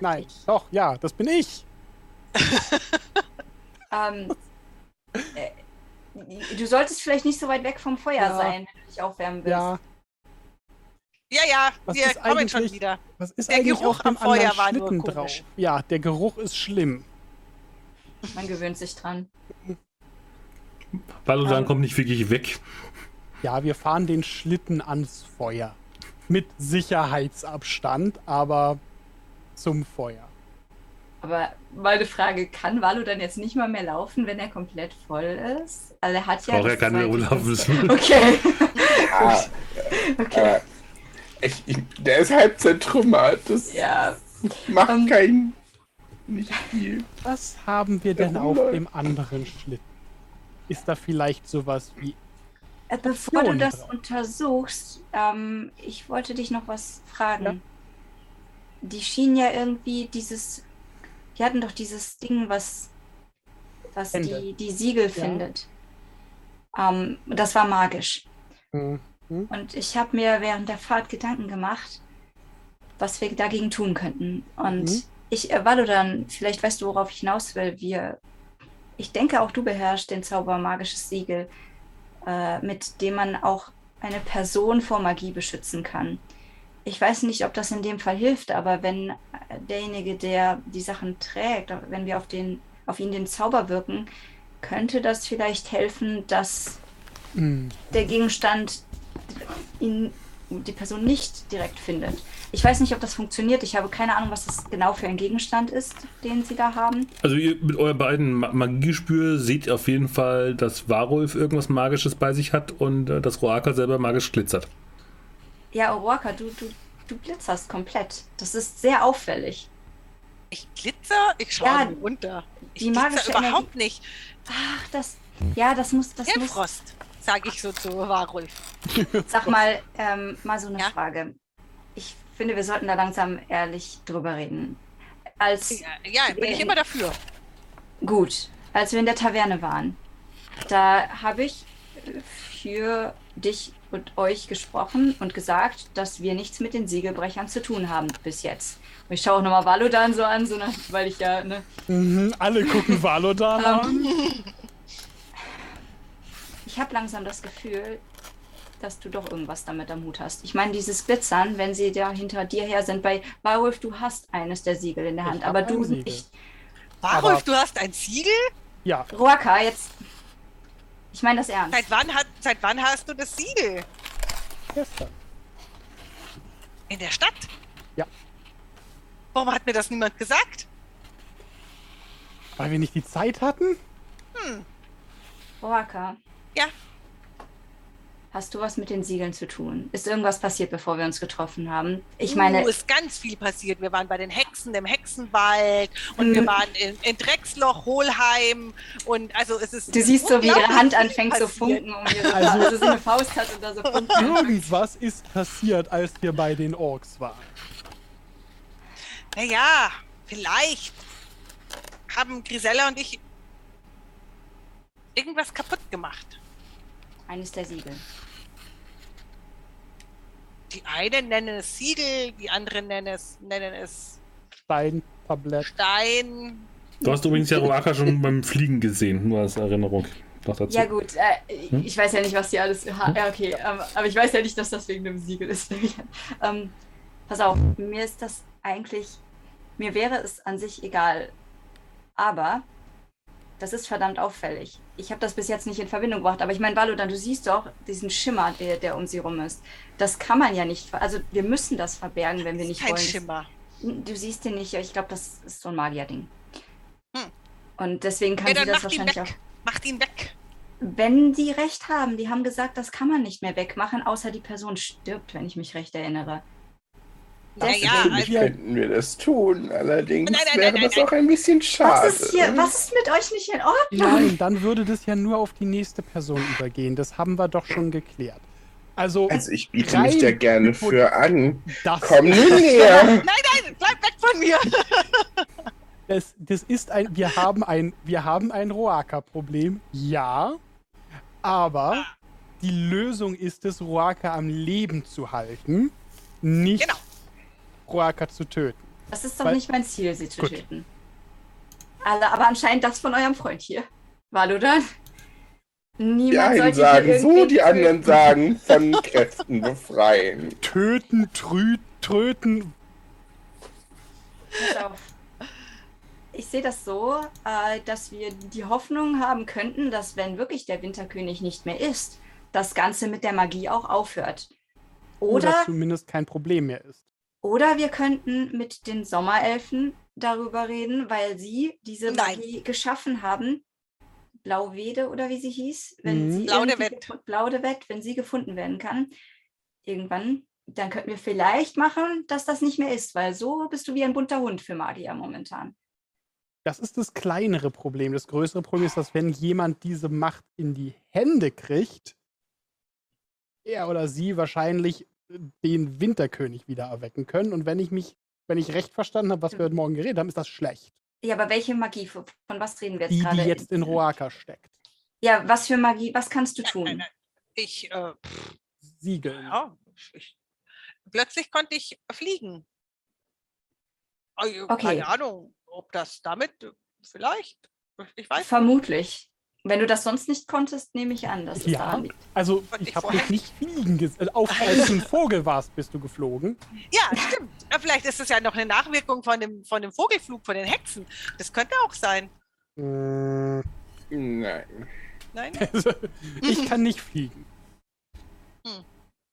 B: Nein. Doch, ja, das bin ich.
D: Ähm, äh, du solltest vielleicht nicht so weit weg vom Feuer
B: Ja.
D: sein, wenn du dich aufwärmen willst.
B: Ja.
C: Ja, ja,
B: Was
C: wir kommen schon wieder.
B: Was ist
C: Der
B: eigentlich
C: Geruch am Feuer war nur
B: Schlitten drauf?
C: komisch.
B: Ja, der Geruch ist schlimm.
D: Man gewöhnt sich dran.
A: Balodan
B: Ähm.
A: kommt nicht wirklich weg.
B: Ja, wir fahren den Schlitten ans Feuer. Mit Sicherheitsabstand, aber zum Feuer.
D: Aber meine Frage, kann Valo dann jetzt nicht mal mehr laufen, wenn er komplett voll ist? Also er hat ja.
A: Auch er kann nur laufen.
D: Okay.
E: Ja,
D: okay.
E: aber ich, ich, der ist halb zertrümmert. Das
D: Ja.
E: macht
D: Ähm.
E: kein. nicht viel.
B: Was haben wir denn auf dem anderen Schlitten? Ist da vielleicht sowas wie.
D: Äh, Bevor du das
B: drauf.
D: untersuchst, ähm, ich wollte dich noch was fragen.
B: Ja.
D: Die schienen ja irgendwie dieses. Die hatten doch dieses Ding, was, was
B: Ende.
D: die, die Siegel findet. Ähm, das war magisch.
B: Hm,
D: Und ich habe mir während der Fahrt Gedanken gemacht, was wir dagegen tun könnten. Und
B: Mhm.
D: ich, äh, Valodan, vielleicht weißt du, worauf ich hinaus will. Wir, ich denke, auch du beherrschst den Zauber magisches Siegel, äh, mit dem man auch eine Person vor Magie beschützen kann. Ich weiß nicht, ob das in dem Fall hilft, aber wenn äh, derjenige, der die Sachen trägt, wenn wir auf, den, auf ihn den Zauber wirken, könnte das vielleicht helfen, dass
B: hm.
D: der Gegenstand ihn, die Person nicht direkt findet. Ich weiß nicht, ob das funktioniert. Ich habe keine Ahnung, was das genau für ein Gegenstand ist, den Sie da haben.
A: Also ihr mit euren beiden Ma- Magiegespür seht auf jeden Fall, dass Warulf irgendwas Magisches bei sich hat und äh, dass Roaka selber magisch glitzert.
D: Ja, Oroaka, du, du, du glitzerst komplett. Das ist sehr auffällig.
C: Ich glitzer? Ich schaue
D: Ja,
C: runter. Ich
D: die magische
C: überhaupt nicht.
D: Ach, das. Ja, das muss. Das muss
C: Hirnfrost, sage ich so zu Warulf.
D: sag mal, ähm, mal so eine
C: Ja?
D: Frage. Ich finde, wir sollten da langsam ehrlich drüber reden. Als
C: Ja, ja, bin ich immer dafür.
D: Gut, als wir in der Taverne waren, da habe ich für dich und euch gesprochen und gesagt, dass wir nichts mit den Siegelbrechern zu tun haben bis jetzt. Und ich schaue auch nochmal Valodan so an, so nach, weil ich ja, ne,
B: Mhm, alle gucken Valodan an.
D: ich habe langsam das Gefühl, dass du doch irgendwas damit am Hut hast. Ich meine, dieses Glitzern, wenn sie da hinter dir her sind, bei Beowulf, du hast eines der Siegel in der Hand, aber du nicht.
B: Aber-
C: du hast ein Siegel?
B: Ja,
D: Roaka, jetzt. Ich meine das ernst.
C: Seit wann, hat, seit wann hast du das Siegel?
B: gestern.
C: In der Stadt?
B: Ja.
C: Warum hat mir das niemand gesagt?
B: Weil wir nicht die Zeit hatten?
D: Roaka.
C: Ja.
D: Hast du was mit den Siegeln zu tun? Ist irgendwas passiert, bevor wir uns getroffen haben? Ich meine,
C: uh, ist ganz viel passiert. Wir waren bei den Hexen im Hexenwald und wir
D: Mhm.
C: waren in, in Drecksloch, Hohlheim und also es ist
D: du siehst so, wie ihre Hand anfängt zu funken, um ihre,
B: Also-
D: also, sie eine Faust hat und da so funken.
B: Irgendwas ist passiert, als wir bei den Orks waren.
C: Naja, vielleicht haben Grisella und ich irgendwas kaputt gemacht.
D: Eines der Siegel.
C: Die einen nennen es Siegel, die anderen nennen es, nennen es
B: Steintablett.
C: Stein.
A: Du hast übrigens ja Roaka schon beim Fliegen gesehen, nur als Erinnerung noch dazu.
D: Ja gut, äh,
A: Hm?
D: ich weiß ja nicht, was die alles... Ha ja, okay, ähm, aber ich weiß ja nicht, dass das wegen dem Siegel ist. ähm, pass auf, mir ist das eigentlich... Mir wäre es an sich egal. Aber Das ist verdammt auffällig. Ich habe das bis jetzt nicht in Verbindung gebracht, aber ich meine, Valodan, du siehst doch diesen Schimmer, der, der um sie rum ist. Das kann man ja nicht, also wir müssen das verbergen, wenn wir nicht
C: Kein
D: wollen.
C: Schimmer.
D: Du siehst den nicht, ich glaube, das ist so ein Magier-Ding.
C: Hm.
D: Und deswegen kann
C: Ja,
D: sie das wahrscheinlich auch.
C: Macht ihn weg.
D: Wenn die recht haben, die haben gesagt, das kann man nicht mehr wegmachen, außer die Person stirbt, wenn ich mich recht erinnere.
C: Ja,
D: Das-
C: ja,
E: Natürlich
C: also,
E: könnten wir das tun. Allerdings
C: Nein, nein,
E: wäre
C: nein,
E: das
C: nein,
E: auch ein bisschen schade.
D: Was ist hier, was ist mit euch nicht in Ordnung?
B: Nein, dann würde das ja nur auf die nächste Person übergehen. Das haben wir doch schon geklärt. Also,
E: Also ich biete mich da gerne für an.
B: das,
E: Komm nun näher.
C: nein, nein, bleib weg von mir.
B: das, das ist ein. Wir haben ein, wir haben ein Roaka-Problem. Ja. Aber die Lösung ist es, Roaka am Leben zu halten, nicht
C: Genau.
B: Roaka zu töten.
D: Das ist doch
B: Weil-
D: nicht mein Ziel, sie zu
B: Gut.
D: töten. Alle, aber anscheinend das von eurem Freund hier. Valodan?
E: Die
D: Niemand
E: einen
D: sollte
E: sagen so, die anderen
D: töten.
E: sagen von Kräften befreien.
B: Töten, trü, töten.
D: Pass auf. Ich sehe das so, äh, dass wir die Hoffnung haben könnten, dass wenn wirklich der Winterkönig nicht mehr ist, das Ganze mit der Magie auch aufhört.
B: Oder
D: Oder,
B: zumindest kein Problem mehr ist.
D: Oder wir könnten mit den Sommerelfen darüber reden, weil sie diese
C: Nein.
D: Magie geschaffen haben. Blauwede oder wie sie hieß, wenn
B: Mhm.
D: sie
C: Blaudewett.
D: Blaudewett, wenn sie gefunden werden kann, irgendwann, dann könnten wir vielleicht machen, dass das nicht mehr ist, weil so bist du wie ein bunter Hund für Magier momentan.
B: Das ist das kleinere Problem. Das größere Problem ist, dass wenn jemand diese Macht in die Hände kriegt, er oder sie wahrscheinlich den Winterkönig wieder erwecken können. Und wenn ich mich, wenn ich recht verstanden habe, was wir heute Morgen geredet haben, ist das schlecht.
D: Ja, aber welche Magie? Von von was reden wir jetzt
B: Die,
D: gerade?
B: die jetzt in Roaka steckt.
D: Ja, was für Magie? Was kannst du
C: Nein,
D: tun?
C: nein, nein. Ich, äh,
B: Siegeln.
C: ja, ich, plötzlich konnte ich fliegen.
D: Okay.
C: Keine Ahnung, ob das damit vielleicht, ich weiß
D: Vermutlich. Wenn du das sonst nicht konntest, nehme ich an, dass es
B: Ja.
D: daran liegt.
B: Also, ich habe dich nicht fliegen gesehen. Auf, als du ein Vogel warst, bist du geflogen.
C: Ja, stimmt. Ja, vielleicht ist es ja noch eine Nachwirkung von dem, von dem Vogelflug, von den Hexen. Das könnte auch sein.
B: Äh,
E: Nein.
C: Nein?
B: also, ich kann nicht fliegen.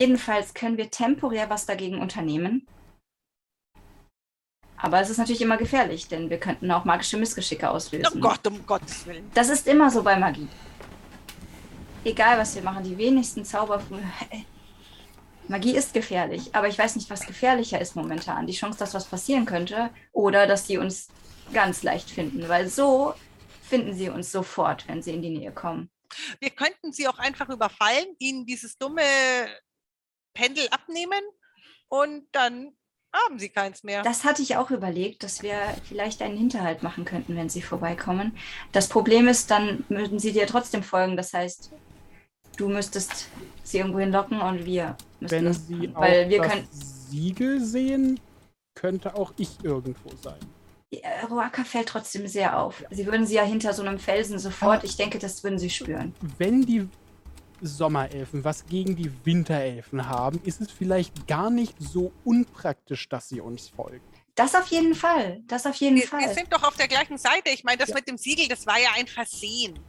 D: Jedenfalls können wir temporär was dagegen unternehmen. Aber es ist natürlich immer gefährlich, denn wir könnten auch magische Missgeschicke
C: Oh
D: auslösen.
C: Gott, um Gottes Willen.
D: Das ist immer so bei Magie. Egal, was wir machen, die wenigsten Zauber. Magie ist gefährlich, aber ich weiß nicht, was gefährlicher ist momentan. Die Chance, dass was passieren könnte oder dass die uns ganz leicht finden, weil so finden sie uns sofort, wenn sie in die Nähe kommen.
C: Wir könnten sie auch einfach überfallen, ihnen dieses dumme Pendel abnehmen und dann haben sie keins mehr.
D: Das hatte ich auch überlegt, dass wir vielleicht einen Hinterhalt machen könnten, wenn sie vorbeikommen. Das Problem ist, dann würden sie dir trotzdem folgen. Das heißt, du müsstest sie irgendwo hinlocken und wir müssten
B: Wenn
D: das
B: sie
D: machen, weil wir
B: das
D: können.
B: Siegel sehen, könnte auch ich irgendwo sein.
D: Ja, Roaka fällt trotzdem sehr auf. Sie würden sie ja hinter so einem Felsen sofort. Ich denke, das würden sie spüren.
B: Wenn die Sommerelfen was gegen die Winterelfen haben, ist es vielleicht gar nicht so unpraktisch, dass sie uns folgen.
D: Das auf jeden Fall. Das auf jeden
C: Wir, wir
D: Fall.
C: sind doch auf der gleichen Seite. Ich meine, das
B: Ja.
C: mit dem Siegel, das war ja ein Versehen.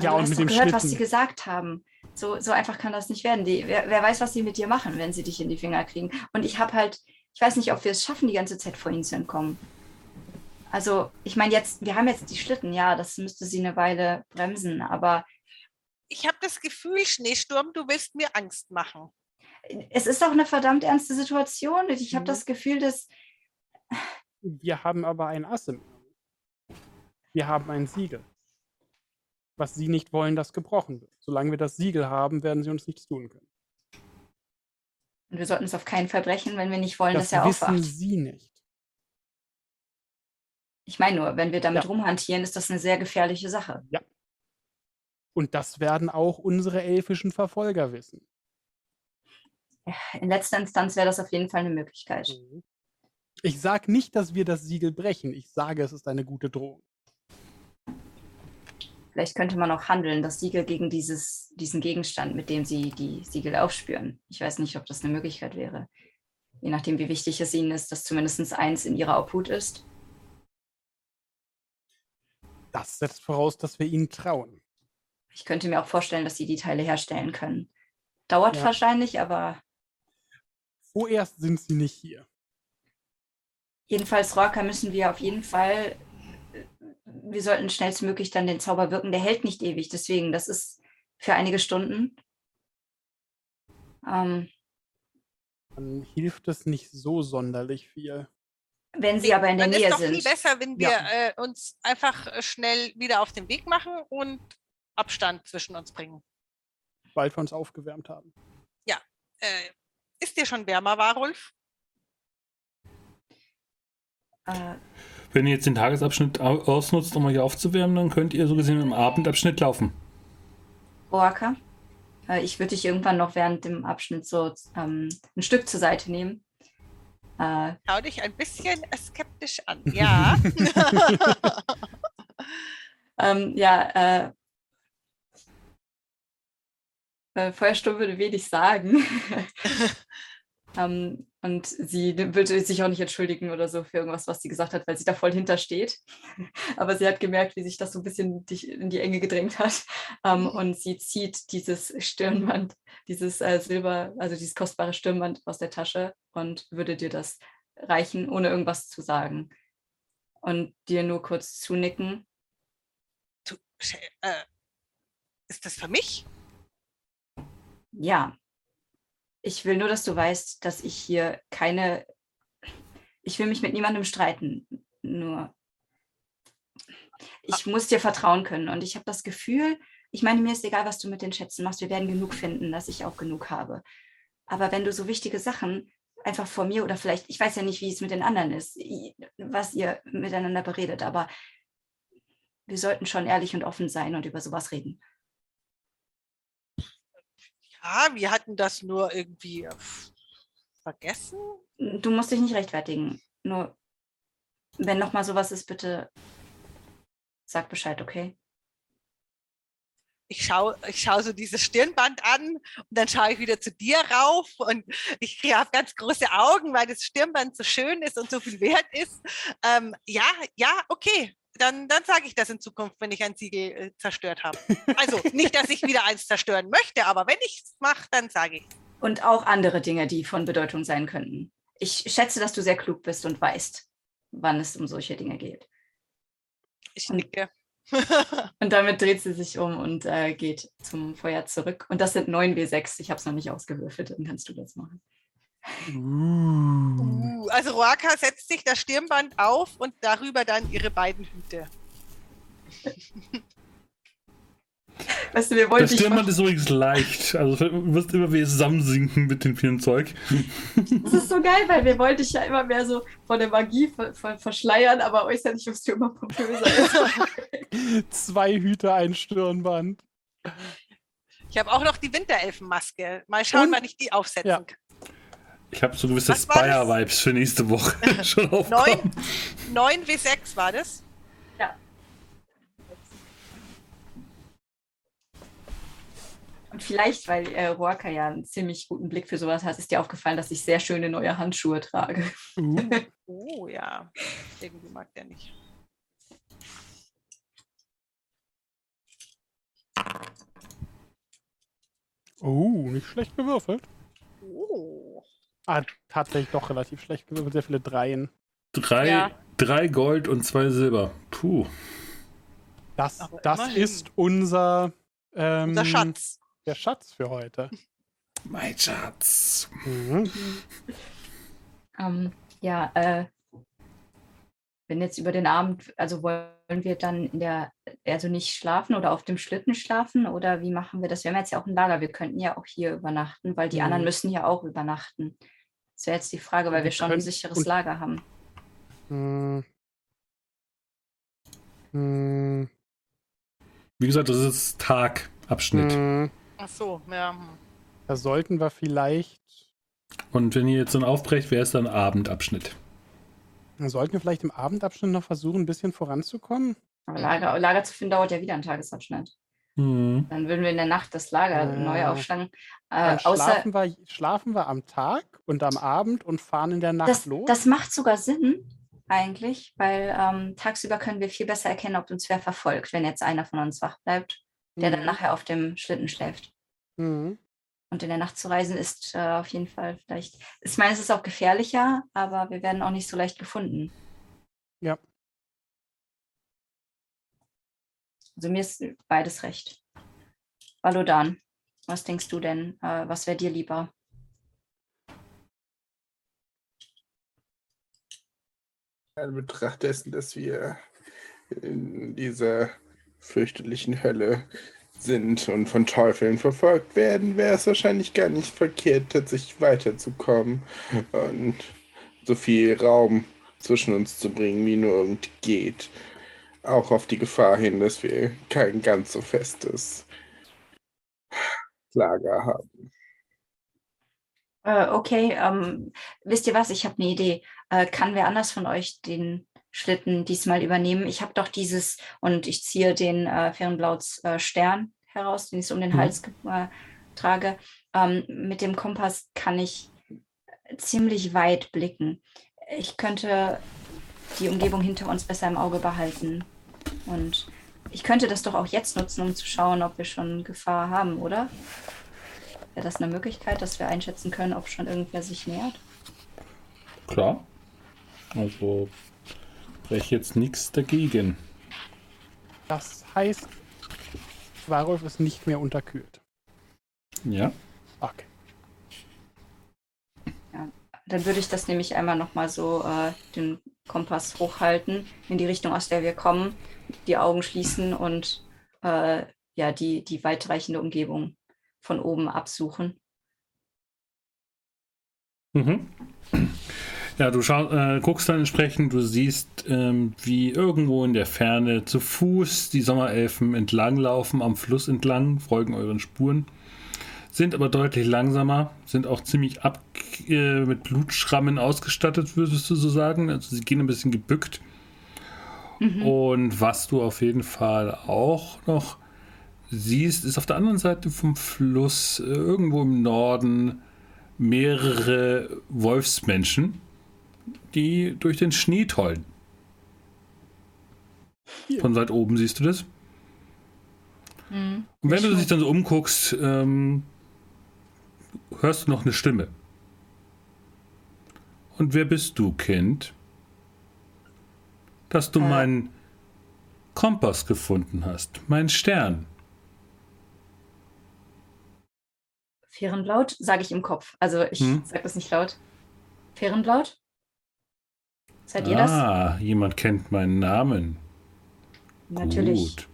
B: Ja,
D: du
B: und
D: hast
B: mit
D: doch
B: dem
D: gehört, was sie gesagt haben. So, so einfach kann das nicht werden. Die, wer, wer weiß, was sie mit dir machen, wenn sie dich in die Finger kriegen. Und ich habe halt, ich weiß nicht, ob wir es schaffen, die ganze Zeit vor ihnen zu entkommen. Also, ich meine, jetzt, wir haben jetzt die Schlitten, ja, das müsste sie eine Weile bremsen, aber
C: Ich habe das Gefühl, Schneesturm, du willst mir Angst machen.
D: es ist auch eine verdammt ernste Situation. Und ich habe
B: Mhm.
D: das Gefühl, dass
B: Wir haben aber ein Ass im. Wir haben ein Siegel. Was sie nicht wollen, das gebrochen wird. Solange wir das Siegel haben, werden sie uns nichts tun können.
D: und wir sollten es auf keinen Fall brechen, wenn wir nicht wollen,
B: Das
D: dass er
B: wissen
D: aufwacht.
B: sie nicht.
D: Ich meine nur, wenn wir damit
B: Ja.
D: rumhantieren, ist das eine sehr gefährliche Sache.
B: Und das werden auch unsere elfischen Verfolger wissen.
D: In letzter Instanz wäre das auf jeden Fall eine Möglichkeit.
B: Ich sage nicht, dass wir das Siegel brechen. Ich sage, es ist eine gute Drohung.
D: Vielleicht könnte man auch handeln, das Siegel gegen dieses, diesen Gegenstand, mit dem sie die Siegel aufspüren. Ich weiß nicht, ob das eine Möglichkeit wäre. Je nachdem, wie wichtig es ihnen ist, dass zumindest eins in ihrer Obhut ist.
B: Das setzt voraus, dass wir ihnen trauen.
D: Ich könnte mir auch vorstellen, dass sie die Teile herstellen können. Dauert
B: Ja.
D: wahrscheinlich, aber
B: Vorerst sind sie nicht hier.
D: jedenfalls, Roaka, müssen wir auf jeden Fall, äh, wir sollten schnellstmöglich dann den Zauber wirken. Der hält nicht ewig, deswegen, das ist für einige Stunden. Ähm,
B: Dann hilft es nicht so sonderlich viel.
D: wenn sie aber in der
C: Dann
D: Nähe
C: ist doch
D: sind.
C: viel besser, wenn wir
B: Ja.
C: äh, uns einfach äh, schnell wieder auf den Weg machen und Abstand zwischen uns bringen.
B: Bald wir uns aufgewärmt haben.
C: Äh, ist dir schon wärmer, Warulf?
D: Äh,
A: Wenn ihr jetzt den Tagesabschnitt au- ausnutzt, um euch aufzuwärmen, dann könnt ihr so gesehen im Abendabschnitt laufen.
D: Roaka, äh, ich würde dich irgendwann noch während dem Abschnitt so ähm, ein Stück zur Seite nehmen. Äh,
C: Schau dich ein bisschen skeptisch an. Ja.
D: ähm, ja, äh, äh, Feuersturm würde wenig sagen. ähm, und sie würde sich auch nicht entschuldigen oder so für irgendwas, was sie gesagt hat, weil sie da voll hintersteht. Aber sie hat gemerkt, wie sich das so ein bisschen in die Enge gedrängt hat. Ähm, und sie zieht dieses Stirnband, dieses äh, Silber, also dieses kostbare Stirnband aus der Tasche und würde dir das reichen, ohne irgendwas zu sagen. Und dir nur kurz zunicken.
C: Du, äh, ist das für mich?
D: Ja. Ich will nur, dass du weißt, dass ich hier keine. Ich will mich mit niemandem streiten. Nur. Ich muss dir vertrauen können. Und ich habe das Gefühl, ich meine, mir ist egal, was du mit den Schätzen machst. Wir werden genug finden, dass ich auch genug habe. Aber wenn du so wichtige Sachen einfach vor mir oder vielleicht, ich weiß ja nicht, wie es mit den anderen ist, was ihr miteinander beredet, aber wir sollten schon ehrlich und offen sein und über sowas reden.
C: Ja, wir hatten das nur irgendwie äh, vergessen.
D: Du musst dich nicht rechtfertigen. Nur, wenn noch mal sowas ist, bitte sag Bescheid, okay?
C: Ich schaue ich schau so dieses Stirnband an und dann schaue ich wieder zu dir rauf und ich habe ganz große Augen, weil das Stirnband so schön ist und so viel wert ist. Ähm, ja, ja, okay. Dann, dann sage ich das in Zukunft, wenn ich ein Siegel äh, zerstört habe. Also nicht, dass ich wieder eins zerstören möchte, aber wenn ich es mache, dann sage ich.
D: Und auch andere Dinge, die von Bedeutung sein könnten. Ich schätze, dass du sehr klug bist und weißt, wann es um solche Dinge geht.
C: Ich nicke.
D: Und damit dreht sie sich um und äh, geht zum Feuer zurück. Und das sind 9W6. Ich habe es noch nicht ausgewürfelt, dann kannst du das machen.
C: Uh, also Roaka setzt sich das Stirnband auf und darüber dann ihre beiden Hüte.
D: Weißt du, wir wollen
A: Das Stirnband ist übrigens leicht. Also du wirst immer wieder zusammensinken mit dem vielen Zeug.
D: Das ist so geil, weil wir wollten dich ja immer mehr so von der Magie ver ver verschleiern, aber äußerlich wirst du immer pompöser.
B: Zwei Hüte, ein Stirnband.
C: Ich habe auch noch die Winterelfenmaske. Mal schauen,
B: Und-
C: wann ich die aufsetzen
B: Ja.
C: kann.
A: Ich habe so gewisse? Spire-Vibes für nächste Woche schon
C: Neun,
A: aufgekommen.
C: 9 W6 war das?
D: Und vielleicht, weil äh, Roaka ja einen ziemlich guten Blick für sowas hat, ist dir aufgefallen, dass ich sehr schöne neue Handschuhe trage.
B: Uh,
C: Oh ja. Irgendwie mag der nicht.
B: oh, nicht schlecht gewürfelt.
C: Oh.
B: Ah, tatsächlich doch relativ schlecht gewürfelt. Sehr viele Dreien.
A: Drei,
C: Ja.
A: drei Gold und zwei Silber. Puh.
B: Das,
C: Aber
B: das
C: immerhin.
B: ist unser, ähm,
C: Unser Schatz.
B: der Schatz für heute.
A: Mein Schatz.
B: Mhm.
D: Ähm, ja, äh, wenn jetzt über den Abend, also wollen wir dann in der, also nicht schlafen oder auf dem Schlitten schlafen oder wie machen wir das? Wir haben jetzt ja auch ein Lager, wir könnten ja auch hier übernachten, weil die
B: Mhm.
D: anderen müssen ja auch übernachten. Das wäre jetzt die Frage, weil
B: Wir
D: wir schon ein sicheres
B: und-
D: Lager haben.
B: Hm. Hm.
A: Wie gesagt, das ist Tagabschnitt.
B: Hm.
C: Ach so, ja. hm.
B: Da sollten wir vielleicht,
A: Und wenn ihr jetzt dann aufbrecht, wäre es dann Abendabschnitt.
B: sollten wir vielleicht im Abendabschnitt noch versuchen, ein bisschen voranzukommen.
D: Aber Lager, Lager zu finden dauert ja wieder einen Tagesabschnitt.
A: Mhm.
D: Dann würden wir in der Nacht das Lager
B: Ah.
D: neu aufschlagen. Äh, außer
B: schlafen, wir, schlafen wir am Tag und am Abend und fahren in der Nacht
D: das,
B: los.
D: das macht sogar Sinn, eigentlich, weil ähm, tagsüber können wir viel besser erkennen, ob uns wer verfolgt, wenn jetzt einer von uns wach bleibt, der mhm. dann nachher auf dem Schlitten schläft. Mhm. Und in der Nacht zu reisen ist äh, auf jeden Fall vielleicht, ich meine, es ist auch gefährlicher, aber wir werden auch nicht so leicht gefunden.
B: Ja.
D: Also mir ist beides recht. Valodan, was denkst du denn? Äh, was wäre dir lieber?
E: In Betracht dessen, dass wir in dieser fürchterlichen Hölle sind und von Teufeln verfolgt werden, wäre es wahrscheinlich gar nicht verkehrt, tatsächlich weiterzukommen und so viel Raum zwischen uns zu bringen, wie nur irgend geht. Auch auf die Gefahr hin, dass wir kein ganz so festes Lager haben.
D: Äh, okay, ähm, wisst ihr was? Ich habe eine Idee. Äh, kann wer anders von euch den Schlitten diesmal übernehmen? Ich habe doch dieses, und ich ziehe den äh, Fernblauts äh, Stern heraus, den ich so um den mhm. Hals äh, trage. Ähm, mit dem Kompass kann ich ziemlich weit blicken. Ich könnte die Umgebung hinter uns besser im Auge behalten. Und ich könnte das doch auch jetzt nutzen, um zu schauen, ob wir schon Gefahr haben, oder? Wäre das eine Möglichkeit, dass wir einschätzen können, ob schon irgendwer sich nähert?
A: Klar. Also spreche jetzt nichts dagegen.
B: Das heißt, Warolf ist nicht mehr unterkühlt.
A: Ja.
B: Okay.
D: Ja, dann würde ich das nämlich einmal nochmal so äh, den Kompass hochhalten in die Richtung, aus der wir kommen, die Augen schließen und äh, ja, die, die weitreichende Umgebung von oben absuchen.
A: Mhm. Ja, du schau, äh, guckst dann entsprechend, du siehst, ähm, wie irgendwo in der Ferne zu Fuß die Sommerelfen entlanglaufen, am Fluss entlang, folgen euren Spuren, sind aber deutlich langsamer, sind auch ziemlich ab, äh, mit Blutschrammen ausgestattet, würdest du so sagen. Also sie gehen ein bisschen gebückt. Mhm. Und was du auf jeden Fall auch noch siehst, ist auf der anderen Seite vom Fluss, äh, irgendwo im Norden, mehrere Wolfsmenschen die durch den Schnee tollen. Hier. Von weit oben siehst du das. Mhm. Und wenn du dich dann so umguckst, ähm, hörst du noch eine Stimme. Und wer bist du, Kind? Dass du meinen Kompass gefunden hast, mein Stern.
D: Fehrenblaut, sage ich im Kopf. Also ich hm? sage das nicht laut. Fehrenblaut? Seid ihr
A: das? Ah, jemand kennt meinen Namen.
D: Natürlich. Gut.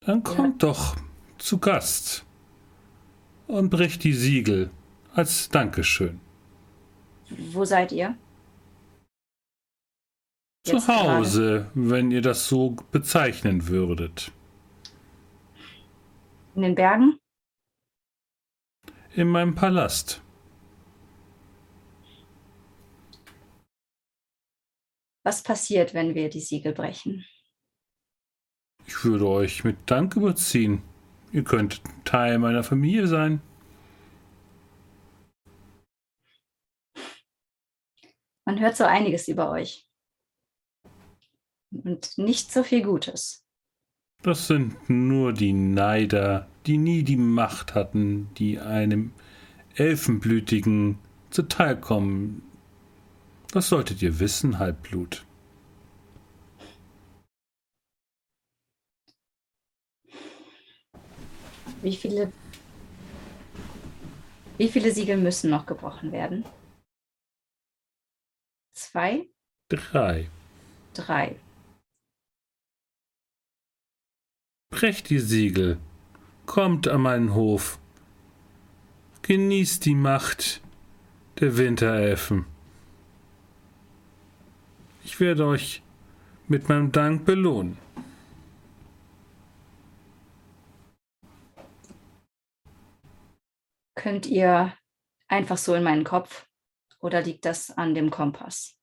A: Dann kommt ja. doch zu Gast und bricht die Siegel als Dankeschön.
D: Wo seid ihr?
A: Zu Hause, gerade. wenn ihr das so bezeichnen würdet.
D: In den Bergen?
A: In meinem Palast.
D: Was passiert, wenn wir die Siegel brechen?
A: Ich würde euch mit Dank überziehen. Ihr könnt Teil meiner Familie sein.
D: Man hört so einiges über euch. Und nicht so viel Gutes.
A: Das sind nur die Neider, die nie die Macht hatten, die einem Elfenblütigen zuteilkommen das solltet ihr wissen, Halbblut.
D: Wie viele, wie viele Siegel müssen noch gebrochen werden? Zwei?
A: Drei.
D: Drei.
A: Brecht die Siegel. Kommt an meinen Hof. Genießt die Macht der Winterelfen. Ich werde euch mit meinem Dank belohnen.
D: Könnt ihr einfach so in meinen Kopf oder liegt das an dem Kompass?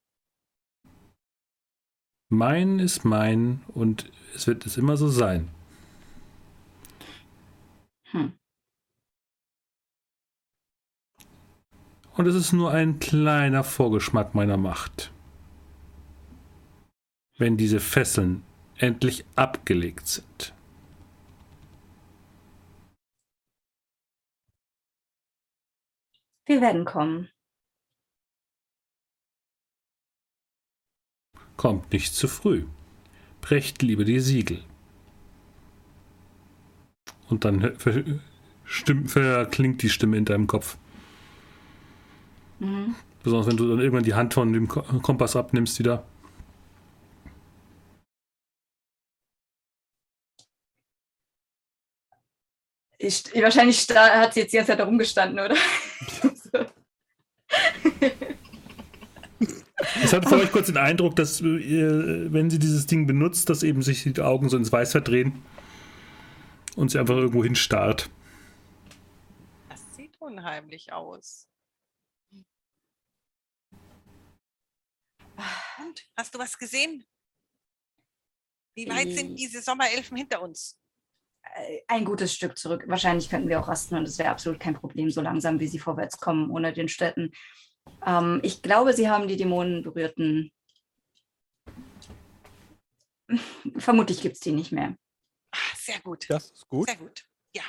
A: Mein ist mein und es wird es immer so sein. Hm. Und es ist nur ein kleiner Vorgeschmack meiner Macht. wenn diese Fesseln endlich abgelegt sind.
D: Wir werden kommen.
A: Kommt nicht zu früh. Brecht lieber die Siegel. Und dann verklingt die Stimme in deinem Kopf. Mhm. Besonders wenn du dann irgendwann die Hand von dem Kompass abnimmst wieder.
D: Ich, wahrscheinlich hat sie jetzt die ganze Zeit da rumgestanden, oder?
A: Ich hatte für euch kurz den Eindruck, dass, äh, wenn sie dieses Ding benutzt, dass eben sich die Augen so ins Weiß verdrehen und sie einfach irgendwo hinstarrt.
C: Das sieht unheimlich aus. Und, hast du was gesehen? Wie weit sind äh. diese Sommerelfen hinter uns?
D: Äh, ein gutes Stück zurück. Wahrscheinlich könnten wir auch rasten und es wäre absolut kein Problem, so langsam wie sie vorwärts kommen, ohne den Städten. Ähm, ich glaube, sie haben die Dämonen berührten. Vermutlich gibt es die nicht mehr.
C: Ach, sehr gut.
B: Das ist gut.
C: Sehr gut. Ja.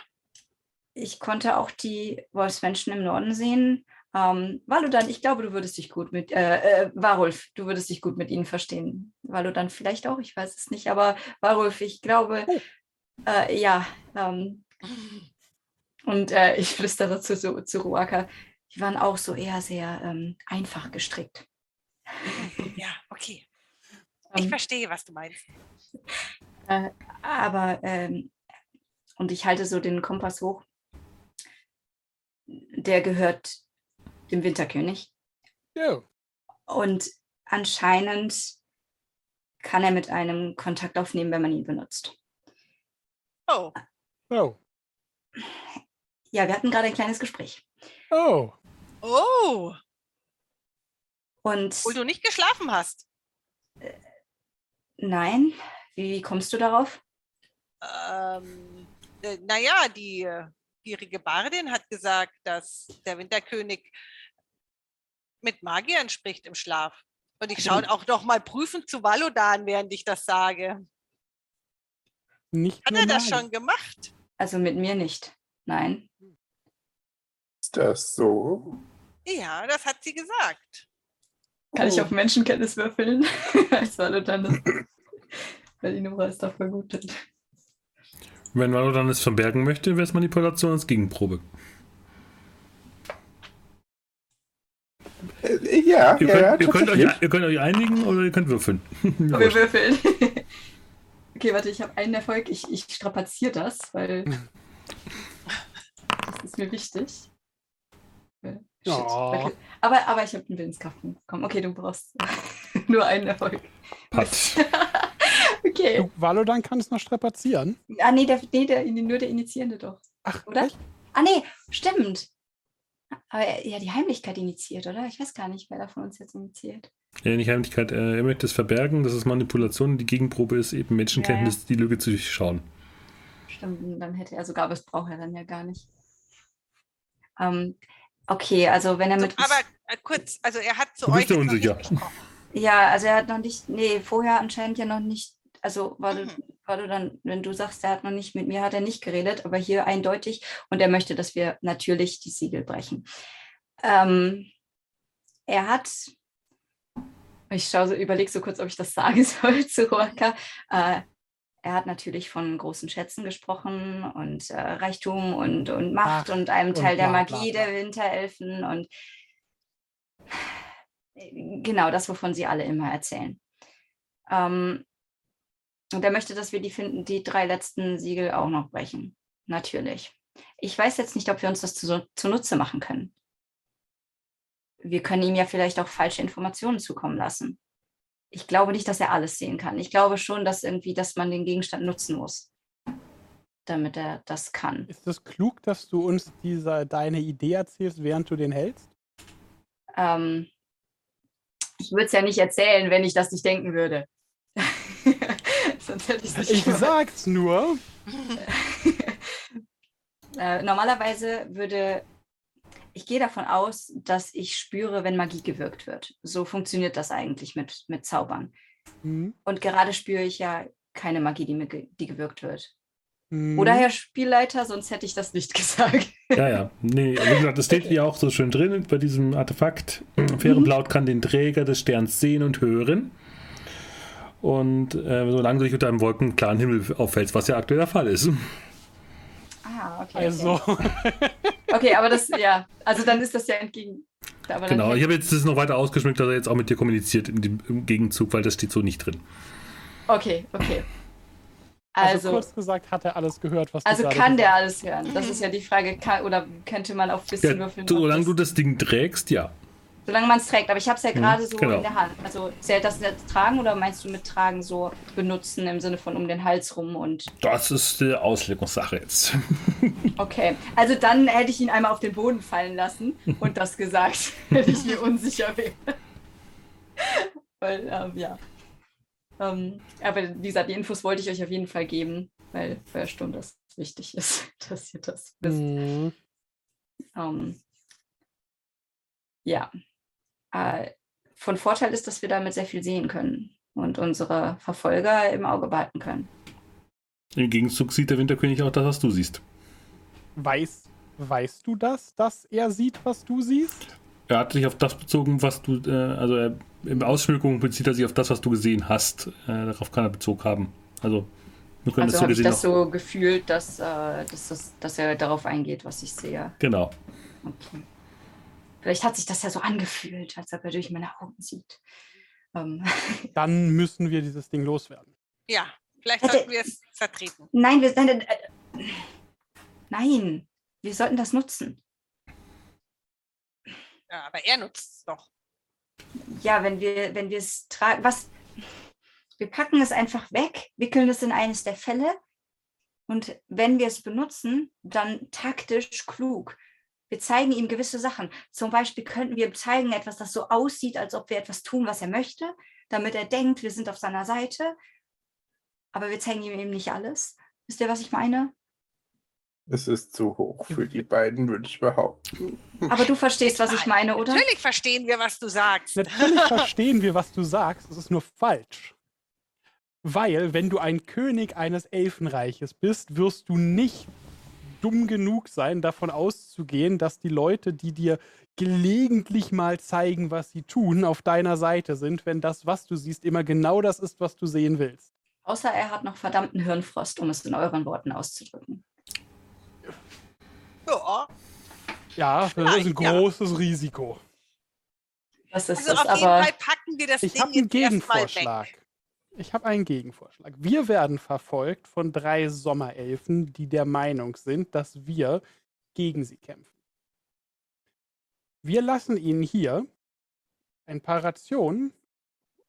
D: Ich konnte auch die Wolfsmenschen im Norden sehen. Ähm, Valudan, ich glaube, du würdest dich gut mit, äh, äh, Warulf, du würdest dich gut mit ihnen verstehen. Valudan vielleicht auch, ich weiß es nicht, aber Warulf, ich glaube, oh. äh, ja. Ähm, und äh, ich flüstere zu, zu, zu Ruaka, die waren auch so eher sehr ähm, einfach gestrickt.
C: Ja, okay. Ich ähm, verstehe, was du meinst.
D: Äh, aber, ähm, und ich halte so den Kompass hoch. Der gehört dem Winterkönig.
B: Ja.
D: Und anscheinend kann er mit einem Kontakt aufnehmen, wenn man ihn benutzt.
C: Oh.
B: Oh.
D: Ja, wir hatten gerade ein kleines Gespräch.
B: Oh.
C: Oh.
D: Und.
C: Obwohl du nicht geschlafen hast.
D: Äh, nein. Wie kommst du darauf?
C: Ähm, äh, naja, die äh, gierige Bardin hat gesagt, dass der Winterkönig mit Magiern spricht im Schlaf. Und ich schaue auch noch mal prüfend zu Valodan, während ich das sage.
B: Nicht
C: Hat er das schon gemacht?
D: Also mit mir nicht. Nein.
E: Ist das so?
C: Ja, das hat sie gesagt.
D: Kann oh. ich auf Menschenkenntnis würfeln? Als Valodan das. Weil die Nummer ist doch vergutet.
A: Wenn Valodan es verbergen möchte, wäre es Manipulation als Gegenprobe.
E: Äh, ja,
A: ihr,
E: ja,
A: könnt, ihr, könnt euch, ihr, könnt euch, einigen oder ihr könnt würfeln.
D: Wir würfeln. okay, warte, ich habe einen Erfolg. Ich, ich strapaziere das, weil das ist mir wichtig. Äh, shit. Oh. Okay. Aber, aber ich habe einen Willenskraft bekommen. Okay, du brauchst nur einen Erfolg.
A: Pat.
B: okay. Du, Valodan kann es noch strapazieren.
D: Ah, nee, der, nee der, nur der Initiierende doch.
B: Ach,
D: oder?
B: Echt?
D: Ah, nee, stimmt. Aber ja, die Heimlichkeit initiiert, oder? Ich weiß gar nicht, wer da von uns jetzt initiiert.
A: Ja, nicht Heimlichkeit. Er möchte es verbergen, dass es Manipulation. Die Gegenprobe ist eben Menschenkenntnis, ja, ja. die Lüge zu durchschauen.
D: Stimmt, dann hätte er sogar, aber das braucht er dann ja gar nicht. Ähm, okay, also wenn er mit.
C: aber äh, kurz, also er hat zu du euch.
A: Bist unsicher.
D: Ja, also er hat noch nicht, nee, vorher anscheinend ja noch nicht, also war mhm. Du dann, wenn du sagst, er hat noch nicht, mit mir hat er nicht geredet, aber hier eindeutig und er möchte, dass wir natürlich die Siegel brechen. Ähm, er hat, ich schaue so, überlege so kurz, ob ich das sagen soll zu Roaka. Äh, er hat natürlich von großen Schätzen gesprochen und äh, Reichtum und, und Macht Ach, und einem Teil und der Magie bla, bla. der Winterelfen und genau das, wovon sie alle immer erzählen. Ähm, und er möchte, dass wir die, finden, die drei letzten Siegel auch noch brechen. Natürlich. Ich weiß jetzt nicht, ob wir uns das zu, zunutze machen können. Wir können ihm ja vielleicht auch falsche Informationen zukommen lassen. Ich glaube nicht, dass er alles sehen kann. Ich glaube schon, dass irgendwie, dass man den Gegenstand nutzen muss, damit er das kann.
B: Ist es klug, dass du uns diese, deine Idee erzählst, während du den hältst?
D: Ähm, ich würde es ja nicht erzählen, wenn ich das nicht denken würde.
B: Sonst hätte nicht ich sag's nur.
D: äh, normalerweise würde ich gehe davon aus, dass ich spüre, wenn Magie gewirkt wird. So funktioniert das eigentlich mit, mit Zaubern. Mhm. Und gerade spüre ich ja keine Magie, die, mir ge die gewirkt wird. Mhm. Oder Herr Spielleiter, sonst hätte ich das nicht gesagt.
A: Ja, ja. Nee, wie gesagt, das steht okay. ja auch so schön drin bei diesem Artefakt. Fährenblaut mhm. kann den Träger des Sterns sehen und hören. Und äh, solange du dich unter einem wolkenklaren Himmel auffällst, was ja aktuell der Fall ist.
D: Ah, okay.
B: Also.
D: Okay. okay, aber das, ja, also dann ist das ja entgegen.
A: genau, ich habe jetzt das noch weiter ausgeschmückt, dass er jetzt auch mit dir kommuniziert im Gegenzug, weil das steht so nicht drin.
D: Okay, okay.
B: Also, also, kurz gesagt, hat er alles gehört, was
D: Also kann der alles hören? Das ist ja die Frage. Kann, oder könnte man auf ein bisschen
A: ja, würfeln? Solange du das Ding trägst, ja.
D: Solange man es trägt. Aber ich habe es ja mhm, gerade so genau. in der Hand. Also zählt das jetzt tragen oder meinst du mit tragen so benutzen im Sinne von um den Hals rum und.
A: Das ist die Auslegungssache jetzt.
D: okay. Also dann hätte ich ihn einmal auf den Boden fallen lassen und das gesagt, wenn ich mir unsicher wäre. Weil, ähm, ja. Ähm, aber wie gesagt, die Infos wollte ich euch auf jeden Fall geben, weil Feuersturm das wichtig ist, dass ihr das wisst. Mhm. Ähm, ja. Äh, von Vorteil ist, dass wir damit sehr viel sehen können und unsere Verfolger im Auge behalten können.
A: Im Gegenzug sieht der Winterkönig auch das, was du siehst.
B: Weiß, weißt du das, dass er sieht, was du siehst?
A: Er hat sich auf das bezogen, was du, äh, also er, in Ausschmückung bezieht er sich auf das, was du gesehen hast. Äh, darauf kann er Bezug haben. Also,
D: wir können also das so habe ich das so gefühlt, dass, äh, dass, dass, dass er darauf eingeht, was ich sehe.
A: Genau.
D: Okay. Vielleicht hat sich das ja so angefühlt, als ob er durch meine Augen sieht.
B: Ähm. Dann müssen wir dieses Ding loswerden.
C: Ja, vielleicht Hätte, sollten wir es vertreten.
D: Nein, wir, nein, äh, nein, wir sollten das nutzen.
C: Ja, aber er nutzt es doch.
D: Ja, wenn wir, wenn wir es tragen, was? Wir packen es einfach weg, wickeln es in eines der Fälle und wenn wir es benutzen, dann taktisch klug. Wir zeigen ihm gewisse Sachen. Zum Beispiel könnten wir zeigen etwas, das so aussieht, als ob wir etwas tun, was er möchte, damit er denkt, wir sind auf seiner Seite. Aber wir zeigen ihm eben nicht alles. Wisst ihr, was ich meine?
E: Es ist zu hoch für die beiden, würde ich behaupten.
D: Aber du verstehst, was ich meine, oder?
C: Natürlich verstehen wir, was du sagst.
B: Natürlich verstehen wir, was du sagst. Es ist nur falsch. Weil, wenn du ein König eines Elfenreiches bist, wirst du nicht dumm genug sein, davon auszugehen, dass die Leute, die dir gelegentlich mal zeigen, was sie tun, auf deiner Seite sind, wenn das, was du siehst, immer genau das ist, was du sehen willst.
D: Außer er hat noch verdammten Hirnfrost, um es in euren Worten auszudrücken.
C: Ja.
B: Ja, das ist ein großes ja. Risiko.
D: Das ist
C: also
D: es,
C: auf jeden Fall packen wir das
B: ich
C: Ding
B: habe einen Gegenvorschlag. Ich habe einen Gegenvorschlag. Wir werden verfolgt von drei Sommerelfen, die der Meinung sind, dass wir gegen sie kämpfen. Wir lassen ihnen hier ein paar Rationen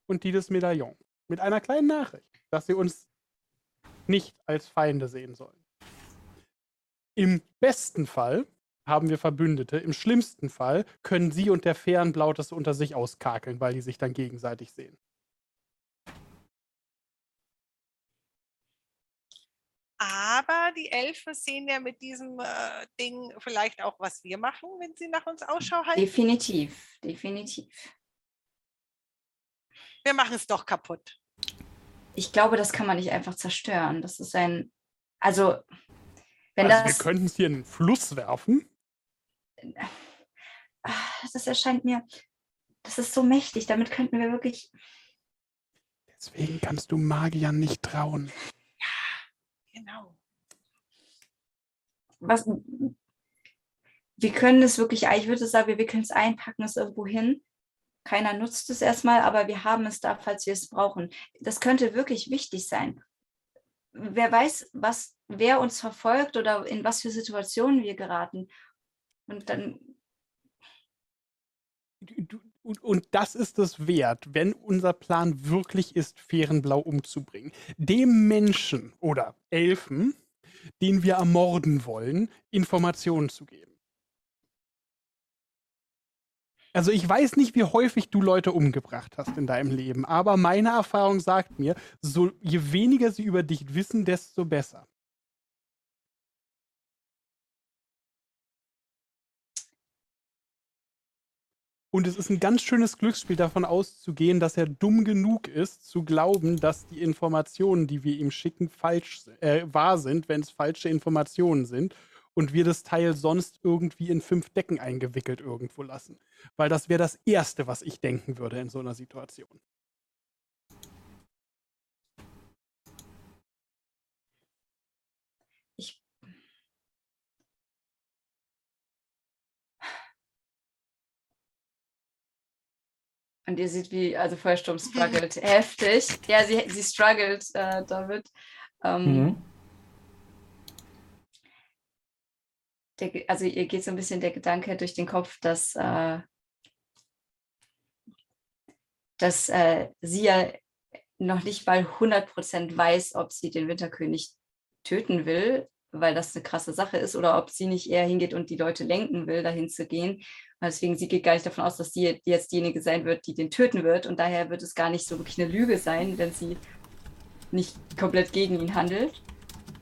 B: und die des Medaillon. Mit einer kleinen Nachricht, dass sie uns nicht als Feinde sehen sollen. Im besten Fall haben wir Verbündete. Im schlimmsten Fall können sie und der Fährenblau das unter sich auskakeln, weil die sich dann gegenseitig sehen.
C: Aber die Elfen sehen ja mit diesem äh, Ding vielleicht auch, was wir machen, wenn sie nach uns Ausschau halten.
D: Definitiv, definitiv.
C: Wir machen es doch kaputt.
D: Ich glaube, das kann man nicht einfach zerstören. Das ist ein, also wenn
B: also
D: das,
B: wir könnten es hier in den Fluss werfen.
D: Das erscheint mir, das ist so mächtig. Damit könnten wir wirklich.
B: Deswegen kannst du Magiern nicht trauen.
C: Genau.
D: Was, wir können es wirklich, ich würde sagen, wir wickeln es ein, packen es irgendwo hin. Keiner nutzt es erstmal, aber wir haben es da, falls wir es brauchen. Das könnte wirklich wichtig sein wer weiß, was, wer uns verfolgt oder in was für Situationen wir geraten. Und dann.
B: Und, und das ist es wert, wenn unser Plan wirklich ist, Fährenblau umzubringen. Dem Menschen oder Elfen, den wir ermorden wollen, Informationen zu geben. Also ich weiß nicht, wie häufig du Leute umgebracht hast in deinem Leben, aber meine Erfahrung sagt mir, so je weniger sie über dich wissen, desto besser. Und es ist ein ganz schönes Glücksspiel davon auszugehen, dass er dumm genug ist, zu glauben, dass die Informationen, die wir ihm schicken, falsch äh, wahr sind, wenn es falsche Informationen sind. Und wir das Teil sonst irgendwie in fünf Decken eingewickelt irgendwo lassen. Weil das wäre das Erste, was ich denken würde in so einer Situation.
D: Und ihr seht, wie, also Feuersturm struggelt heftig. Ja, sie, sie struggelt äh, damit. Ähm, mhm. der, also ihr geht so ein bisschen der Gedanke durch den Kopf, dass, äh, dass äh, sie ja noch nicht mal 100% weiß, ob sie den Winterkönig töten will, weil das eine krasse Sache ist, oder ob sie nicht eher hingeht und die Leute lenken will, dahin zu gehen. Deswegen, sie geht gar nicht davon aus, dass sie jetzt diejenige sein wird, die den töten wird. Und daher wird es gar nicht so wirklich eine Lüge sein, wenn sie nicht komplett gegen ihn handelt.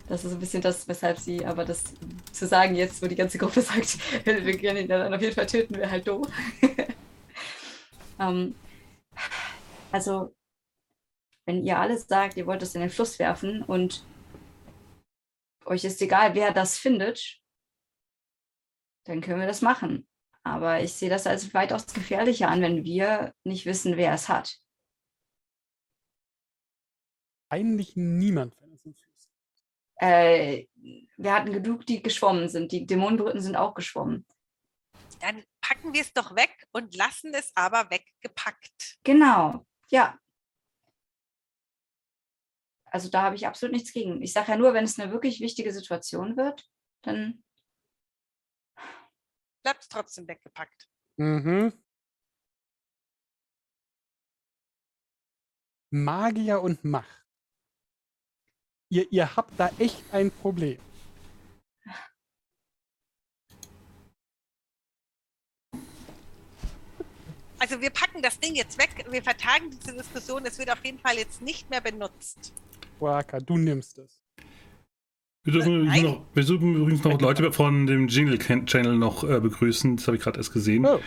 D: Das ist ein bisschen das, weshalb sie, aber das zu sagen jetzt, wo die ganze Gruppe sagt, wir können ihn dann auf jeden Fall töten, wäre halt doof. um, ähm, also, wenn ihr alles sagt, ihr wollt es in den Fluss werfen und euch ist egal, wer das findet, dann können wir das machen. Aber ich sehe das als weitaus gefährlicher an, wenn wir nicht wissen, wer es hat.
B: Eigentlich niemand, wenn es Fluss
D: äh, Wir hatten genug, die geschwommen sind. Die Dämonenbrüten sind auch geschwommen.
C: Dann packen wir es doch weg und lassen es aber weggepackt.
D: Genau, ja. Also da habe ich absolut nichts gegen. Ich sage ja nur, wenn es eine wirklich wichtige Situation wird, dann
C: bleibt es trotzdem weggepackt.
B: Mhm. Magier und Macht. Ihr, ihr habt da echt ein Problem.
C: Also wir packen das Ding jetzt weg, wir vertagen diese Diskussion, es wird auf jeden Fall jetzt nicht mehr benutzt.
B: Waka, du nimmst es.
A: Wir dürfen, noch, wir dürfen übrigens noch Leute von dem Jingle Channel noch äh, begrüßen. Das habe ich gerade erst gesehen. Oh.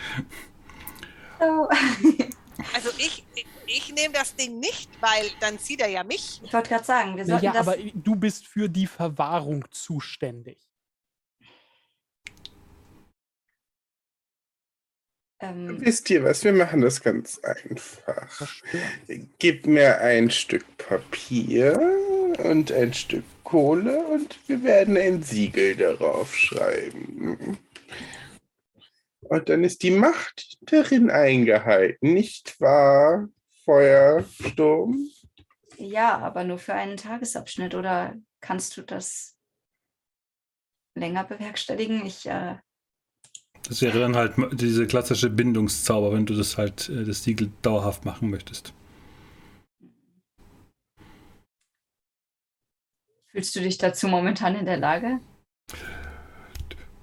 C: oh. also ich, ich nehme das Ding nicht, weil dann sieht er ja mich.
D: Ich wollte gerade sagen, wir sollten
B: ja,
D: das...
B: aber du bist für die Verwahrung zuständig.
E: Ähm, Wisst ihr was? Wir machen das ganz einfach. Gib mir ein Stück Papier und ein Stück Kohle und wir werden ein Siegel darauf schreiben. Und dann ist die Macht darin eingehalten, nicht wahr, Feuersturm?
D: Ja, aber nur für einen Tagesabschnitt. Oder kannst du das länger bewerkstelligen? Ich. Äh
A: das wäre dann halt diese klassische Bindungszauber, wenn du das halt, äh, das Siegel dauerhaft machen möchtest.
D: Fühlst du dich dazu momentan in der Lage?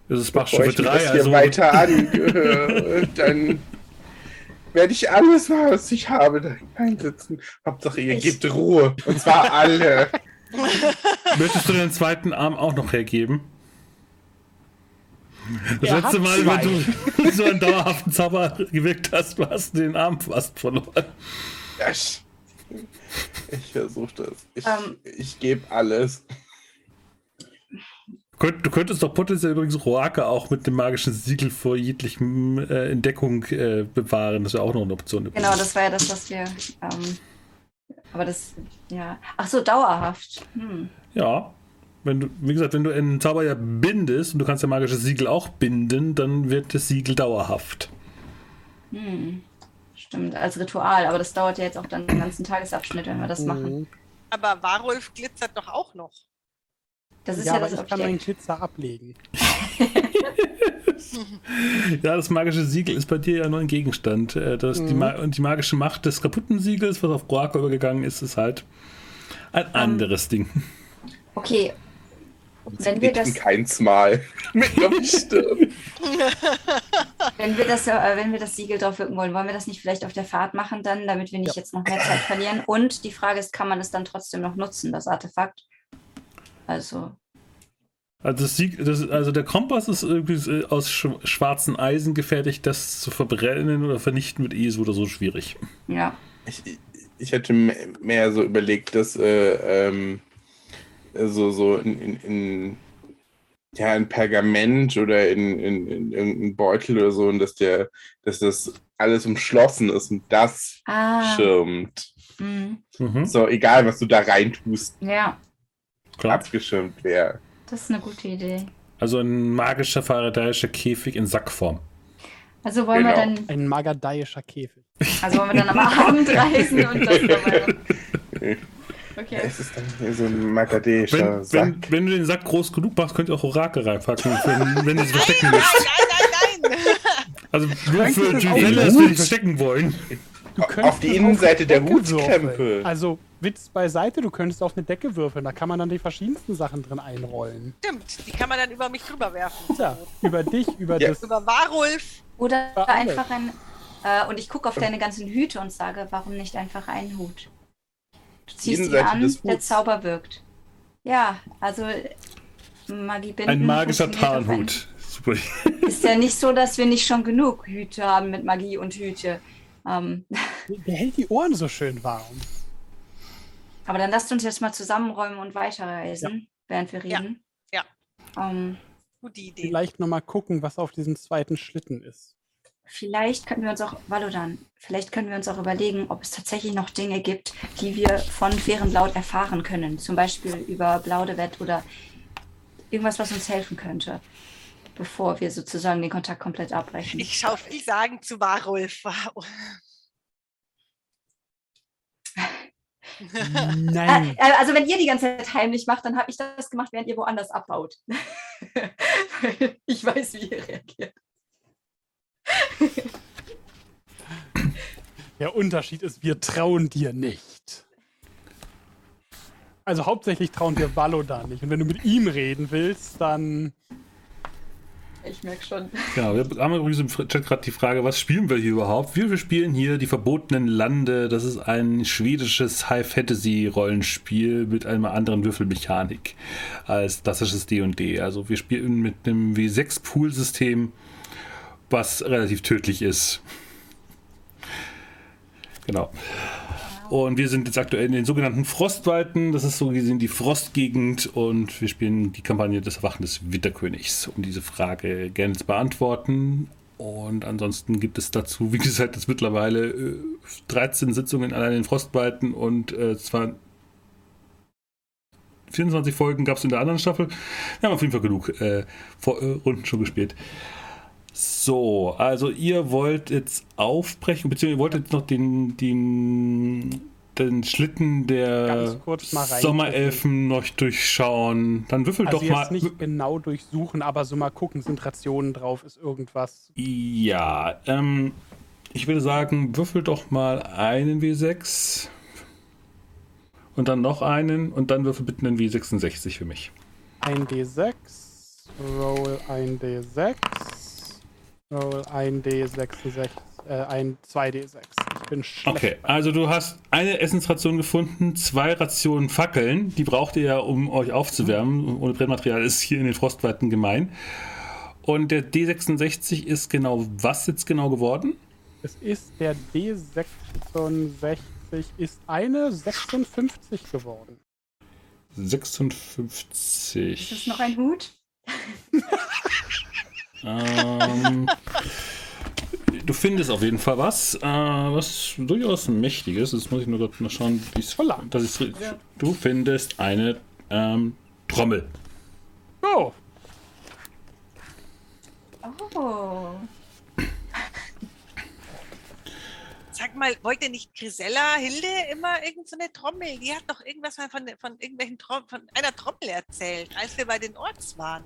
A: Das ist Bachstufe 3.
E: Also weiter an, dann werde ich alles, was ich habe, da einsetzen. Hauptsache, ihr ich. gebt Ruhe. Und zwar alle.
A: Möchtest du den zweiten Arm auch noch hergeben? Das er letzte Mal, zwei. wenn du so einen dauerhaften Zauber gewirkt hast, du hast den Arm fast verloren.
E: Ja, ich versuche das. Ich, um, ähm. ich gebe alles.
A: Du könntest doch potenziell übrigens Roake auch mit dem magischen Siegel vor jeglichem äh, Entdeckung äh, bewahren. Das wäre auch noch eine Option.
D: Genau, das war ja das, was wir. Ähm, aber das, ja. Ach so, dauerhaft. Hm.
A: Ja. Wenn du, wie gesagt, wenn du einen Zauber ja bindest und du kannst ja magisches Siegel auch binden, dann wird das Siegel dauerhaft.
D: Hm. Stimmt, als Ritual, aber das dauert ja jetzt auch dann den ganzen Tagesabschnitt, wenn wir das machen. Mhm.
C: Aber Warulf glitzert doch auch noch.
B: Das ist ja, ja das ich kann meinen Glitzer ablegen.
A: ja, das magische Siegel ist bei dir ja nur ein Gegenstand. Äh, das, mhm. die, und die magische Macht des kaputten Siegels, was auf Broaka übergegangen ist, ist halt ein um, ähm, anderes Ding.
D: Okay, wenn wir das
E: keins Mal mit Stirn.
D: wenn wir das äh, wenn wir das Siegel drauf wirken wollen, wollen wir das nicht vielleicht auf der Fahrt machen dann, damit wir nicht ja. jetzt noch mehr Zeit verlieren? Und die Frage ist, kann man es dann trotzdem noch nutzen, das Artefakt? Also
A: Also, das, das, also, der Kompass ist irgendwie aus schwarzem Eisen gefertigt, das zu verbrennen oder vernichten wird eh so oder so schwierig.
D: Ja.
E: Ich, ich hätte mehr so überlegt, dass äh, ähm, so, so in, in, in, ja, in Pergament oder in, in, in irgendein Beutel oder so und dass der, dass das alles umschlossen ist und das ah. schirmt. Mhm. mhm. So, egal was du da reintust.
D: Ja.
E: Klar. Abgeschirmt wäre.
D: Das ist eine gute Idee.
A: Also ein magischer faradäischer Käfig in Sackform.
D: Also wollen genau. wir dann.
B: Ein magadäischer Käfig.
D: Also wollen wir dann am Abend reisen und das dabei.
E: Okay. Es ist dann so ein magadäischer
A: Sack. Wenn, wenn, du den Sack groß genug machst, könnt ihr auch Orakel reinpacken, wenn, wenn du sie verstecken willst. Nein, nein, nein, nein! Also nur für die Fälle, dass wir dich verstecken wollen.
E: auf die Innenseite der Hutkrempe.
B: Also Witz beiseite, du könntest auf eine Decke würfeln, da kann man dann die verschiedensten Sachen drin einrollen.
C: Stimmt, die kann man dann über mich drüber werfen.
B: Ja, über dich, über ja. das.
C: Über Warulf.
D: Oder einfach ein. Äh, und ich gucke auf deine ganzen Hüte und sage, warum nicht einfach einen Hut? Du ziehst ihn an, der Zauber wirkt. Ja, also Magie binden.
A: Ein magischer Tarnhut.
D: Super. Ist ja nicht so, dass wir nicht schon genug Hüte haben mit Magie und Hüte. Ähm.
B: Der hält die Ohren so schön warm.
D: Aber dann lasst uns jetzt mal zusammenräumen und weiterreisen, ja. während wir reden.
C: Ja.
D: ja. Ähm,
B: Gute Idee. Vielleicht nochmal gucken, was auf diesem zweiten Schlitten ist.
D: Vielleicht können wir uns auch, Valodan, vielleicht können wir uns auch überlegen, ob es tatsächlich noch Dinge gibt, die wir von Fährenlaut erfahren können. Zum Beispiel über Blaudewett oder irgendwas, was uns helfen könnte, bevor wir sozusagen den Kontakt komplett abbrechen.
C: Ich schaue viel sagen zu Warulf.
D: Nein. Äh, also wenn ihr die ganze Zeit heimlich macht, dann habe ich das gemacht, während ihr woanders abbaut. ich weiß, wie ihr reagiert.
B: Der Unterschied ist, wir trauen dir nicht. Also hauptsächlich trauen wir Valodan nicht. Und wenn du mit ihm reden willst, dann
D: ich merke schon.
A: Genau, wir haben übrigens im Chat gerade die Frage, was spielen wir hier überhaupt? Wir, wir spielen hier die Verbotenen Lande. Das ist ein schwedisches High-Fantasy-Rollenspiel mit einer anderen Würfelmechanik als klassisches D&D. Also wir spielen mit einem W6-Pool-System, was relativ tödlich ist. Genau. Und wir sind jetzt aktuell in den sogenannten Frostweiten. Das ist so gesehen die Frostgegend. Und wir spielen die Kampagne des Erwachen des Winterkönigs, um diese Frage gerne zu beantworten. Und ansonsten gibt es dazu, wie gesagt, jetzt mittlerweile äh, 13 Sitzungen allein in den Frostweiten und äh, zwar 24 Folgen gab es in der anderen Staffel. Wir haben auf jeden Fall genug äh, vor, äh, Runden schon gespielt. So, also ihr wollt jetzt aufbrechen, beziehungsweise ihr wollt jetzt noch den, den, den Schlitten der Sommerelfen noch durchschauen. Dann würfelt also doch mal.
B: nicht genau durchsuchen, aber so mal gucken, sind Rationen drauf, ist irgendwas.
A: Ja, ähm, ich würde sagen, würfelt doch mal einen W6 und dann noch einen und dann würfel bitte einen W66 für mich.
B: Ein D6, Roll ein D6. Roll ein D66, äh, ein 2D6. Ich bin schlecht.
A: Okay, also du hast eine Essensration gefunden, zwei Rationen Fackeln. Die braucht ihr ja, um euch aufzuwärmen. Ohne Brennmaterial ist hier in den Frostweiten gemein. Und der D66 ist genau was jetzt genau geworden?
B: Es ist der D66 ist eine 56 geworden.
A: 56.
D: Ist es noch ein Hut?
A: ähm, du findest auf jeden Fall was, äh, was durchaus mächtiges. Jetzt muss ich nur mal schauen, wie es das ist. Ja. Du findest eine ähm, Trommel.
B: Oh.
D: Oh.
C: Sag mal, wollte nicht Grisella Hilde immer irgendeine so Trommel? Die hat doch irgendwas von, von irgendwelchen Trom von einer Trommel erzählt, als wir bei den Orts waren.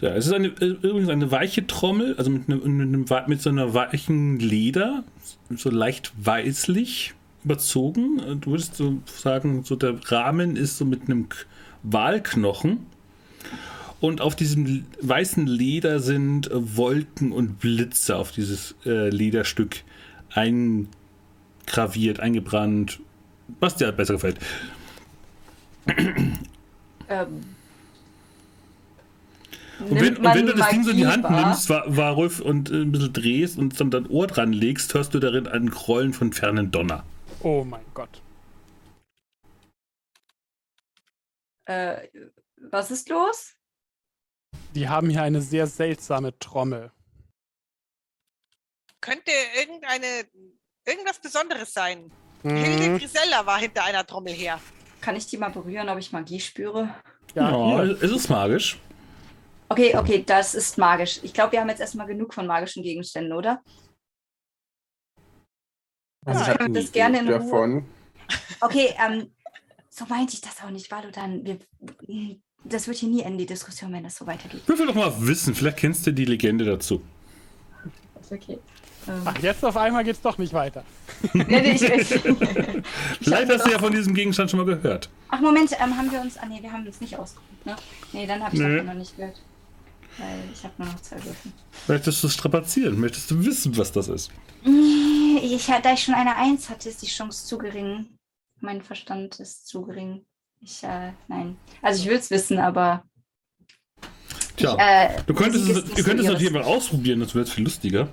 A: Ja, es ist eine, übrigens eine weiche Trommel, also mit, einem, mit, einem, mit so einer weichen Leder, so leicht weißlich überzogen. Du würdest so sagen, so der Rahmen ist so mit einem Walknochen. Und auf diesem weißen Leder sind Wolken und Blitze auf dieses äh, Lederstück eingraviert, eingebrannt, was dir besser gefällt.
D: Ähm,
A: Und wenn, und wenn, du das Ding so in die Hand wahr? nimmst, war, war Rolf, und äh, ein bisschen drehst und dann dein Ohr dran legst, hörst du darin ein Grollen von fernen Donner.
B: Oh mein Gott.
D: Äh, was ist los?
B: Die haben hier eine sehr seltsame Trommel.
C: Könnte irgendeine irgendwas Besonderes sein. Mhm. Hilde Grisella war hinter einer Trommel her.
D: Kann ich die mal berühren, ob ich Magie spüre?
A: Ja, ja ist es magisch?
D: Okay, okay, das ist magisch. Ich glaube, wir haben jetzt erstmal genug von magischen Gegenständen, oder? Also ich kann das gerne in Ruhe. Davon. Okay, ähm, so meinte ich das auch nicht, Valo, dann, wir, das wird hier nie enden, die Diskussion, wenn das so weitergeht.
A: Ich will doch mal wissen, vielleicht kennst du die Legende dazu.
B: Okay. Ähm. Ach, jetzt auf einmal geht's doch nicht weiter.
A: nee, nee, ich, ich, Vielleicht hast du ja von diesem Gegenstand schon mal gehört.
D: Ach, Moment, ähm, haben wir uns. Ah, nee, wir haben uns nicht ausgeguckt, ne? Nee, dann habe ich nee. davon noch nicht gehört. Weil ich habe nur noch zwei Würfel.
A: Möchtest du strapazieren? Möchtest du wissen, was das ist?
D: Ich, da ich schon eine Eins hatte, ist die Chance zu gering. Mein Verstand ist zu gering. Ich, äh, nein. Also ich will es wissen, aber.
A: Tja, ich, äh, du könntest es, du könntest natürlich mal ausprobieren, das wäre jetzt viel lustiger.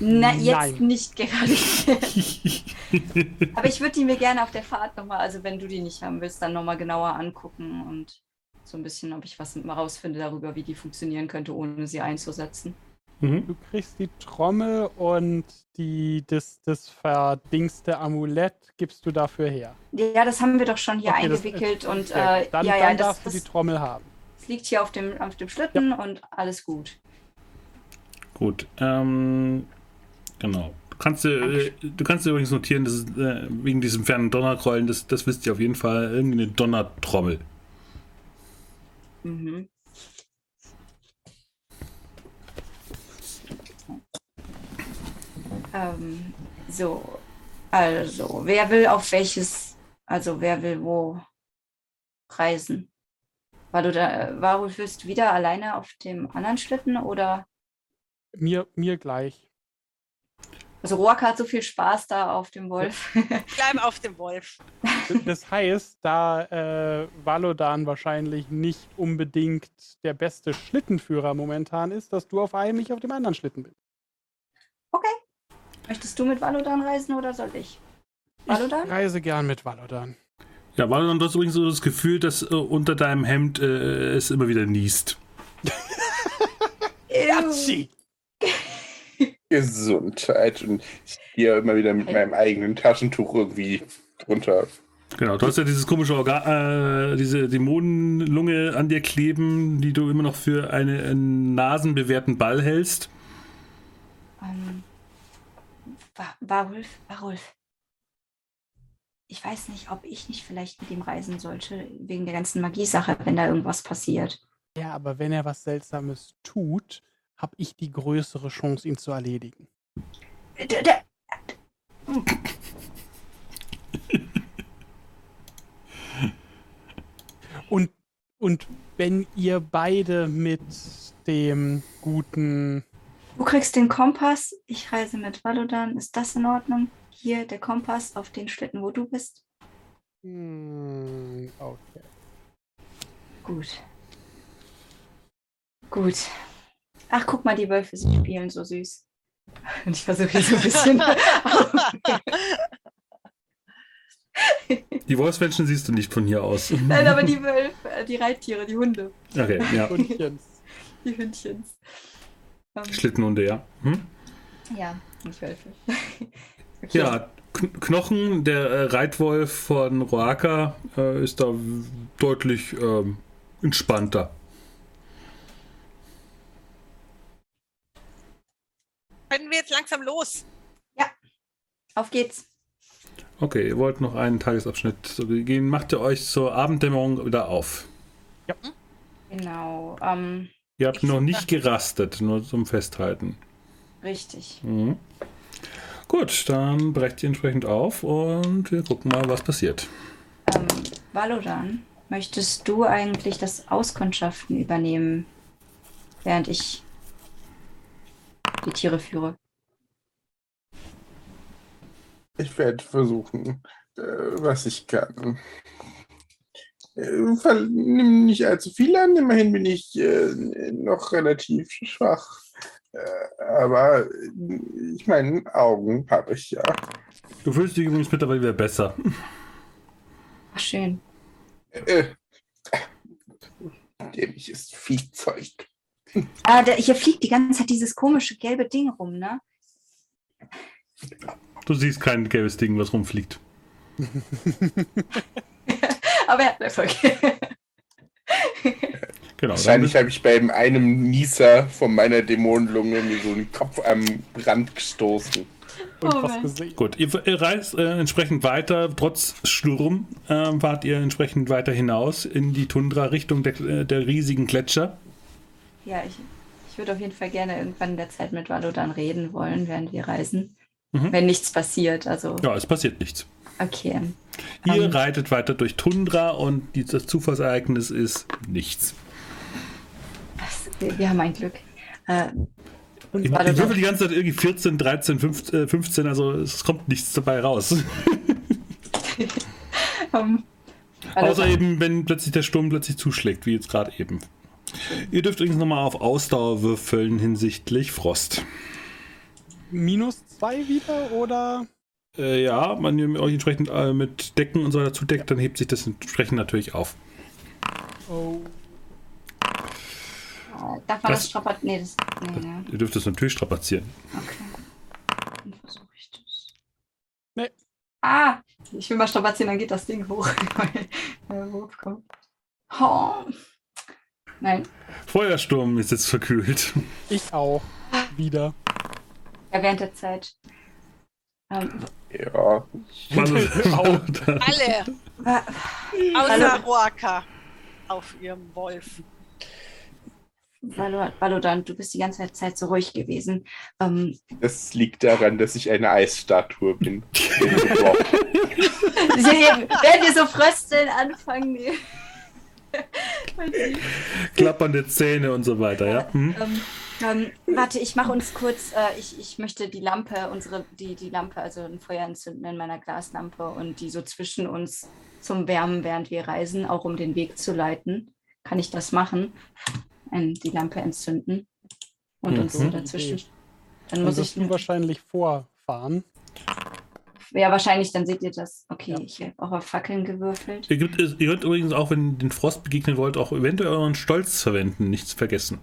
D: Na, jetzt Nein. nicht gerade. aber ich würde die mir gerne auf der Fahrt nochmal, also wenn du die nicht haben willst, dann nochmal genauer angucken und so ein bisschen, ob ich was rausfinde darüber, wie die funktionieren könnte, ohne sie einzusetzen.
B: Mhm. Du kriegst die Trommel und die, das, das verdingste Amulett gibst du dafür her.
D: Ja, das haben wir doch schon hier okay, eingewickelt das, und
B: äh, dann,
D: ja,
B: ja, dann das, darfst du die Trommel haben.
D: Es liegt hier auf dem, auf dem Schlitten ja. und alles gut.
A: Gut. Ähm, genau. Du kannst, äh, du kannst übrigens notieren, dass äh, wegen diesem fernen Donnerkrollen, das, das wisst ihr auf jeden Fall, irgendwie eine Donnertrommel. Mhm.
D: Ähm, so, also, wer will auf welches, also wer will wo reisen? War du da, warum wirst du wieder alleine auf dem anderen Schlitten oder?
B: Mir, mir gleich.
D: Also Roaka hat so viel Spaß da auf dem Wolf.
C: Bleib auf dem Wolf.
B: Das heißt, da äh, Valodan wahrscheinlich nicht unbedingt der beste Schlittenführer momentan ist, dass du auf einem nicht auf dem anderen Schlitten bist.
D: Okay. Möchtest du mit Valodan reisen oder soll ich?
B: Valodan? Ich reise gern mit Valodan.
A: Ja, Valodan, du hast übrigens so das Gefühl, dass äh, unter deinem Hemd äh, es immer wieder niest.
E: Yatschi! Gesundheit. Und ich gehe immer wieder mit meinem eigenen Taschentuch irgendwie drunter.
A: Genau, du hast ja dieses komische Organ, äh, diese Dämonenlunge an dir kleben, die du immer noch für eine, einen nasenbewehrten Ball hältst.
D: Um, Warulf, Warulf. Ich weiß nicht, ob ich nicht vielleicht mit ihm reisen sollte, wegen der ganzen Magiesache, wenn da irgendwas passiert.
B: Ja, aber wenn er was Seltsames tut, habe ich die größere Chance, ihn zu erledigen. Und, und wenn ihr beide mit dem guten.
D: Du kriegst den Kompass, ich reise mit Valodan. Ist das in Ordnung? Hier der Kompass auf den Schlitten, wo du bist.
B: Hm, okay.
D: Gut. Gut. Ach, guck mal, die Wölfe, sie spielen so süß. Und ich versuche hier so ein bisschen.
A: die Wolfsmenschen siehst du nicht von hier aus.
D: Nein, aber die Wölfe, äh, die Reittiere, die Hunde.
A: Okay, ja.
B: Hündchens.
D: Die Hündchens.
A: Um, ähm. Schlittenhunde, ja. Hm?
D: Ja, nicht Wölfe.
A: Okay. Ja, Knochen, der äh, Reitwolf von Roaka äh, ist da deutlich ähm, entspannter.
C: Können wir jetzt langsam los.
D: Ja, auf geht's.
A: Okay, ihr wollt noch einen Tagesabschnitt gehen. Macht ihr euch zur Abenddämmerung wieder auf?
B: Ja.
D: Genau. Ähm,
A: ihr habt noch nicht gerastet, nur zum Festhalten.
D: Richtig.
A: Mhm. Gut, dann brecht ihr entsprechend auf und wir gucken mal, was passiert.
D: Ähm, Valodan, möchtest du eigentlich das Auskundschaften übernehmen, während ich die Tiere führe.
E: Ich werde versuchen, äh, was ich kann. äh, nimm nicht allzu viel an, immerhin bin ich äh, noch relativ schwach. Aber ich meine, Augen habe ich ja.
A: Du fühlst dich übrigens mittlerweile wieder besser.
D: Ach, schön.
E: Äh, dämliches Viehzeug.
D: Ah, da, hier fliegt die ganze Zeit dieses komische gelbe Ding rum, ne?
A: Du siehst kein gelbes Ding, was rumfliegt.
D: Aber er hat Erfolg.
A: Genau.
E: Wahrscheinlich habe ich bei einem Nieser von meiner Dämonenlunge mir so einen Kopf am Rand gestoßen.
D: Oh.
A: Gut, ihr, ihr reist äh, entsprechend weiter, trotz Sturm äh, fahrt ihr entsprechend weiter hinaus in die Tundra Richtung der, äh, der riesigen Gletscher.
D: Ja, ich, ich würde auf jeden Fall gerne irgendwann in der Zeit mit Valodan reden wollen, während wir reisen.
A: Mhm.
D: Wenn nichts passiert. Also,
A: Ja, es passiert nichts.
D: okay.
A: Ihr
D: Ähm.
A: reitet weiter durch Tundra und die, das Zufallsereignis ist nichts.
D: Was, wir, wir haben ein Glück. Äh,
A: Ich, ich würfel die ganze Zeit irgendwie 14, 13, 15, äh, 15 also es kommt nichts dabei raus.
D: ähm,
A: Außer eben, wenn plötzlich der Sturm plötzlich zuschlägt, wie jetzt gerade eben. Ihr dürft übrigens nochmal auf Ausdauer würfeln hinsichtlich Frost.
B: Minus zwei wieder oder?
A: Äh, ja, wenn ihr euch entsprechend äh, mit Decken und so weiter zudeckt, dann hebt sich das entsprechend natürlich auf.
B: Oh.
D: Oh, darf man
A: Das-
D: das strapazieren? Nee, das. Nee, ne?
A: Ihr dürft es natürlich strapazieren.
D: Okay. Dann versuche ich das.
B: Nee.
D: Ah! Ich will mal strapazieren, dann geht das Ding hoch. weil der Wurf kommt. Oh. Nein,
A: Feuersturm ist jetzt verkühlt.
B: Ich auch. Wieder.
D: ja, während der Zeit. Ähm,
E: Ja,
C: Alle, außer Roaka auf ihrem Wolf.
D: Valo- Valodan, du bist die ganze Zeit so ruhig gewesen. Ähm,
E: das liegt daran, dass ich eine Eisstatue bin.
D: Werden wir so frösteln anfangen?
A: Klappernde Zähne und so weiter, ja? Hm?
D: Ähm, ähm, warte, ich mache uns kurz, äh, ich, ich möchte die Lampe, unsere, die, die Lampe, also ein Feuer entzünden in meiner Glaslampe und die so zwischen uns zum Wärmen, während wir reisen, auch um den Weg zu leiten. Kann ich das machen? Ähm, die Lampe entzünden und uns so
A: Mhm.
D: dazwischen. Dann
B: Dann
D: muss ich,
B: du wahrscheinlich vorfahren.
D: Ja wahrscheinlich, dann seht ihr das. Okay, ich habe auch auf Fackeln gewürfelt.
A: Ihr, könnt, ihr könnt übrigens auch, wenn ihr den Frost begegnen wollt, auch eventuell euren Stolz verwenden, nichts vergessen.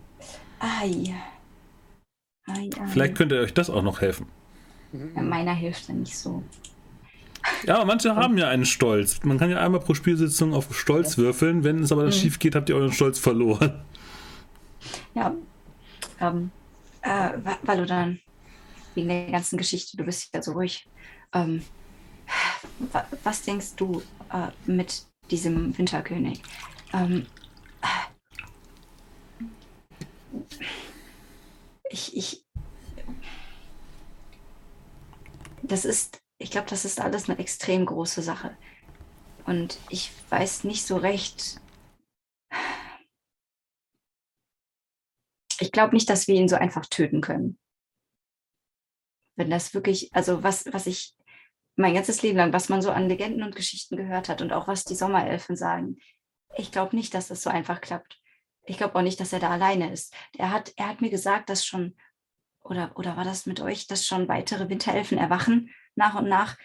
D: Ai. Ai, ai.
A: Vielleicht könnte euch das auch noch helfen.
D: Ja, meiner hilft dann nicht so.
A: Ja, manche haben ja einen Stolz. Man kann ja einmal pro Spielsitzung auf Stolz würfeln. Wenn es aber
D: Mhm.
A: schief geht, habt ihr euren Stolz verloren.
D: Ja. Ähm, äh, Valodan, wegen der ganzen Geschichte, du bist ja so ruhig. Ähm, wa was denkst du äh, mit diesem Winterkönig? Ähm, ich, ich, das ist, ich glaube, das ist alles eine extrem große Sache. Und ich weiß nicht so recht, ich glaube nicht, dass wir ihn so einfach töten können. Wenn das wirklich, also was, was ich mein ganzes Leben lang, was man so an Legenden und Geschichten gehört hat und auch was die Sommerelfen sagen, ich glaube nicht, dass das so einfach klappt. Ich glaube auch nicht, dass er da alleine ist. Er hat, er hat mir gesagt, dass schon, oder, oder war das mit euch, dass schon weitere Winterelfen erwachen nach und nach.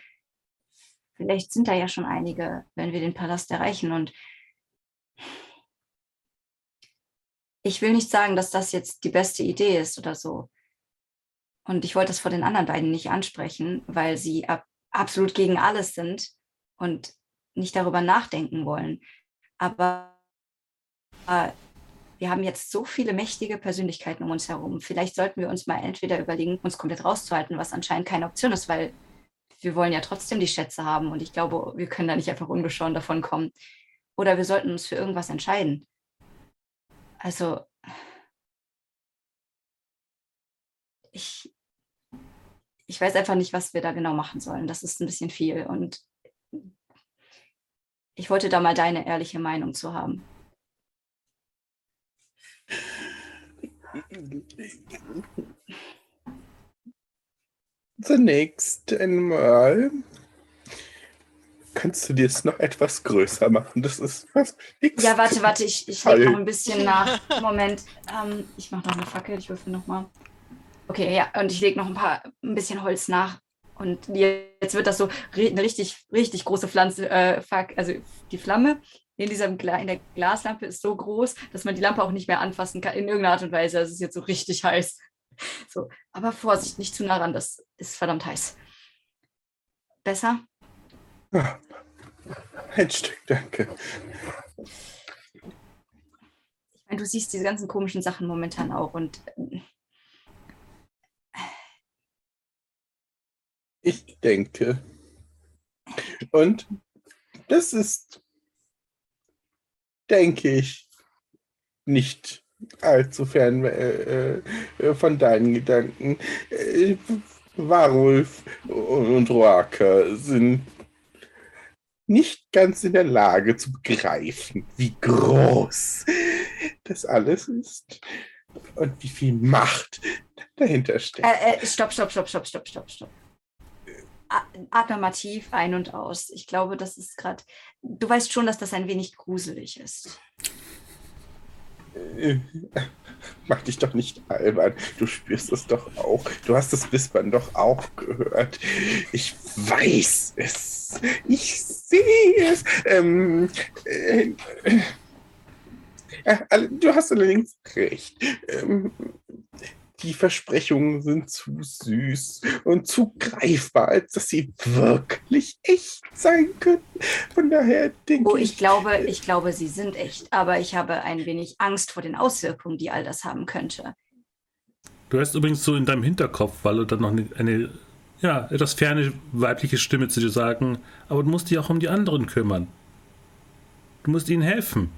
D: Vielleicht sind da ja schon einige, wenn wir den Palast erreichen. Und ich will nicht sagen, dass das jetzt die beste Idee ist oder so. Und ich wollte das vor den anderen beiden nicht ansprechen, weil sie ab, absolut gegen alles sind und nicht darüber nachdenken wollen. Aber äh, wir haben jetzt so viele mächtige Persönlichkeiten um uns herum. Vielleicht sollten wir uns mal entweder überlegen, uns komplett rauszuhalten, was anscheinend keine Option ist, weil wir wollen ja trotzdem die Schätze haben und ich glaube, wir können da nicht einfach ungeschoren davon kommen. Oder wir sollten uns für irgendwas entscheiden. Also, ich, ich weiß einfach nicht, was wir da genau machen sollen. Das ist ein bisschen viel und ich wollte da mal deine ehrliche Meinung zu haben.
E: Zunächst einmal Kannst du dir es noch etwas größer machen? Das ist was.
D: Nix. Ja, warte, warte, ich, ich lege noch ein bisschen nach. Moment, ähm, ich mache noch eine Fackel, ich würfel nochmal. Okay, ja, und ich lege noch ein paar, ein bisschen Holz nach. Und jetzt wird das so eine richtig, richtig große Pflanze, äh, also die Flamme in, diesem, in der Glaslampe ist so groß, dass man die Lampe auch nicht mehr anfassen kann, in irgendeiner Art und Weise. Es ist jetzt so richtig heiß. So, aber Vorsicht, nicht zu nah ran, das ist verdammt heiß. Besser?
E: Ja, ein Stück, danke.
D: Ich meine, du siehst diese ganzen komischen Sachen momentan auch und.
E: Ich denke. Und das ist, denke ich, nicht allzu fern äh, äh, von deinen Gedanken. Äh, Warulf und Roaka sind nicht ganz in der Lage zu begreifen, wie groß das alles ist und wie viel Macht dahinter steckt.
D: Äh, äh, stopp, stopp, stopp, stopp, stopp, stopp, stopp. Tief ein und aus. Ich glaube, das ist gerade. Du weißt schon, dass das ein wenig gruselig ist.
E: Mach dich doch nicht albern. Du spürst es doch auch. Du hast das Wispern doch auch gehört. Ich weiß es. Ich sehe es. Ähm, äh, äh, du hast allerdings recht. Ähm, die Versprechungen sind zu süß und zu greifbar, als dass sie wirklich echt sein könnten. Von daher denke
D: oh, ich. ich glaube, ich glaube, sie sind echt, aber ich habe ein wenig Angst vor den Auswirkungen, die all das haben könnte.
A: Du hast übrigens so in deinem Hinterkopf, weil du dann noch eine, eine ja, etwas ferne weibliche Stimme zu dir sagen, aber du musst dich auch um die anderen kümmern. Du musst ihnen helfen.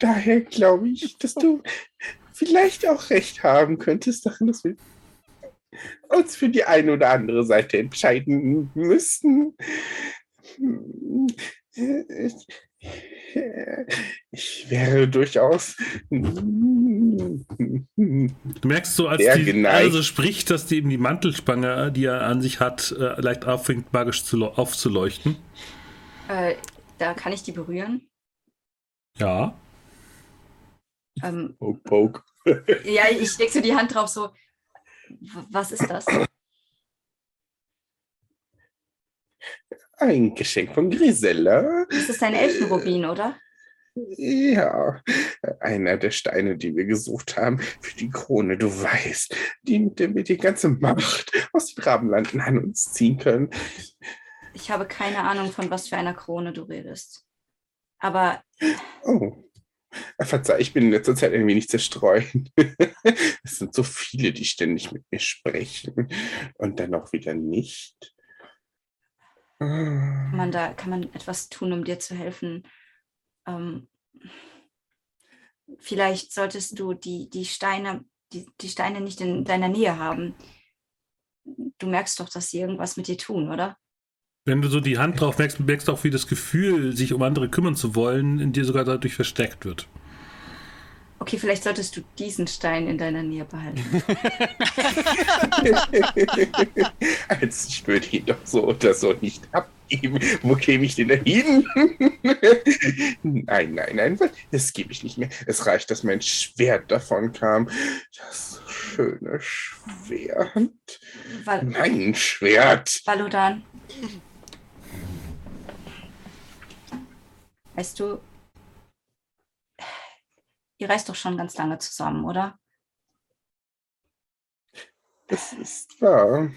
E: Daher glaube ich, dass du vielleicht auch recht haben könntest darin, dass wir uns für die eine oder andere Seite entscheiden müssten. Ich wäre durchaus.
A: Du merkst so, als die geneigt. also spricht, dass die eben die Mantelspange, die er an sich hat, äh, leicht aufhängt, magisch aufzuleuchten.
D: Äh, da kann ich die berühren.
A: Ja.
D: Ähm,
E: poke, poke.
D: ja, ich leg so die Hand drauf, so, was ist das?
E: Ein Geschenk von Grisella.
D: Das ist ein Elfenrubin, oder?
E: Ja, einer der Steine, die wir gesucht haben für die Krone, du weißt, die, mit der wir die ganze Macht aus den Rabenlanden an uns ziehen können.
D: Ich habe keine Ahnung, von was für einer Krone du redest. Aber.
E: Oh. Verzeih, ich bin in letzter Zeit ein wenig zerstreut. es sind so viele, die ständig mit mir sprechen und dann auch wieder nicht.
D: Kann man da, kann man etwas tun, um dir zu helfen? Ähm, vielleicht solltest du die, die Steine, die, die Steine nicht in deiner Nähe haben. Du merkst doch, dass sie irgendwas mit dir tun, oder?
A: Wenn du so die Hand drauf merkst, merkst du auch, wie das Gefühl, sich um andere kümmern zu wollen, in dir sogar dadurch versteckt wird.
D: Okay, vielleicht solltest du diesen Stein in deiner Nähe behalten.
E: Als ich würde ihn doch so oder so nicht abgeben. Wo käme ich denn da hin? nein, nein, nein, das gebe ich nicht mehr. Es reicht, dass mein Schwert davon kam. Das schöne Schwert. Val mein Schwert.
D: Valodan. Weißt du, ihr reist doch schon ganz lange zusammen, oder?
E: Das ist wahr.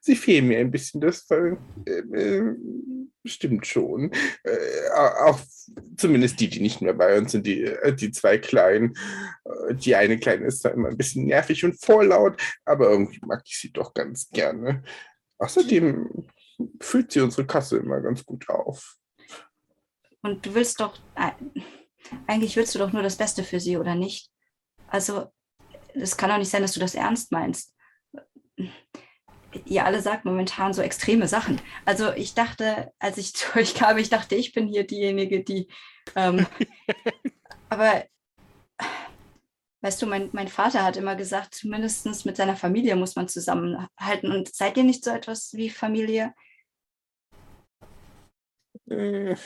E: Sie fehlen mir ein bisschen, das äh, äh, stimmt schon. Äh, auch zumindest die, die nicht mehr bei uns sind, die, die zwei Kleinen. Die eine Kleine ist da immer ein bisschen nervig und vorlaut, aber irgendwie mag ich sie doch ganz gerne. Außerdem füllt sie unsere Kasse immer ganz gut auf.
D: Und du willst doch, eigentlich willst du doch nur das Beste für sie, oder nicht? Also, es kann doch nicht sein, dass du das ernst meinst. Ihr alle sagt momentan so extreme Sachen. Also ich dachte, als ich zu euch kam, ich dachte, ich bin hier diejenige, die. Ähm, aber Weißt du, mein, mein Vater hat immer gesagt, zumindest mit seiner Familie muss man zusammenhalten. Und seid ihr nicht so etwas wie Familie?
E: Äh,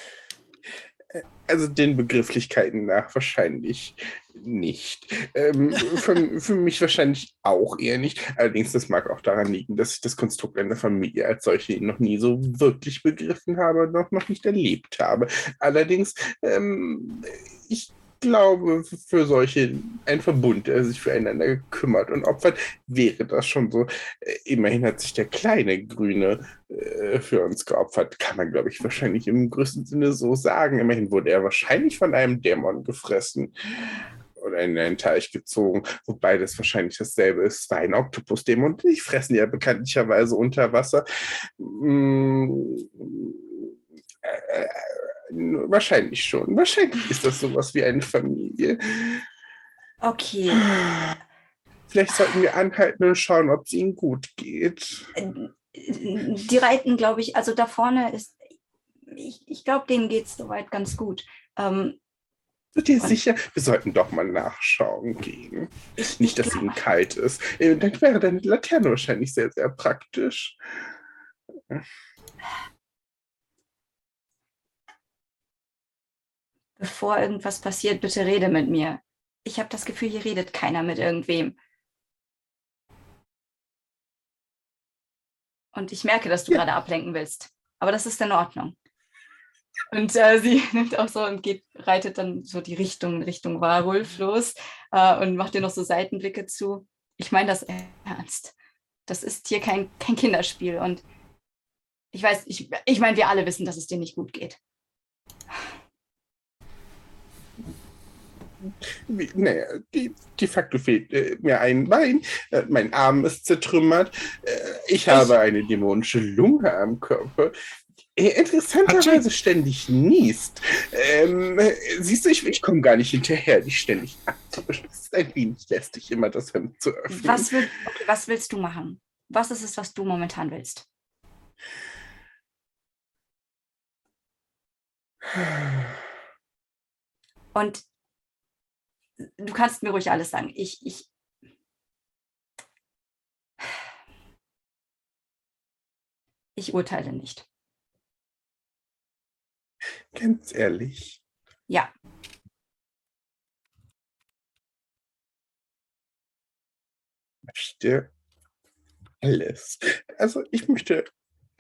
E: also den Begrifflichkeiten nach wahrscheinlich nicht. Ähm, für, für, mich wahrscheinlich auch eher nicht. Allerdings, das mag auch daran liegen, dass ich das Konstrukt einer Familie als solche noch nie so wirklich begriffen habe und noch, noch nicht erlebt habe. Allerdings, ähm, ich glaube, für solche ein Verbund, der sich füreinander kümmert und opfert, wäre das schon so. Äh, immerhin hat sich der kleine Grüne äh, für uns geopfert, kann man, glaube ich, wahrscheinlich im größten Sinne so sagen. Immerhin wurde er wahrscheinlich von einem Dämon gefressen oder in einen Teich gezogen, wobei das wahrscheinlich dasselbe ist. Es war ein Oktopus-Dämon, die fressen ja bekanntlicherweise unter Wasser. Hm, äh, Wahrscheinlich schon. Wahrscheinlich ist das sowas wie eine Familie.
D: Okay.
E: Vielleicht sollten wir anhalten und schauen, ob es ihnen gut geht.
D: Die reiten, glaube ich, also da vorne ist, ich, ich glaube, denen geht es soweit ganz gut. Ähm,
E: Seid ihr sicher? Wir sollten doch mal nachschauen gehen. Nicht, dass ihnen kalt ist. Äh, dann wäre deine Laterne wahrscheinlich sehr, sehr praktisch.
D: Bevor irgendwas passiert, bitte rede mit mir. Ich habe das Gefühl, hier redet keiner mit irgendwem. Und ich merke, dass du ja. gerade ablenken willst. Aber das ist in Ordnung. Und äh, sie nimmt auch so und geht, reitet dann so die Richtung, Richtung Warwolf los äh, und macht dir noch so Seitenblicke zu. Ich meine das ernst. Das ist hier kein, kein Kinderspiel. Und ich weiß, ich, ich meine, wir alle wissen, dass es dir nicht gut geht.
E: Naja, de, de facto fehlt äh, mir ein Bein, äh, mein Arm ist zertrümmert, äh, ich habe eine dämonische Lunge am Körper. Interessanterweise ständig niest. Ähm, siehst du, ich, ich komme gar nicht hinterher, dich ständig abzuwischen. Es ist ein wenig lästig, immer das Hemd zu öffnen.
D: Was, will, okay, was willst du machen? Was ist es, was du momentan willst? Und du kannst mir ruhig alles sagen. Ich, ich, ich urteile nicht.
E: Ganz ehrlich.
D: Ja.
E: Möchte alles. Also ich möchte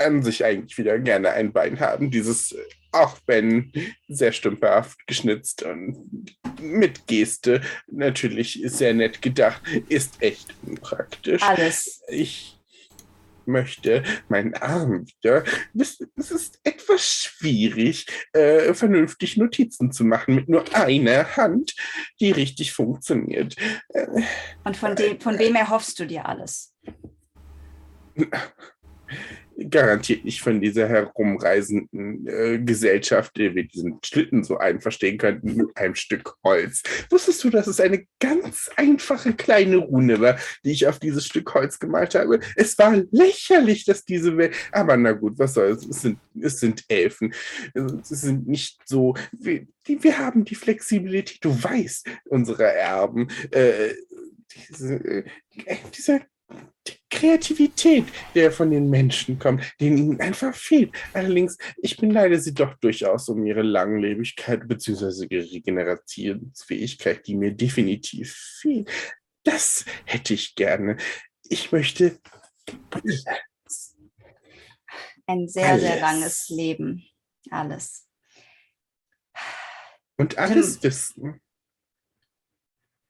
E: an sich eigentlich wieder gerne ein Bein haben. Dieses, auch wenn sehr stümperhaft geschnitzt und mit Geste, natürlich sehr nett gedacht, ist echt unpraktisch.
D: Alles.
E: Ich möchte meinen Arm wieder. Es ist etwas schwierig, äh, vernünftig Notizen zu machen mit nur einer Hand, die richtig funktioniert. Äh,
D: und von, dem, von wem erhoffst du dir alles?
E: garantiert nicht von dieser herumreisenden äh, Gesellschaft, die wir diesen Schlitten so einverstehen könnten, mit einem Stück Holz. Wusstest du, dass es eine ganz einfache kleine Rune war, die ich auf dieses Stück Holz gemalt habe? Es war lächerlich, dass diese Welt. Aber na gut, was soll's? Es sind, es sind Elfen. Sie sind nicht so. Wir, die, wir haben die Flexibilität, du weißt, unsere Erben. Äh, diese, äh, dieser die Kreativität, der von den Menschen kommt, denen ihnen einfach fehlt. Allerdings, ich beneide sie doch durchaus um ihre Langlebigkeit bzw. ihre Regenerationsfähigkeit, die mir definitiv fehlt. Das hätte ich gerne. Ich möchte
D: ein sehr, alles. sehr langes Leben. Alles.
E: Und alles Tim, wissen.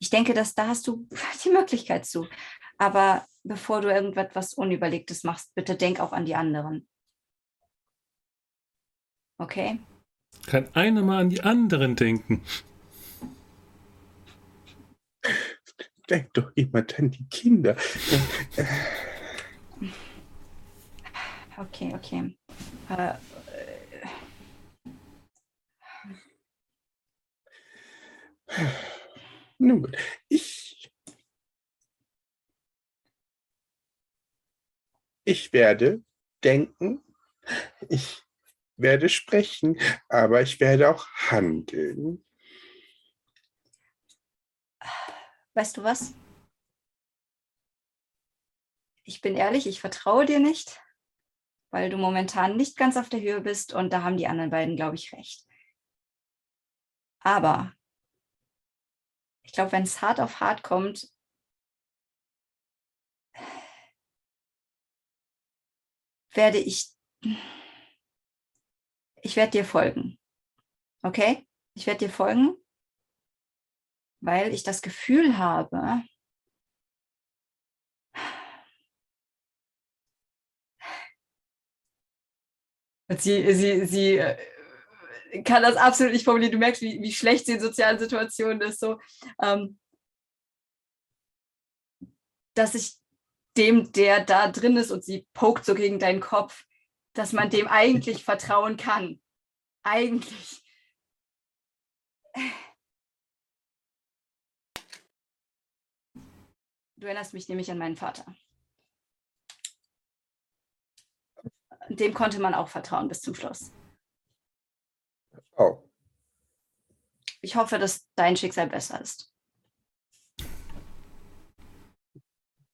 D: Ich denke, dass da hast du die Möglichkeit zu. Aber bevor du irgendetwas Unüberlegtes machst, bitte denk auch an die anderen. Okay?
A: Kann einer mal an die anderen denken.
E: Denk doch jemand an die Kinder.
D: Okay, okay. Äh,
E: Nun gut, ich Ich werde denken, ich werde sprechen, aber ich werde auch handeln.
D: weißt du was? Ich bin ehrlich, ich vertraue dir nicht, weil du momentan nicht ganz auf der Höhe bist und da haben die anderen beiden, glaube ich, recht. Aber ich glaube, wenn es hart auf hart kommt, werde ich, ich werde dir folgen. Okay? Ich werde dir folgen, weil ich das Gefühl habe, sie, sie, sie äh, kann das absolut nicht formulieren. Du merkst, wie, wie schlecht sie in sozialen Situationen ist, so, ähm, dass ich dem, der da drin ist und sie pokt so gegen deinen Kopf, dass man dem eigentlich vertrauen kann. Eigentlich. Du erinnerst mich nämlich an meinen Vater. Dem konnte man auch vertrauen bis zum Schluss.
E: Oh.
D: Ich hoffe, dass dein Schicksal besser ist.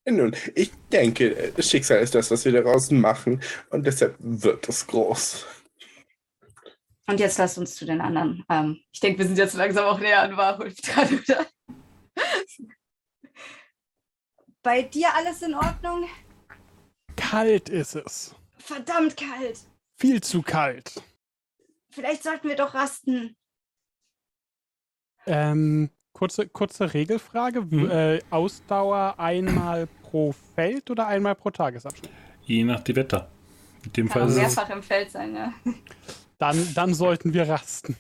E: Nun, ich denke, das Schicksal ist das, was wir daraus machen. Und deshalb wird es groß.
D: Und jetzt lasst uns zu den anderen. Ähm, ich denke, wir sind jetzt langsam auch näher an Warhulf dran, oder? Bei dir alles in Ordnung?
B: Kalt ist es.
D: Verdammt kalt.
B: Viel zu kalt.
D: Vielleicht sollten wir doch rasten.
B: Ähm, kurze, kurze Regelfrage.
A: Hm.
B: Äh, Ausdauer einmal pro Feld oder einmal pro Tagesabschnitt?
A: Je nach die Wetter. In dem Fall
D: Kann auch
A: ist es
D: mehrfach im Feld sein, ja.
B: Dann, dann sollten wir rasten.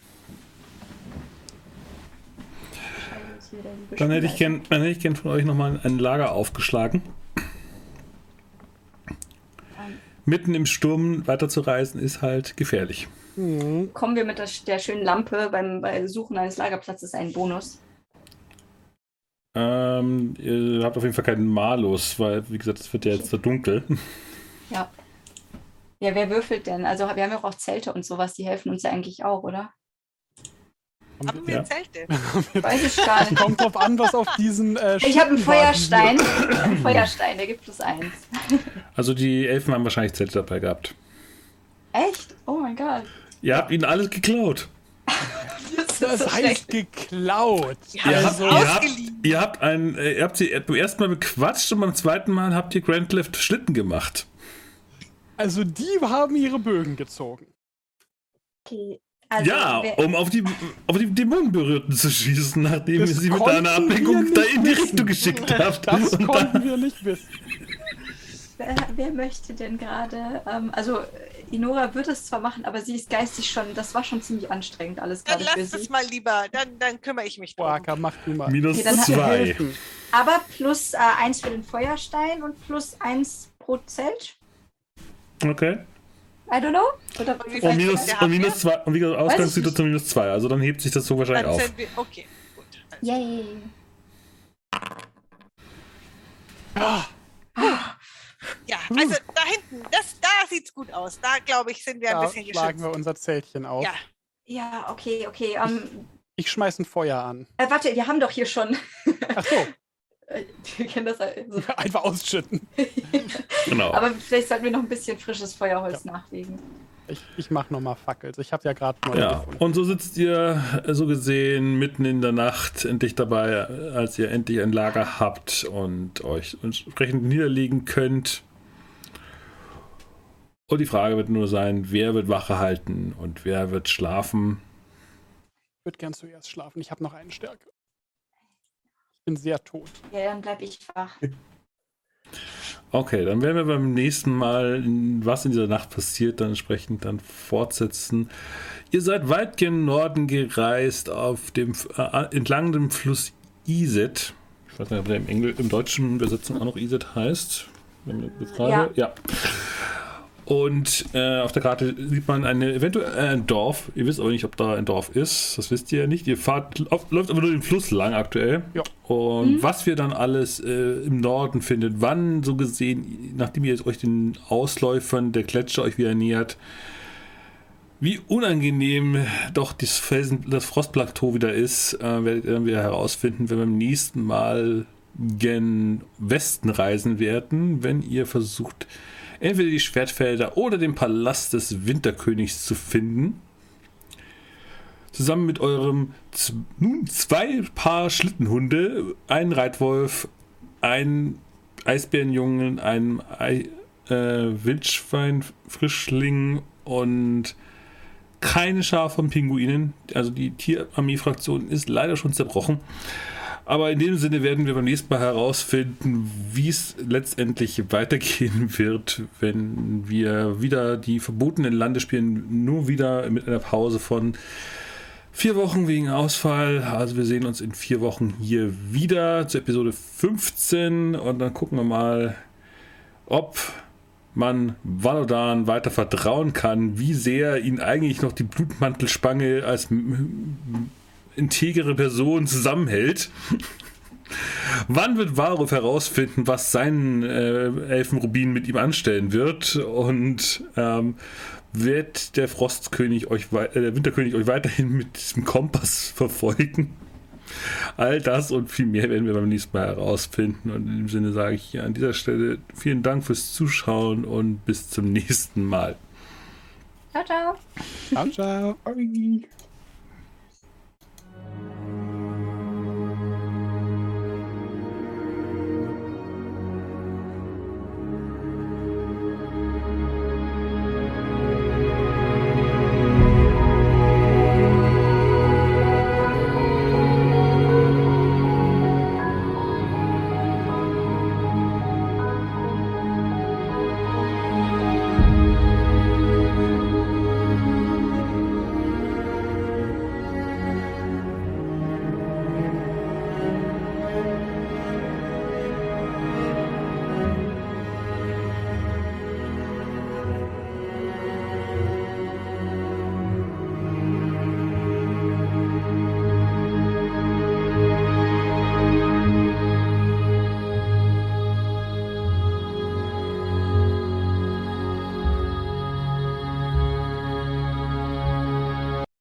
A: Dann hätte ich gern, dann hätte ich gern von euch nochmal ein Lager aufgeschlagen. Mitten im Sturm weiterzureisen ist halt gefährlich.
B: Mhm.
D: Kommen wir mit der, der schönen Lampe beim bei Suchen eines Lagerplatzes einen Bonus?
A: Ähm, ihr habt auf jeden Fall keinen Malus, weil, wie gesagt, es wird ja jetzt so dunkel.
D: Ja. Ja, wer würfelt denn? Also wir haben ja auch Zelte und sowas, die helfen uns ja eigentlich auch, oder?
C: Haben wir
A: Ja.
C: Zelte?
D: Weiß ich gar nicht.
B: Kommt drauf an, was auf diesen. Äh,
D: Ich habe einen Feuerstein. Einen Feuerstein, der gibt plus eins.
A: Also die Elfen haben wahrscheinlich Zelte dabei gehabt.
D: Echt? Oh mein Gott.
A: Ihr habt ihnen alles geklaut.
D: Das, so schlecht.
B: heißt geklaut.
C: Haben
A: Ihr habt, ihr habt, ihr habt, ein, äh, ihr habt sie beim ersten Mal bequatscht und beim zweiten Mal habt ihr Grand Lift Schlitten gemacht.
B: Also die haben ihre Bögen gezogen.
D: Okay. Also,
A: ja, um auf die, auf die Dämonenberührten zu schießen, nachdem
B: Das
A: ihr sie mit einer Ablenkung da in die
B: wissen.
A: Richtung geschickt habt.
B: Das
A: Und
B: konnten
A: dann,
B: wir nicht wissen.
D: wer, wer möchte denn gerade? Ähm, also Inora wird es zwar machen, aber sie ist geistig schon. Das war schon ziemlich anstrengend alles
C: Dann
D: gerade für
C: lasst es mal lieber, dann, dann kümmere ich mich drum.
B: Waka, mach du mal.
A: minus
D: Okay, dann
A: zwei.
D: Aber plus äh, eins für den Feuerstein und plus eins pro Zelt.
A: Okay.
D: I don't know. Oder
C: Und wie
A: Und
C: viel
A: minus, und minus zwei. Und wie gesagt, Ausgangssituation minus zwei. Also dann hebt sich das so wahrscheinlich
C: Dann
A: auf.
C: wir, okay, gut.
D: Yay.
C: Ja, also da hinten, das, da sieht's gut aus. Da, glaube ich, sind wir ein
B: Da
C: bisschen
B: schlagen wir
C: geschützt.
B: unser Zeltchen auf.
C: Ja,
D: Ja, okay, okay. Ähm,
B: Ich schmeiß ein Feuer an.
D: äh, warte, wir haben doch hier schon.
B: Ach so,
D: Äh, wir kennen das also.
B: einfach ausschütten.
A: Genau.
D: Aber vielleicht sollten wir noch ein bisschen frisches Feuerholz nachlegen.
B: Ich, ich mach nochmal Fackels. Ich habe ja gerade neue
A: Ja,
B: gefunden.
A: und so sitzt ihr äh, so gesehen mitten in der Nacht endlich dabei, äh, als ihr endlich ein Lager habt und euch entsprechend niederlegen könnt. Und die Frage wird nur sein, wer wird Wache halten und wer wird schlafen.
B: Ich würde gern zuerst schlafen. Ich habe noch einen Stärke. Ich bin sehr tot.
D: Ja, dann bleib ich wach.
A: Okay, dann werden wir beim nächsten Mal, was in dieser Nacht passiert, dann entsprechend dann fortsetzen. Ihr seid weit gen Norden gereist, auf dem, äh, entlang dem Fluss Iset. Ich weiß nicht, ob der im, Engl im deutschen Übersetzung auch noch Iset heißt. Gerade- ja. Und äh, auf der Karte sieht man eine, eventuell ein Dorf. Ihr wisst aber nicht, ob da ein Dorf ist. Das wisst ihr ja nicht. Ihr fahrt, auf, läuft aber nur den Fluss lang aktuell.
B: Ja.
A: Und was wir dann alles äh, im Norden findet, wann so gesehen, nachdem ihr jetzt euch den Ausläufern der Gletscher euch wieder nähert, Wie unangenehm doch das, Felsen, das Frostplateau wieder ist, äh, werdet ihr herausfinden, wenn wir beim nächsten Mal gen Westen reisen werden, wenn ihr versucht, entweder die Schwertfelder oder den Palast des Winterkönigs zu finden. Zusammen mit eurem nun zwei Paar Schlittenhunde, ein Reitwolf, ein Eisbärenjungen, ein Ei, äh, Wildschweinfrischling und keine Schar von Pinguinen. Also die Tierarmee-Fraktion ist leider schon zerbrochen. Aber in dem Sinne werden wir beim nächsten Mal herausfinden, wie es letztendlich weitergehen wird, wenn wir wieder die verbotenen Lande spielen. Nur wieder mit einer Pause von vier Wochen wegen Ausfall. Also wir sehen uns in vier Wochen hier wieder zur Episode 15 und dann gucken wir mal, ob man Valodan weiter vertrauen kann, wie sehr ihn eigentlich noch die Blutmantelspange als integere Person zusammenhält. Wann wird Varuf herausfinden, was sein äh, Elfenrubin mit ihm anstellen wird? Und ähm, wird der Frostkönig euch, äh, der Winterkönig euch weiterhin mit diesem Kompass verfolgen? All das und viel mehr werden wir beim nächsten Mal herausfinden. Und in dem Sinne sage ich an dieser Stelle vielen Dank fürs Zuschauen und bis zum nächsten Mal.
D: Ciao, ciao.
B: Ciao, ciao. うん。